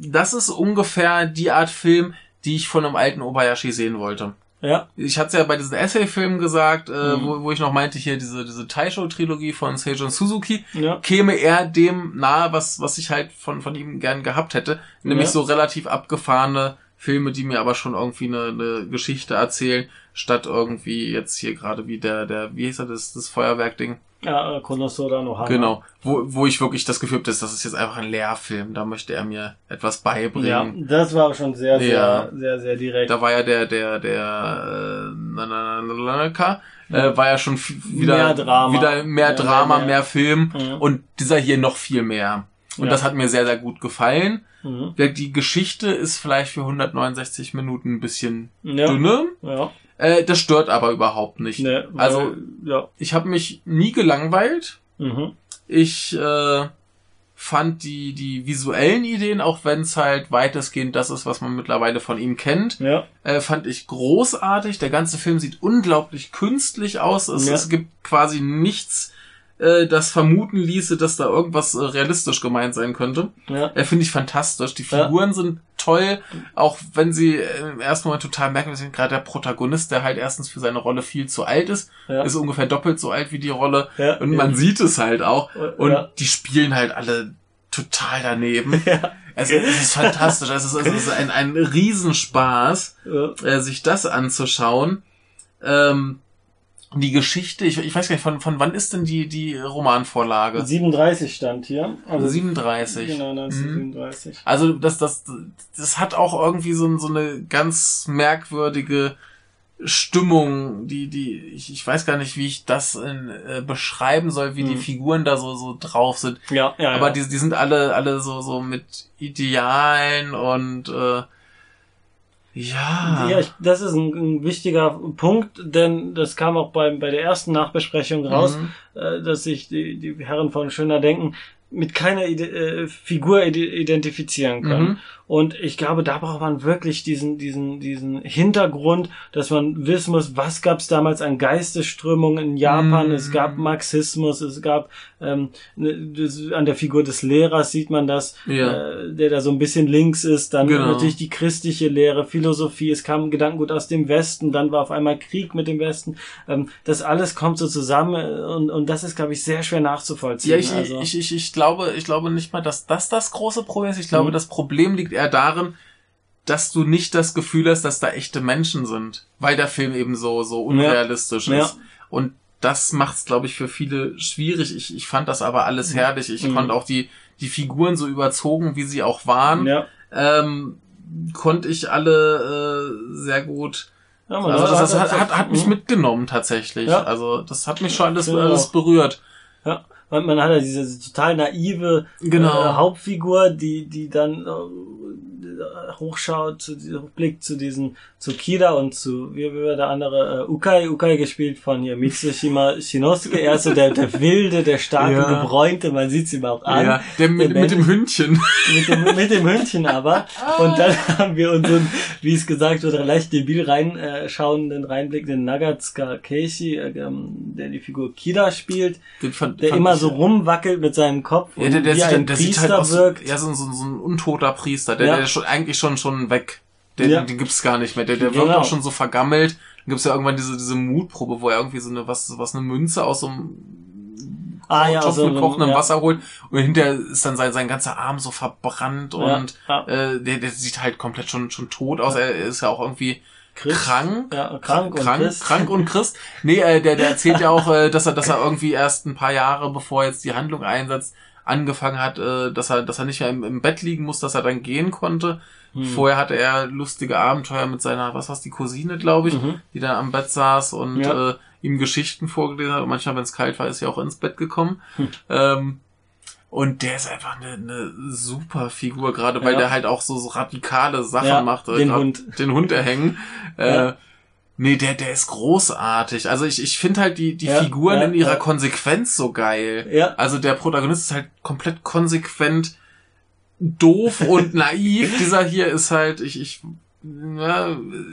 das ist ungefähr die Art Film, die ich von einem alten Obayashi sehen wollte. ja. Ich hatte es ja bei diesen Essay-Filmen gesagt, äh, Mhm. wo, wo ich noch meinte, hier diese, diese Taisho-Trilogie von Seijun Suzuki, ja. käme er dem nahe, was, was ich halt von, von ihm gern gehabt hätte. Nämlich Ja. so relativ abgefahrene Filme, die mir aber schon irgendwie eine, eine Geschichte erzählen, statt irgendwie jetzt hier gerade wie der, der, wie hieß er, das, das Feuerwerk-Ding? Ja, Konosora no Hana. Genau, wo, wo ich wirklich das Gefühl habe, das, das ist jetzt einfach ein Lehrfilm, da möchte er mir etwas Ja, beibringen. das war schon sehr, sehr, Ja. sehr, sehr direkt. Da war ja der, der, der, äh, Nananaka, äh, war ja schon wieder, Mehr Drama. wieder mehr Ja, Drama, mehr- mehr, Film Mhm. und dieser hier noch viel mehr. Und Ja. das hat mir sehr, sehr gut gefallen. Mhm. Der- Die Geschichte ist vielleicht für 169 Minuten ein bisschen Ja. dünne. Ja. Äh, das stört aber überhaupt nicht. Ne, weil- also ja. ich habe mich nie gelangweilt. Mhm. Ich äh, fand die, die visuellen Ideen, auch wenn es halt weitestgehend das ist, was man mittlerweile von ihm kennt, Ja. äh, fand ich großartig. Der ganze Film sieht unglaublich künstlich aus. Es, Ja. es gibt quasi nichts, äh, das vermuten ließe, dass da irgendwas äh, realistisch gemeint sein könnte. Ja. Äh, Finde ich fantastisch. Die Ja. Figuren sind toll, auch wenn sie äh, im ersten Moment total merkwürdig sind. Gerade der Protagonist, der halt erstens für seine Rolle viel zu alt ist, Ja. ist ungefähr doppelt so alt wie die Rolle. Ja. Und man sieht es halt auch. Und Ja. die spielen halt alle total daneben. Ja. Es, es ist fantastisch. Es ist, es ist ein, ein Riesenspaß, Ja. äh, sich das anzuschauen. Ähm, die Geschichte, ich, ich weiß gar nicht, von, von wann ist denn die, die Romanvorlage? 37 stand hier. Also 37. Genau, Mhm. 1937. Also das, das, das hat auch irgendwie so, so eine ganz merkwürdige Stimmung, die, die, ich, ich weiß gar nicht, wie ich das in, äh, beschreiben soll, wie die Mhm. Figuren da so, so drauf sind. Ja, ja, Aber ja. die, die sind alle, alle so, so mit Idealen und äh, ja. Ja, ich, das ist ein, ein wichtiger Punkt, denn das kam auch bei, bei der ersten Nachbesprechung raus, Mhm. äh, dass sich die, die Herren von Schöner Denken mit keiner Ide äh, Figur ide identifizieren können. Mhm. Und ich glaube, da braucht man wirklich diesen, diesen, diesen Hintergrund, dass man wissen muss, was gab es damals an Geistesströmungen in Japan. Mm. Es gab Marxismus, es gab ähm, ne, das, an der Figur des Lehrers sieht man das, Ja. äh, der da so ein bisschen links ist. Dann Genau. natürlich die christliche Lehre, Philosophie. Es kam Gedankengut aus dem Westen, dann war auf einmal Krieg mit dem Westen. Ähm, das alles kommt so zusammen äh, und, und das ist, glaube ich, sehr schwer nachzuvollziehen. Ja, ich, also. ich, ich, ich glaube, ich glaube nicht mal, dass das das große Problem ist. Ich glaube, Mhm. das Problem liegt eher darin, dass du nicht das Gefühl hast, dass da echte Menschen sind, weil der Film eben so so unrealistisch Ja. ist. Und das macht's, glaube ich, für viele schwierig. Ich, ich fand das aber alles herrlich. Ich Mhm. konnte auch die die Figuren so überzogen, wie sie auch waren, ja. ähm, konnte ich alle äh, sehr gut. Ja, Also das, das hat- hat, hat, hat mich Mhm. mitgenommen tatsächlich. Ja. Also das hat mich schon alles, Genau. alles berührt. Ja, man, man hat ja diese total naive Genau. äh, Hauptfigur, die, die dann äh, hochschaut, zu, hochblickt zu diesen, zu Kida und zu, wie, wie war der andere, äh, Ukai, Ukai gespielt von hier, Mitsushima Shinosuke, er ist so der, der wilde, der starke, Ja. gebräunte, man sieht's ihm auch an. Ja, der mit, Der mit dem Hündchen. mit dem, mit dem Hündchen aber. Und dann haben wir unseren, wie es gesagt wurde, leicht debil reinschauenden, reinblickenden Nagatsuka Keishi, äh, ähm, der die Figur Kida spielt, Den fand, der fand immer ich- so rumwackelt mit seinem Kopf Ja, der, der, wie sieht, ein halt- der sieht Priester halt aus, wirkt. ja, so, so, so ein untoter Priester, der, Ja. der schon, eigentlich schon, schon weg. Der, Ja. Den gibt's gar nicht mehr. Der, der Genau. wirkt auch schon so vergammelt. Dann gibt's ja irgendwann diese, diese Mutprobe, wo er irgendwie so eine, was, was eine Münze aus so einem Ah, ja, Topf so mit kochendem ja. Wasser holt und hinterher ist dann sein, sein ganzer Arm so verbrannt Ja, und ja. Äh, der, der sieht halt komplett schon, schon tot aus. Er ist ja auch irgendwie Christ. krank. Ja, krank und krank, Christ. krank und Christ. Nee, äh, der, der erzählt ja auch, äh, dass er, dass er irgendwie erst ein paar Jahre, bevor jetzt die Handlung einsetzt, angefangen hat, äh, dass er, dass er nicht mehr im, im Bett liegen muss, dass er dann gehen konnte. Hm. Vorher hatte er lustige Abenteuer mit seiner, was war's, die Cousine, glaube ich, Mhm. die dann am Bett saß und Ja. äh, ihm Geschichten vorgelesen hat. Und manchmal, wenn es kalt war, ist er auch ins Bett gekommen. Hm. Ähm, und der ist einfach eine, eine super Figur, gerade weil Ja. der halt auch so, so radikale Sachen Ja, macht. äh, den Hund. Den Hund erhängen. Äh, nee, der, der ist großartig. Also ich, ich finde halt die, die Ja, Figuren ja, in ihrer ja. Konsequenz so geil. Ja. Also der Protagonist ist halt komplett konsequent doof und naiv. Dieser hier ist halt, ich, ich,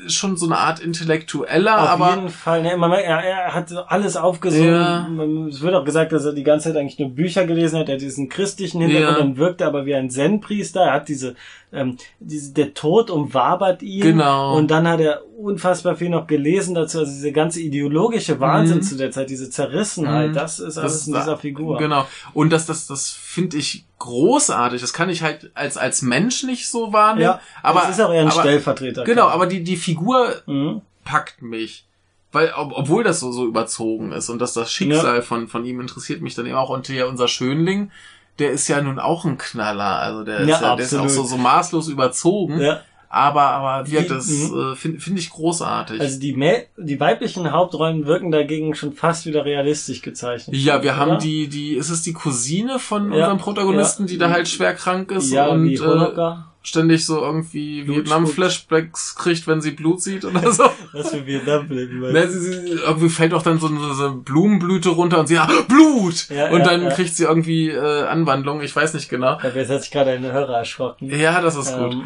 ist schon so eine Art Intellektueller, Auf aber jeden Fall. Ne, man er, er hat alles aufgesogen. Ja. Es wird auch gesagt, dass er die ganze Zeit eigentlich nur Bücher gelesen hat. Er hat diesen christlichen Hintergrund Ja. und wirkt aber wie ein Zen-Priester. Er hat diese, ähm, diese, der Tod umwabert ihn. Genau. Und dann hat er unfassbar viel noch gelesen dazu. Also diese ganze ideologische Wahnsinn Mhm. zu der Zeit, diese Zerrissenheit, Mhm. das ist alles in dieser Figur. Genau. Und das, das, das finde ich großartig. Das kann ich halt als, als Mensch nicht so wahrnehmen. Ja, aber das ist auch eher ein aber, Stellvertreter. Genau, aber die, die Figur Mhm. packt mich. Weil, ob, obwohl das so, so überzogen ist und dass das Schicksal von, von ihm interessiert mich dann eben auch. Und hier unser Schönling, der ist ja nun auch ein Knaller. Also der ist, Ja, ja, der ist auch so, so maßlos überzogen. Ja. Aber, aber Die- das äh, finde find ich großartig. Also die, Mä die weiblichen Hauptrollen wirken dagegen schon fast wieder realistisch gezeichnet. ja, wir haben oder? die, die, ist es die Cousine von Ja, unserem Protagonisten, ja. die da halt schwer krank ist ja, und äh, Honoka. Ständig so irgendwie Vietnam-Flashbacks kriegt, wenn sie Blut sieht oder so. Was für Vietnam-Film. Ne, sie, sie, irgendwie fällt auch dann so eine, so eine Blumenblüte runter und sie, ah, Blut! Ja, und ja, dann ja. kriegt sie irgendwie äh, Anwandlung, ich weiß nicht genau. Glaube, jetzt hat sich gerade ein Hörer erschrocken. Ja, das ist gut. Ähm,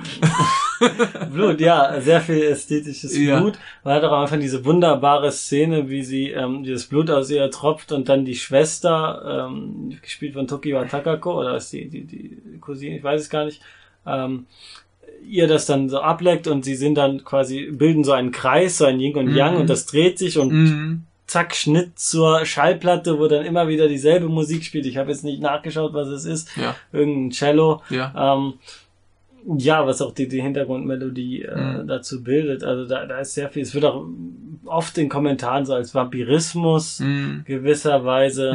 Blut, ja, sehr viel ästhetisches. Blut. Man hat auch am Anfang diese wunderbare Szene, wie sie ähm, dieses Blut aus ihr tropft und dann die Schwester, ähm, gespielt von Tokiwa Takako, oder ist die, die, die Cousine, ich weiß es gar nicht, ähm, ihr das dann so ableckt und sie sind dann quasi, bilden so einen Kreis, so ein Yin und Yang Mhm. und das dreht sich und Mhm. zack, Schnitt zur Schallplatte, wo dann immer wieder dieselbe Musik spielt. Ich habe jetzt nicht nachgeschaut, was es ist. Ja, Irgendein Cello. ja. Ähm, ja, was auch die, die Hintergrundmelodie äh, Mhm. dazu bildet. Also da, da ist sehr viel. Es wird auch oft in Kommentaren so als Vampirismus Mhm. gewisserweise.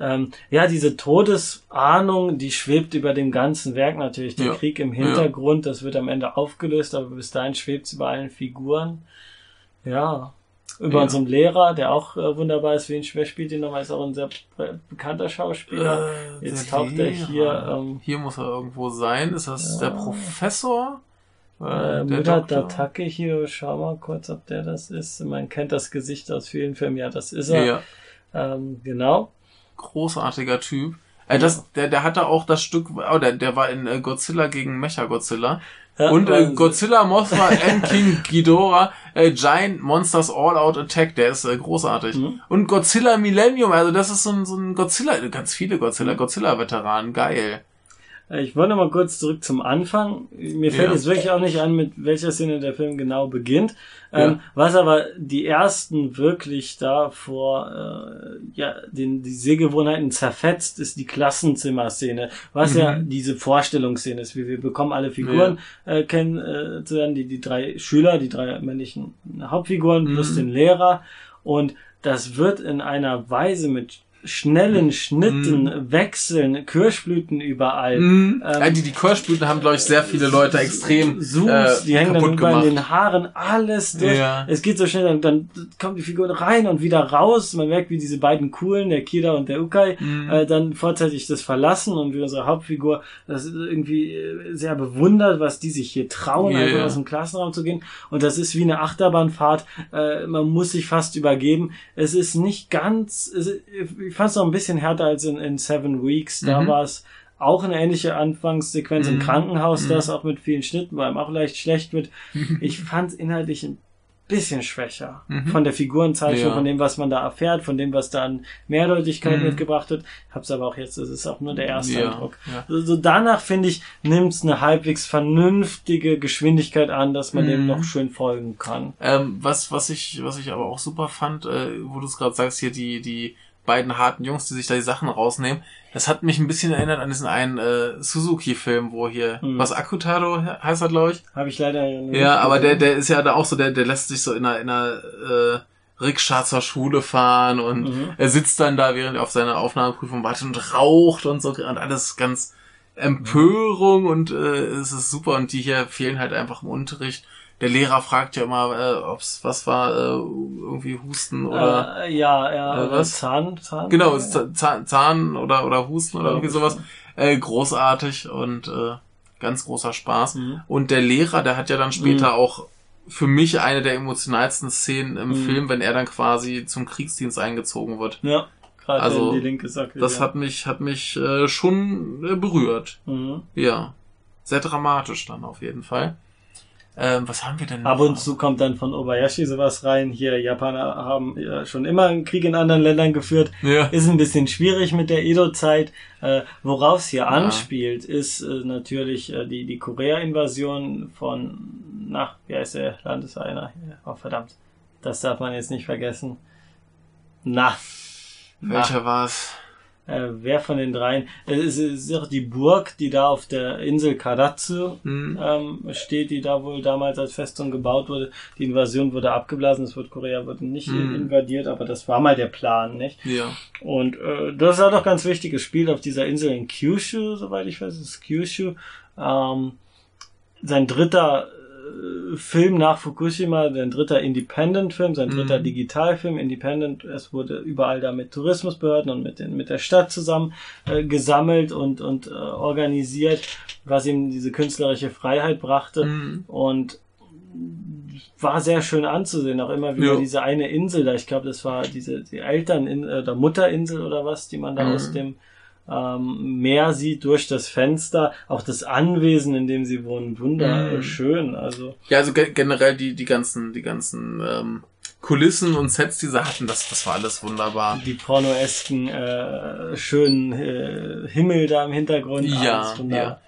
Ähm, ja, diese Todesahnung, die schwebt über dem ganzen Werk natürlich. Der Ja. Krieg im Hintergrund, das wird am Ende aufgelöst, aber bis dahin schwebt es über allen Figuren. Ja. Über Ja. unserem Lehrer, der auch äh, wunderbar ist, wen wer spielt ihn nochmal, ist auch ein sehr be- bekannter Schauspieler. Äh, Jetzt taucht er Lehrer. hier, ähm, hier muss er irgendwo sein. Ist das Ja. der Professor? Äh, der Mutter Doktor? Tatake hier, schau mal kurz, ob der das ist. Man kennt das Gesicht aus vielen Filmen, ja, das ist er. Ja, Ähm, genau. Großartiger Typ. Äh, das, der, der hatte auch das Stück, oh, der, der war in äh, Godzilla gegen Mecha-Godzilla. Ja, und äh, Godzilla, Mothra and King Ghidorah, äh, Giant Monsters All Out Attack, der ist äh, großartig. Mhm. Und Godzilla Millennium, also das ist so ein, so ein Godzilla, ganz viele Godzilla, Godzilla-Veteranen, geil. Äh, Ich wollte mal kurz zurück zum Anfang. Mir fällt Ja. jetzt wirklich auch nicht an, mit welcher Szene der Film genau beginnt. Ähm, Ja. Was aber die ersten wirklich da vor äh, ja, den, die Sehgewohnheiten zerfetzt, ist die Klassenzimmer-Szene, was ja Mhm. diese Vorstellungsszene ist. Wir, wir bekommen alle Figuren äh, kennen äh, zu werden, die, die drei Schüler, die drei männlichen Hauptfiguren plus Mhm. den Lehrer. Und das wird in einer Weise mit schnellen Schnitten, Wechseln, Kirschblüten überall. Mhm. Ähm, die, die Kirschblüten haben, glaube ich, sehr viele Leute extrem Zooms, äh, die hängen dann kaputt überall in den Haaren, alles durch. Ja. Es geht so schnell, dann, dann kommt die Figur rein und wieder raus. Man merkt, wie diese beiden coolen, der Kida und der Ukai, Mhm. äh, dann vorzeitig das verlassen und wie unsere Hauptfigur das irgendwie äh, sehr bewundert, was die sich hier trauen, Ja, einfach ja. aus dem Klassenraum zu gehen. Und das ist wie eine Achterbahnfahrt. Äh, man muss sich fast übergeben. Es ist nicht ganz, es ich fand es noch ein bisschen härter als in, in Seven Weeks. Da Mhm. war es auch eine ähnliche Anfangssequenz im Mhm. Krankenhaus, Mhm. das auch mit vielen Schnitten, weil einem auch leicht schlecht wird. Ich fand es inhaltlich ein bisschen schwächer Mhm. von der Figurenzeichnung, Ja. von dem, was man da erfährt, von dem, was da an Mehrdeutigkeit Mhm. mitgebracht wird. Hab's aber auch jetzt, das ist auch nur der erste Ja, Eindruck. ja. So, so danach, finde ich, nimmt's eine halbwegs vernünftige Geschwindigkeit an, dass man dem Mhm. noch schön folgen kann. Ähm, was, was ich, was ich aber auch super fand, äh, wo du es gerade sagst, hier die, die beiden harten Jungs, die sich da die Sachen rausnehmen, das hat mich ein bisschen erinnert an diesen einen äh, Suzuki-Film, wo hier, Mhm. was Akutado he- heißt er, glaube ich. Habe ich leider nicht Ja, aber der, gesehen. der ist ja da auch so, der, der lässt sich so in einer, in einer äh, Rikscha zur Schule fahren und Mhm. er sitzt dann da, während er auf seine Aufnahmeprüfung wartet und raucht und so und alles ganz Empörung und äh, es ist super und die hier fehlen halt einfach im Unterricht. Der Lehrer fragt ja immer, äh, ob's was war, äh, irgendwie Husten oder äh, ja, ja, äh, was? Zahn, Zahn. genau, es Zahn, Zahn oder oder Husten oder irgendwie sowas. Äh, großartig und äh, ganz großer Spaß. Mhm. Und der Lehrer, der hat ja dann später Mhm. auch für mich eine der emotionalsten Szenen im Mhm. Film, wenn er dann quasi zum Kriegsdienst eingezogen wird. Ja, gerade Also, in die linke Socke. Das ja. hat mich, hat mich äh, schon äh, berührt. Mhm. Ja. Sehr dramatisch dann auf jeden Fall. Ähm, was haben wir denn noch? Ab und zu kommt dann von Obayashi sowas rein. Hier, Japaner haben ja schon immer einen Krieg in anderen Ländern geführt. Ja. Ist ein bisschen schwierig mit der Edo-Zeit. Äh, Worauf es hier Ja. anspielt, ist äh, natürlich äh, die, die Korea-Invasion von, na, wie heißt der Landeseiner? Oh, verdammt. Das darf man jetzt nicht vergessen. Na. na. Welcher war's? Äh, wer von den dreien? Äh, Es ist auch die Burg, die da auf der Insel Karatsu Hm. ähm, steht, die da wohl damals als Festung gebaut wurde. Die Invasion wurde abgeblasen, es wird Korea wurde nicht Mhm. invadiert, aber das war mal der Plan, nicht? Ja. Und äh, das war doch ganz wichtig. Es spielt auf dieser Insel in Kyushu, soweit ich weiß, ist Kyushu. Ähm, sein dritter Film nach Fukushima, sein dritter Independent-Film, sein dritter Mhm. Digitalfilm, Independent. Es wurde überall da mit Tourismusbehörden und mit, den, mit der Stadt zusammen äh, gesammelt und, und äh, organisiert, was ihm diese künstlerische Freiheit brachte. Hm. Und war sehr schön anzusehen, auch immer wieder Ja. diese eine Insel da. Ich glaube, das war diese die Eltern oder Mutterinsel oder was, die man da Mhm. aus dem ähm, Meer sieht durch das Fenster. Auch das Anwesen, in dem sie wohnen, wunderschön. Also Ja, also ge generell die, die ganzen, die ganzen ähm, Kulissen und Sets, die sie hatten, das, das war alles wunderbar. die pornoesken äh, schönen äh, Himmel da im Hintergrund. Ja, alles wunderbar. ja.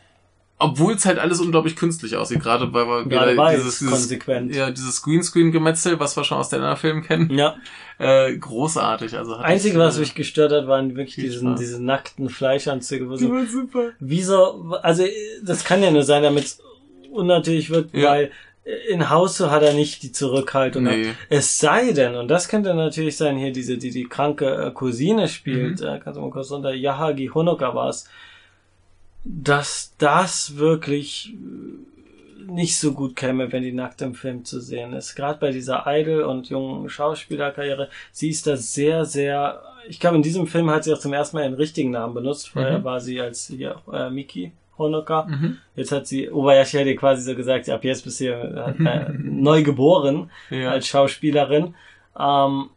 Obwohl es halt alles unglaublich künstlich aussieht, gerade weil wir Gerade bei dieses, dieses, konsequent. ja, dieses Greenscreen-Gemetzel, was wir schon aus den anderen Filmen kennen, Ja. äh, großartig. Also Einzige, mich, was äh, mich gestört hat, waren wirklich diesen, diese nackten Fleischanzüge, wo so super. Wieso, also das kann ja nur sein, damit es unnatürlich wird, Ja. weil in Hause hat er nicht die Zurückhaltung. Nee. Es sei denn, und das könnte natürlich sein, hier diese, die die kranke äh, Cousine spielt, Mhm. äh, kannst du mal kurz runter, Yahagi Honoka war es, dass das wirklich äh, nicht so gut käme, wenn die nackt im Film zu sehen ist. Gerade bei dieser Idol- und jungen Schauspielerkarriere, sie ist da sehr, sehr, ich glaube, in diesem Film hat sie auch zum ersten Mal ihren richtigen Namen benutzt. Vorher Mhm. war sie als hier, äh, Miki Honoka. Mhm. Jetzt hat sie, Obayashi hat ihr quasi so gesagt, ab jetzt bist du hier, äh, neu geboren Ja. als Schauspielerin. Ähm,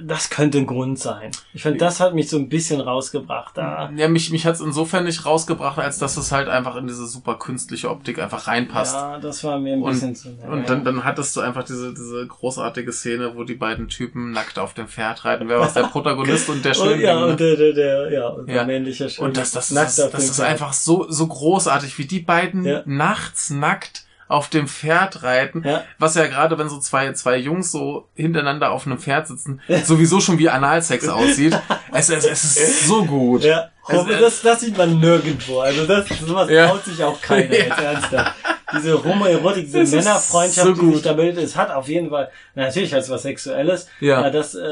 das könnte ein Grund sein. Ich finde, das hat mich so ein bisschen rausgebracht da. Ja, mich, mich hat's insofern nicht rausgebracht, als dass es halt einfach in diese super künstliche Optik einfach reinpasst. Ja, das war mir ein Und- bisschen zu. Und dann, dann hattest du einfach diese, diese großartige Szene, wo die beiden Typen nackt auf dem Pferd reiten. Wer war der Protagonist und der und, Schönling? ja, ne? und der, der, der, ja, unser Ja. männlicher Schönling. Und das, das, Nackt das, das dem ist einfach so, so großartig, wie die beiden Ja. nachts nackt auf dem Pferd reiten. Ja. Was ja gerade, wenn so zwei, zwei Jungs so hintereinander auf einem Pferd sitzen, sowieso schon wie Analsex aussieht. Es, es, es ist so gut. Ja, Es- aber das, das sieht man nirgendwo. Also das, sowas Ja. traut sich auch keiner Ja. jetzt ernsthaft. Diese Homoerotik, diese Es ist Männerfreundschaft, so die sich da bildet, es hat auf jeden Fall, natürlich als was Sexuelles, Ja. ja, das, äh,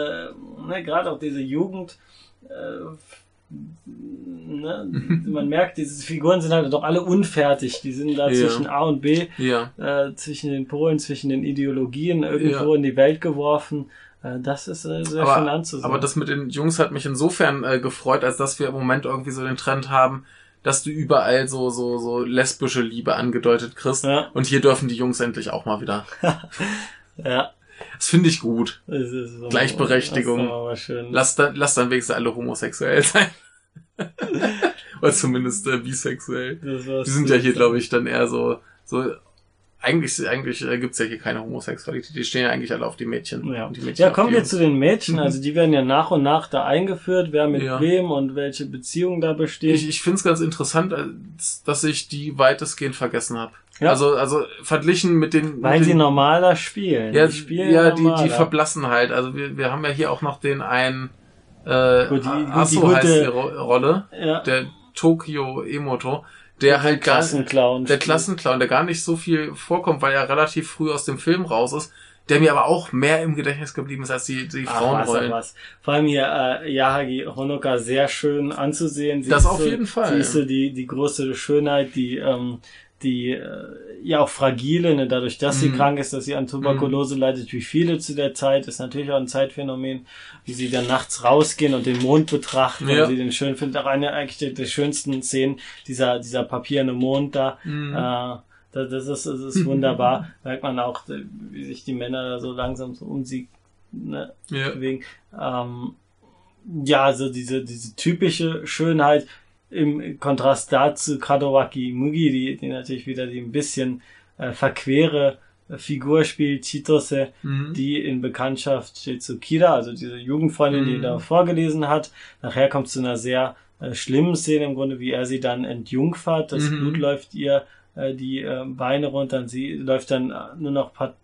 ne, gerade auch diese Jugend, äh, ne, man merkt, diese Figuren sind halt doch alle unfertig. Die sind da Ja. zwischen A und B, Ja. äh, zwischen den Polen, zwischen den Ideologien irgendwo Ja. in die Welt geworfen. Äh, das ist äh, sehr schön aber, anzusehen. aber das mit den Jungs hat mich insofern äh, gefreut, als dass wir im Moment irgendwie so den Trend haben, dass du überall so, so, so lesbische Liebe angedeutet kriegst. Und hier dürfen die Jungs endlich auch mal wieder. ja. Das finde ich gut. So, Gleichberechtigung. Lass dann, lass dann wenigstens alle homosexuell sein. Oder zumindest äh, bisexuell. Die sind ja hier, glaube ich, dann eher so, so, eigentlich, eigentlich äh, gibt's ja hier keine Homosexualität. Die stehen ja eigentlich alle auf die Mädchen. Ja, die Mädchen ja kommen wir zu den Mädchen. Mhm. Also die werden ja nach und nach da eingeführt, wer mit Ja. wem und welche Beziehungen da bestehen. Ich, ich finde es ganz interessant, als- dass ich die weitestgehend vergessen habe. Ja. Also, also verglichen mit den. weil mit sie den, normaler spielen. ja, die spielen ja, die, die verblassen halt. Also wir, wir haben ja hier auch noch den einen äh, Gut, die- Asso gute- heißt die Ro Rolle, ja, der Tokyo Emoto, der halt gar der spielt. Klassenclown, der gar nicht so viel vorkommt, weil er relativ früh aus dem Film raus ist, der mir aber auch mehr im Gedächtnis geblieben ist als die, die Ach, was, Frauenrollen. ach, was. Vor allem hier äh, Yahagi Honoka sehr schön anzusehen. Sie Das auf so, jeden Fall. Sie ist so die, die große Schönheit, die, ähm, die äh, ja auch fragile, ne, dadurch, dass sie Mhm. krank ist, dass sie an Tuberkulose leidet, wie viele zu der Zeit, ist natürlich auch ein Zeitphänomen, wie sie dann nachts rausgehen und den Mond betrachten Ja. und sie den schön findet. Auch eine eigentlich der, der schönsten Szenen, dieser, dieser papierne Mond da. Mhm. Äh, das, ist, das ist wunderbar. Merkt man auch, wie sich die Männer da so langsam so um sie ne, Ja. bewegen. Ähm, ja, also diese, diese typische Schönheit im Kontrast dazu Kadowaki Mugi, die, die natürlich wieder die ein bisschen äh, verquere äh, Figur spielt, Chitose, Mhm. die in Bekanntschaft steht zu Kira, also diese Jugendfreundin, die Mhm. da vorgelesen hat. Nachher kommt es zu einer sehr äh, schlimmen Szene im Grunde, wie er sie dann entjungfert. Das Mhm. Blut läuft ihr äh, die äh, Beine runter und sie läuft dann äh, nur noch pat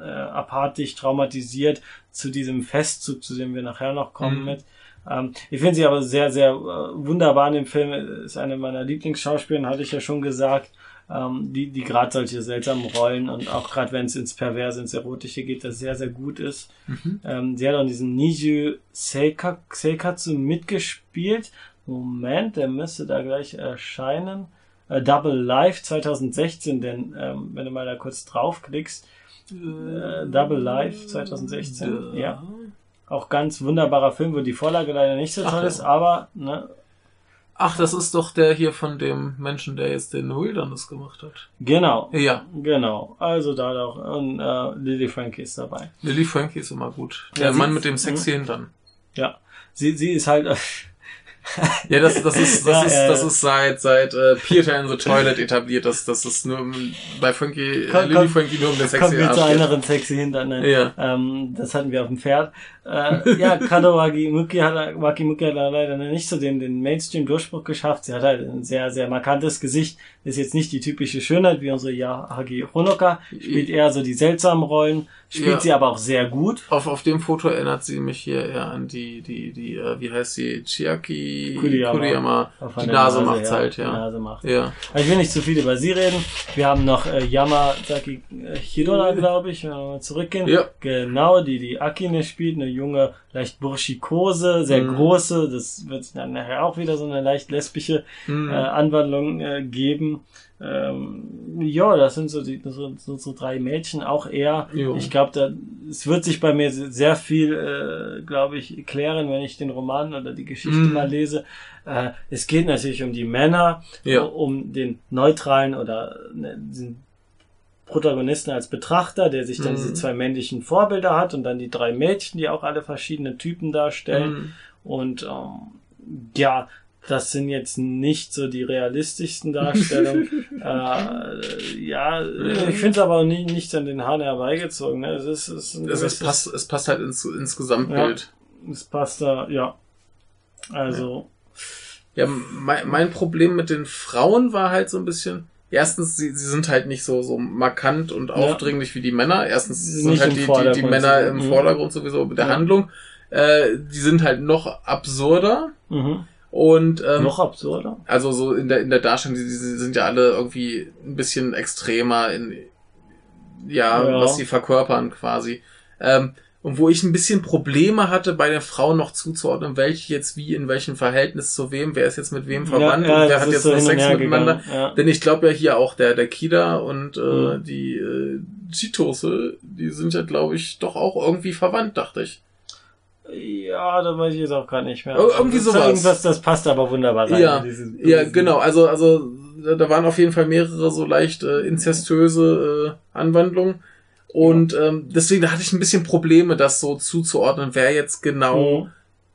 äh, apathisch traumatisiert zu diesem Festzug, zu dem wir nachher noch kommen Mhm. mit. Ähm, ich finde sie aber sehr, sehr äh, wunderbar in dem Film. Ist eine meiner Lieblingsschauspielerinnen, hatte ich ja schon gesagt. Ähm, die, die gerade solche seltsamen Rollen und auch gerade wenn es ins Perverse, ins Erotische geht, das sehr, sehr gut ist. Mhm. Ähm, sie hat auch in diesem Niju Seika, Seikatsu mitgespielt. Moment, der müsste da gleich erscheinen. Äh, Double Life 2016, denn ähm, wenn du mal da kurz draufklickst, äh, Double Life 2016, ja. Auch ganz wunderbarer Film, wo die Vorlage leider nicht so Ach, toll ja. ist, aber ne, Ach, das ist doch der hier von dem Menschen, der jetzt den Wilderness gemacht hat. genau, Ja, genau. Also da doch und äh, Lily Frankie ist dabei. Lily Frankie ist immer gut. Ja, Der sie- Mann mit dem sexy Hintern. Ja, sie sie ist halt Ja, das, das ist, das Ja, ist, das ist seit, seit äh, Peter in the Toilet etabliert. Das, das ist nur bei Frankie, äh, Komm, Lily komm. Frankie nur um den sexy wir zu Arsch geht. anderen sexy Hintern. Ne? Ja. Ähm, das hatten wir auf dem Pferd. Äh, ja, Kadowagi Muki hat, Waki Muki hat leider nicht so den, den Mainstream-Durchbruch geschafft. Sie hat halt ein sehr, sehr markantes Gesicht. Ist jetzt nicht die typische Schönheit wie unsere Yahagi Honoka. Spielt eher so die seltsamen Rollen. Spielt Ja. sie aber auch sehr gut. Auf, auf dem Foto erinnert sie mich hier eher an die, die, die, äh, wie heißt sie, Chiaki Kuriyama. Die Von der Nase macht's ja. halt, Die ja. Nase macht. Ja. Aber ich will nicht zu viel über sie reden. Wir haben noch äh, Yamazaki äh, Hirona, glaube ich, wenn wir mal zurückgehen. Ja. Genau, die die Akine spielt, eine junge, leicht burschikose, sehr Mhm. große. Das wird dann nachher auch wieder so eine leicht lesbische Hm. äh, Anwandlung äh, geben. Ähm, ja, das sind so die so, so, so drei Mädchen, auch eher. Jo. Ich glaube, da es wird sich bei mir sehr viel, äh, glaube ich, klären, wenn ich den Roman oder die Geschichte Mhm. mal lese. Äh, es geht natürlich um die Männer, Ja. um den neutralen oder ne, diesen Protagonisten als Betrachter, der sich dann Mhm. diese zwei männlichen Vorbilder hat und dann die drei Mädchen, die auch alle verschiedene Typen darstellen. Mhm. Und ähm, ja, das sind jetzt nicht so die realistischsten Darstellungen. äh, ja, ich finde es aber auch nicht, nicht an den Haaren herbeigezogen. Ne? Es, ist, es, ist Es, es, passt, es passt halt ins, ins Gesamtbild. es passt da, ja. Also, Ja, mein, mein Problem mit den Frauen war halt so ein bisschen. Erstens, sie, sie sind halt nicht so, so markant und aufdringlich wie die Männer. Erstens sind nicht halt die, die, die Männer im Mhm. Vordergrund sowieso mit der Ja. Handlung. Äh, die sind halt noch absurder. mhm. Und ähm, noch absurder. also so in der in der Darstellung, die, die sind ja alle irgendwie ein bisschen extremer in ja, Ja. was sie verkörpern quasi. Ähm, und wo ich ein bisschen Probleme hatte, bei den Frauen noch zuzuordnen, welche jetzt wie in welchem Verhältnis zu wem, wer ist jetzt mit wem verwandt ja, und wer hat jetzt so noch Sex miteinander. gegangen, Ja. Denn ich glaube ja hier auch der, der Kida und äh, Mhm. die äh, Chitose, die sind ja, glaube ich, doch auch irgendwie verwandt, dachte ich. Ja, da weiß ich jetzt auch gar nicht mehr. Ir- irgendwie sowas. Irgendwas, das passt aber wunderbar rein. Ja, in diesen- Ja, genau. Also, also da da waren auf jeden Fall mehrere so leicht äh, inzestöse äh, Anwandlungen. Und ähm, deswegen hatte ich ein bisschen Probleme, das so zuzuordnen, wer jetzt genau Mhm.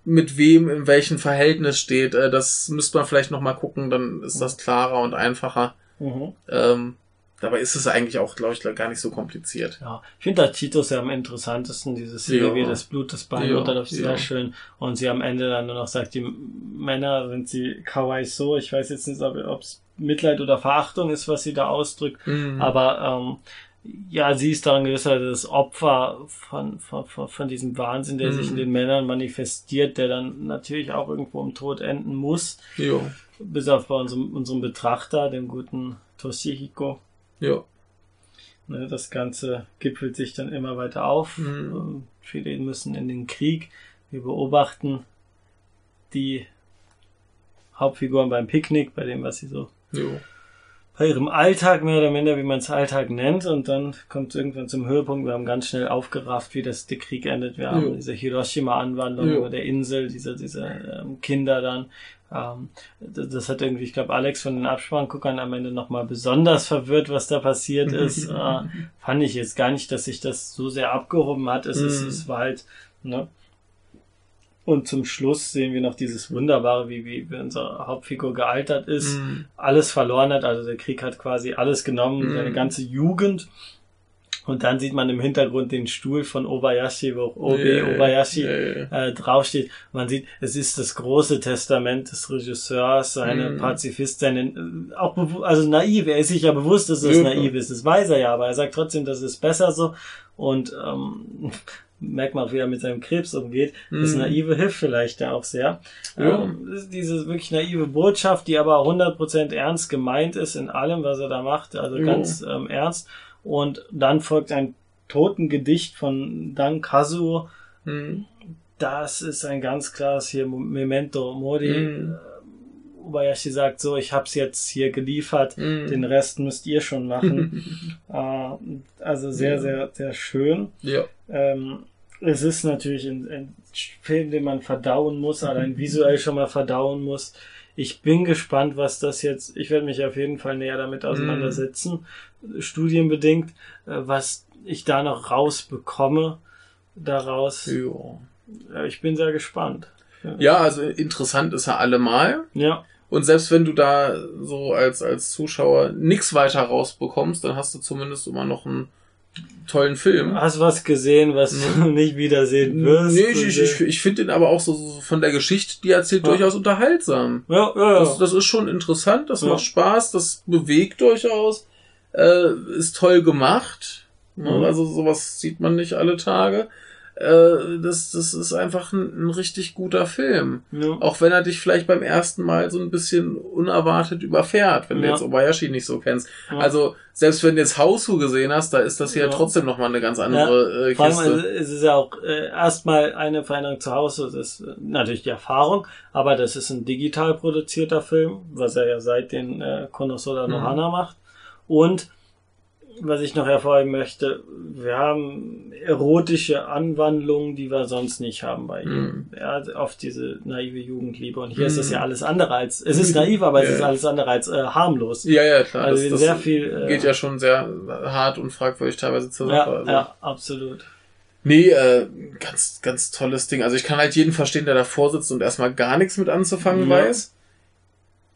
mit wem in welchem Verhältnis steht. Äh, das müsste man vielleicht noch mal gucken, dann ist das klarer und einfacher. Mhm. Ähm, dabei ist es eigentlich auch, glaube ich, gar nicht so kompliziert. Ja, ich finde da Titus ja am interessantesten, diese Szene, Ja. wie das Blut des Bein Ja, runterläuft, sehr ja. schön. Und sie am Ende dann nur noch sagt, die Männer sind sie kawaii so. Ich weiß jetzt nicht, ob es Mitleid oder Verachtung ist, was sie da ausdrückt. Mhm. Aber ähm, ja, sie ist daran gewisser das Opfer von, von, von, diesem Wahnsinn, der sich in Mhm. den Männern manifestiert, der dann natürlich auch irgendwo im Tod enden muss. Jo. Bis auf bei unserem, unserem Betrachter, dem guten Toshihiko. Ja. Ne, das Ganze gipfelt sich dann immer weiter auf. Mhm. Ähm, Viele müssen in den Krieg. Wir beobachten die Hauptfiguren beim Picknick, bei dem, was sie so Jo. Bei ihrem Alltag mehr oder minder, wie man es Alltag nennt. Und dann kommt es irgendwann zum Höhepunkt. Wir haben ganz schnell aufgerafft, wie das der Krieg endet. Wir haben Jo. diese Hiroshima-Anwandlung Jo. über der Insel, diese, diese ähm, Kinder dann. Ähm, das, das hat irgendwie, ich glaube, Alex von den Abspannguckern am Ende nochmal besonders verwirrt, was da passiert ist. äh, fand ich jetzt gar nicht, dass sich das so sehr abgehoben hat. Es, ist, Mhm. es war halt, ne? Und zum Schluss sehen wir noch dieses Wunderbare, wie, wie wie unsere Hauptfigur gealtert ist Mhm. alles verloren hat. Also der Krieg hat quasi alles genommen, Mhm. seine ganze Jugend. Und dann sieht man im Hintergrund den Stuhl von Obayashi, wo OB Ja, Obayashi ja. Äh, draufsteht. Man sieht, es ist das große Testament des Regisseurs, seine Mhm. Pazifist, seine, äh, auch also naiv. Er ist sich ja bewusst, dass es Ja. naiv ist. Das weiß er ja, aber er sagt trotzdem, das ist besser so. Und ähm, merkt man auch, wie er mit seinem Krebs umgeht. Das Mhm. Naive hilft vielleicht ja auch sehr. Ja. Ähm, das ist diese wirklich naive Botschaft, die aber 100% ernst gemeint ist in allem, was er da macht. Also Ja. ganz ähm, ernst. Und dann folgt ein Totengedicht von Dan Kazuo. Mhm. Das ist ein ganz klares hier Memento Mori. Mhm. Äh, Obayashi sagt so, ich hab's jetzt hier geliefert, Mhm. den Rest müsst ihr schon machen. äh, also sehr, sehr, sehr schön. Ja. Ähm, es ist natürlich ein, ein Film, den man verdauen muss, allein visuell schon mal verdauen muss. Ich bin gespannt, was das jetzt, ich werde mich auf jeden Fall näher damit auseinandersetzen, studienbedingt, äh, was ich da noch rausbekomme daraus. Ja. Ja, Ich bin sehr gespannt. Ja, also interessant ist er allemal. Ja, Und selbst wenn du da so als, als Zuschauer nichts weiter rausbekommst, dann hast du zumindest immer noch einen tollen Film. hast was gesehen, was du nicht wiedersehen wirst. Nee, ich, ich, ich, finde den aber auch so, so von der Geschichte, die erzählt, Ja. durchaus unterhaltsam. ja, ja, ja. Das, das ist schon interessant, das Ja. macht Spaß, das bewegt durchaus, äh, ist toll gemacht. Mhm. Also sowas sieht man nicht alle Tage. Äh, das, das ist einfach ein, ein richtig guter Film. ja. Auch wenn er dich vielleicht beim ersten Mal so ein bisschen unerwartet überfährt, wenn du Ja. jetzt Obayashi nicht so kennst. Ja. Also, selbst wenn du jetzt Hausu gesehen hast, da ist das hier Ja. trotzdem nochmal eine ganz andere äh, Vor allem, Kiste. also, es ist ja auch äh, erstmal eine Veränderung zu Hause, das ist äh, natürlich die Erfahrung, aber das ist ein digital produzierter Film, was er ja seit den äh, Konosuda no Mhm. Macht. Und was ich noch hervorheben möchte, wir haben erotische Anwandlungen, die wir sonst nicht haben bei ihm. Mhm. Er hat oft diese naive Jugendliebe und hier ist das ja alles andere als, es ist naiv, aber es Ja. ist alles andere als äh, harmlos. Ja, ja, klar. Also sehr viel, äh, geht ja schon sehr hart und fragwürdig teilweise zur Sache. Ja, also. ja, absolut. Nee, äh, ganz, ganz tolles Ding. Also ich kann halt jeden verstehen, der davor sitzt und erstmal gar nichts mit anzufangen Ja. weiß.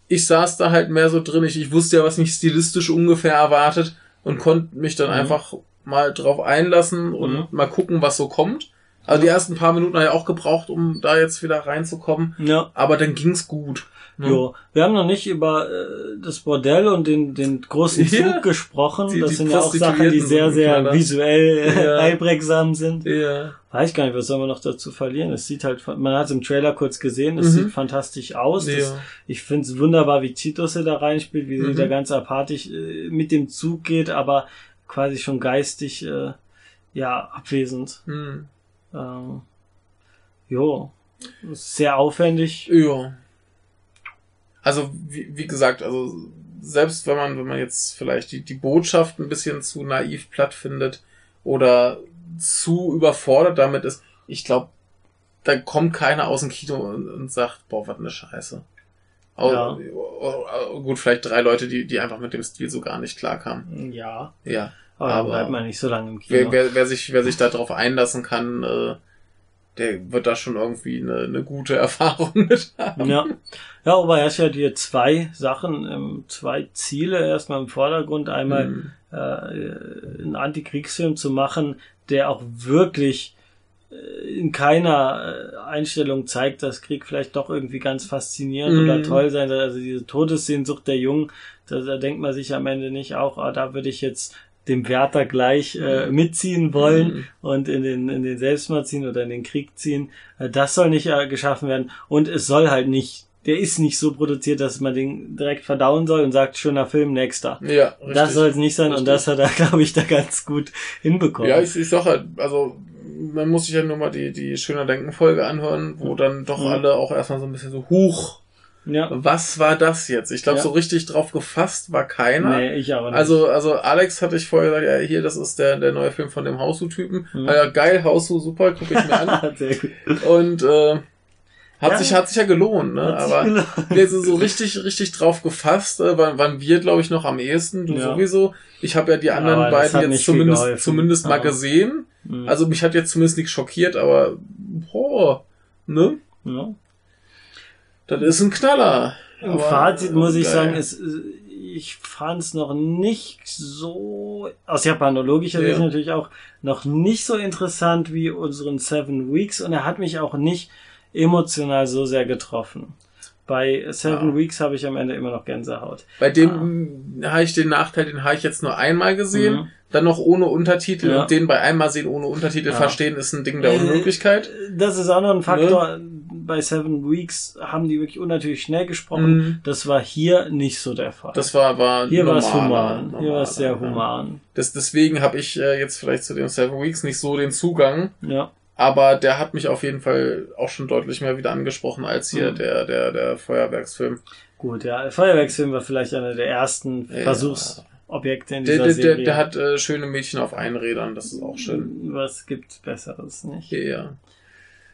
Ich saß da halt mehr so drin. Ich, ich wusste ja, was mich stilistisch ungefähr erwartet und konnte mich dann Mhm. einfach mal drauf einlassen und Mhm. mal gucken, was so kommt. Also die ersten paar Minuten habe ich auch gebraucht, um da jetzt wieder reinzukommen. Ja. Aber dann ging's gut. ne? Jo, wir haben noch nicht über äh, das Bordell und den, den großen Zug Ja. gesprochen. Die- das die sind ja auch Sachen, die sehr, sehr kleiner. visuell äh, Ja. einprägsam sind. Ja. Weiß gar nicht, was soll man noch dazu verlieren? Es sieht halt, man hat es im Trailer kurz gesehen, es Mhm. sieht fantastisch aus. Das, Ja. ich finde es wunderbar, wie Chitose da reinspielt, wie sie Mhm. da ganz apathisch äh, mit dem Zug geht, aber quasi schon geistig äh, ja abwesend. Hm. Ähm, jo, sehr aufwendig. Ja. Also, wie, wie gesagt, also selbst wenn man, wenn man jetzt vielleicht die, die Botschaft ein bisschen zu naiv platt findet oder zu überfordert damit ist, ich glaube, da kommt keiner aus dem Kino und, und sagt, boah, was eine Scheiße. Au- Ja. au- Gut, vielleicht drei Leute, die, die einfach mit dem Stil so gar nicht klarkamen. Ja, Ja. Aber, Aber- bleibt man nicht so lange im Kino. Wer, wer, wer sich, wer sich darauf einlassen kann, äh, der wird da schon irgendwie eine, eine gute Erfahrung mit haben. Ja. Ja, Obayashi hat hier zwei Sachen, ähm, zwei Ziele erstmal im Vordergrund. Einmal Hm. äh, einen Antikriegsfilm zu machen, der auch wirklich äh, in keiner äh, Einstellung zeigt, dass Krieg vielleicht doch irgendwie ganz faszinierend Mhm. oder toll sein soll. Also diese Todessehnsucht der Jungen, da, da denkt man sich am Ende nicht auch, ah, da würde ich jetzt dem Wärter gleich äh, Mhm. mitziehen wollen Mhm. und in den, in den Selbstmord ziehen oder in den Krieg ziehen. Äh, Das soll nicht äh, geschaffen werden. Und es soll halt nicht, der ist nicht so produziert, dass man den direkt verdauen soll und sagt, schöner Film, nächster. Ja, richtig. Das soll es nicht sein und Richtig. das hat er, glaube ich, da ganz gut hinbekommen. Ja, ich, ich sag halt, also man muss sich ja nur mal die, die Schöner Denken-Folge anhören, wo dann doch Mhm. alle auch erstmal so ein bisschen so, huch, ja. was war das jetzt? Ich glaube, Ja. so richtig drauf gefasst war keiner. Nee, ich aber nicht. Also, also Alex hatte ich vorher gesagt, ja, hier, das ist der, der neue Film von dem Hausu-Typen. Mhm. Ah Ja, geil, Hausu, super, gucke ich mir an. Sehr gut. Und äh, hat Ja. sich hat sich ja gelohnt, ne? Aber gelohnt. nee, so, so richtig richtig drauf gefasst, äh, waren, waren wir glaube ich noch am ehesten, du Ja. sowieso. Ich habe ja die anderen Aber beiden jetzt nicht zumindest zumindest mal gesehen. Mhm. Also mich hat jetzt zumindest nichts schockiert, aber boah, ne? ja. Das ist ein Knaller. Im Aber, Fazit muss ich geil. sagen, äh, ich fand es noch nicht so, aus japanologischer Sicht Ja. natürlich auch, noch nicht so interessant wie unseren Seven Weeks und er hat mich auch nicht emotional so sehr getroffen. Bei Seven Ja. Weeks habe ich am Ende immer noch Gänsehaut. Bei dem habe ich den Nachteil, den habe ich jetzt nur einmal gesehen, Mhm. Dann noch ohne Untertitel Ja. und den bei einmal sehen ohne Untertitel Ja. verstehen ist ein Ding der Unmöglichkeit. Das ist auch noch ein Faktor. Ne? Bei Seven Weeks haben die wirklich unnatürlich schnell gesprochen. Mhm. Das war hier nicht so der Fall. Das war war hier war es normaler, human. Hier war es sehr normaler, ja. human. Das, deswegen habe ich äh, jetzt vielleicht zu den Seven Weeks nicht so den Zugang, Ja. aber der hat mich auf jeden Fall auch schon deutlich mehr wieder angesprochen als hier Mhm. der der der Feuerwerksfilm. Gut, ja. Der Feuerwerksfilm war vielleicht einer der ersten Ja. Versuchsobjekte in Der, dieser der, Serie. der, der hat äh, schöne Mädchen auf Einrädern, das ist auch schön. Was gibt's Besseres, nicht? Ja.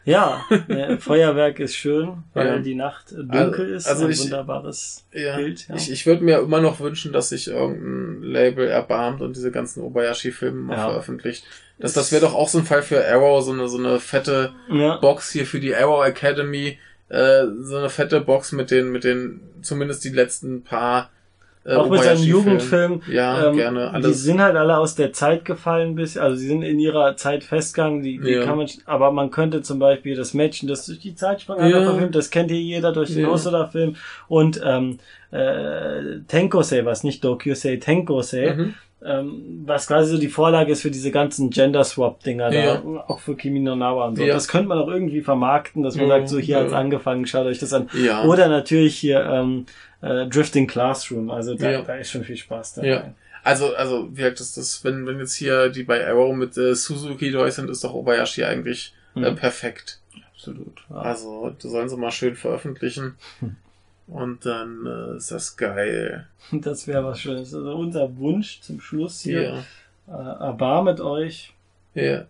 Ja, äh, Feuerwerk ist schön, weil Ja. die Nacht dunkel ist. also ein ich- wunderbares Ja, Bild. Ja. ich, ich würde mir immer noch wünschen, dass sich irgendein Label erbarmt und diese ganzen Obayashi-Filme mal Ja. veröffentlicht. Das, das wäre doch auch so ein Fall für Arrow, so eine, so eine fette. Box hier für die Arrow Academy, äh, so eine fette Box mit den, mit den, zumindest die letzten paar äh, Auch mit seinen. Jugendfilmen. Ja, ähm, gerne. Die Alles. sind halt alle aus der Zeit gefallen bis, also sie sind in ihrer Zeit festgegangen, die, die Ja. kann man, aber man könnte zum Beispiel das Mädchen, das durch die Zeit sprang, Ja. verfilmt, das kennt hier jeder durch den Ja. Hosoda-Film und ähm, äh, Tenkosei, was nicht Dokyusei, Tenkosei, Mhm. ähm, was quasi so die Vorlage ist für diese ganzen Gender-Swap-Dinger Ja. da, auch für Kimi no Nawa und so. Ja. Das könnte man auch irgendwie vermarkten, dass man Ja, sagt, so hier ja. hat's angefangen, schaut euch das an. Ja. Oder natürlich hier ähm, äh, Drifting Classroom, also da, Ja. da ist schon viel Spaß dabei. Ja. Also, also, wie gesagt, das, das, wenn, wenn jetzt hier die bei Arrow mit äh, Suzuki durch sind, ist doch Obayashi eigentlich äh, Mhm. perfekt. Absolut. Ja. Also, das sollen sie mal schön veröffentlichen. Und dann äh, ist das geil. Das wäre was Schönes. Also unser Wunsch zum Schluss hier. Ja. Äh, erbarmet euch. Ja.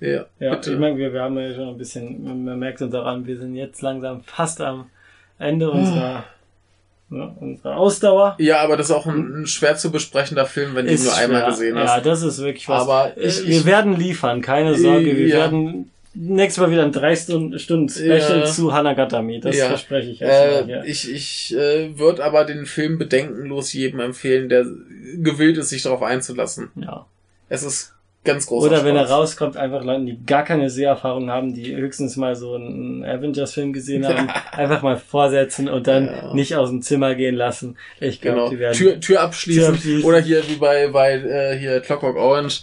Ja. Ja, bitte. ich meine, wir, wir haben ja schon ein bisschen, man- man merkt uns daran, wir sind jetzt langsam fast am Ende unserer, ne, unserer Ausdauer. ja, aber das ist auch ein, ein schwer zu besprechender Film, wenn du ihn nur einmal schwer. gesehen Ja, hast. das ist wirklich was. Aber Äh, ich- wir ich- werden liefern, keine Sorge. Wir Ja. werden nächstes Mal wieder ein drei Stunden, Stunden Special Ja. zu Hanagatami. Das Ja. verspreche ich mal Äh, hier. ich ich äh, würde aber den Film bedenkenlos jedem empfehlen, der gewillt ist, sich darauf einzulassen. Ja. Es ist ganz großer Oder wenn er Spaß. rauskommt, einfach Leuten, die gar keine Seherfahrung haben, die höchstens mal so einen Avengers-Film gesehen haben, einfach mal vorsetzen und dann Ja. nicht aus dem Zimmer gehen lassen. Ich glaube, Genau. die werden. Tür, Tür abschließen. Tür abschließen. Oder hier wie bei, bei äh, hier Clockwork Orange.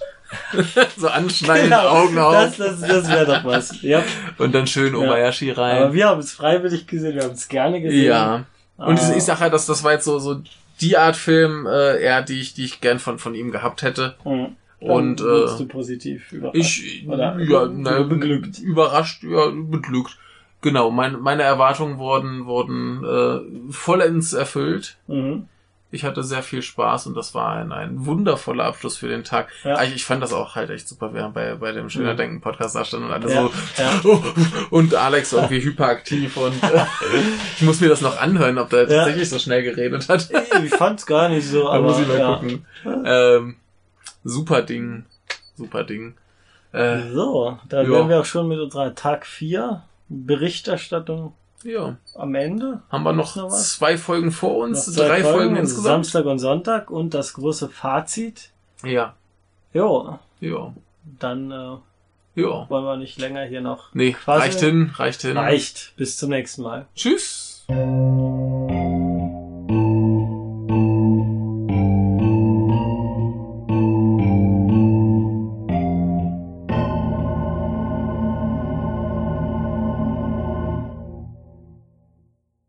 so anschneiden, Genau, Augen auf das, das, das wäre doch was. Ja. und dann schön Obayashi Aber rein. wir haben es freiwillig gesehen, wir haben es gerne gesehen. Ja. Und Ah. ich sag halt, dass das war jetzt so, so die Art Film, äh, eher, die ich, die ich gern von, von ihm gehabt hätte. Mhm. Und, Dann wurdest äh, du positiv überrascht. Ich, Oder ja, na, beglückt. Überrascht, ja, beglückt. Genau, mein, meine Erwartungen wurden, wurden äh, vollends erfüllt. Mhm. Ich hatte sehr viel Spaß und das war ein, ein wundervoller Abschluss für den Tag. Ja. Ich, ich fand das auch halt echt super, während bei, bei dem Schöner Mhm. Denken Podcast da standen und alle Ja, so ja. Oh, und Alex irgendwie hyperaktiv und äh, ich muss mir das noch anhören, ob der tatsächlich so schnell geredet hat. Ich fand's gar nicht so, Da aber muss ich mal gucken. Ähm, super Ding. Super Ding. Äh, So, dann Ja. wären wir auch schon mit unserer Tag 4 Berichterstattung ja. am Ende. Haben wir noch, Noch zwei Folgen vor uns? Drei Folgen, und insgesamt? Samstag und Sonntag und das große Fazit. Ja. Jo, Ja. dann äh, Ja. wollen wir nicht länger hier noch. Nee, Quasi- reicht hin, reicht hin. Reicht. Bis zum nächsten Mal. Tschüss.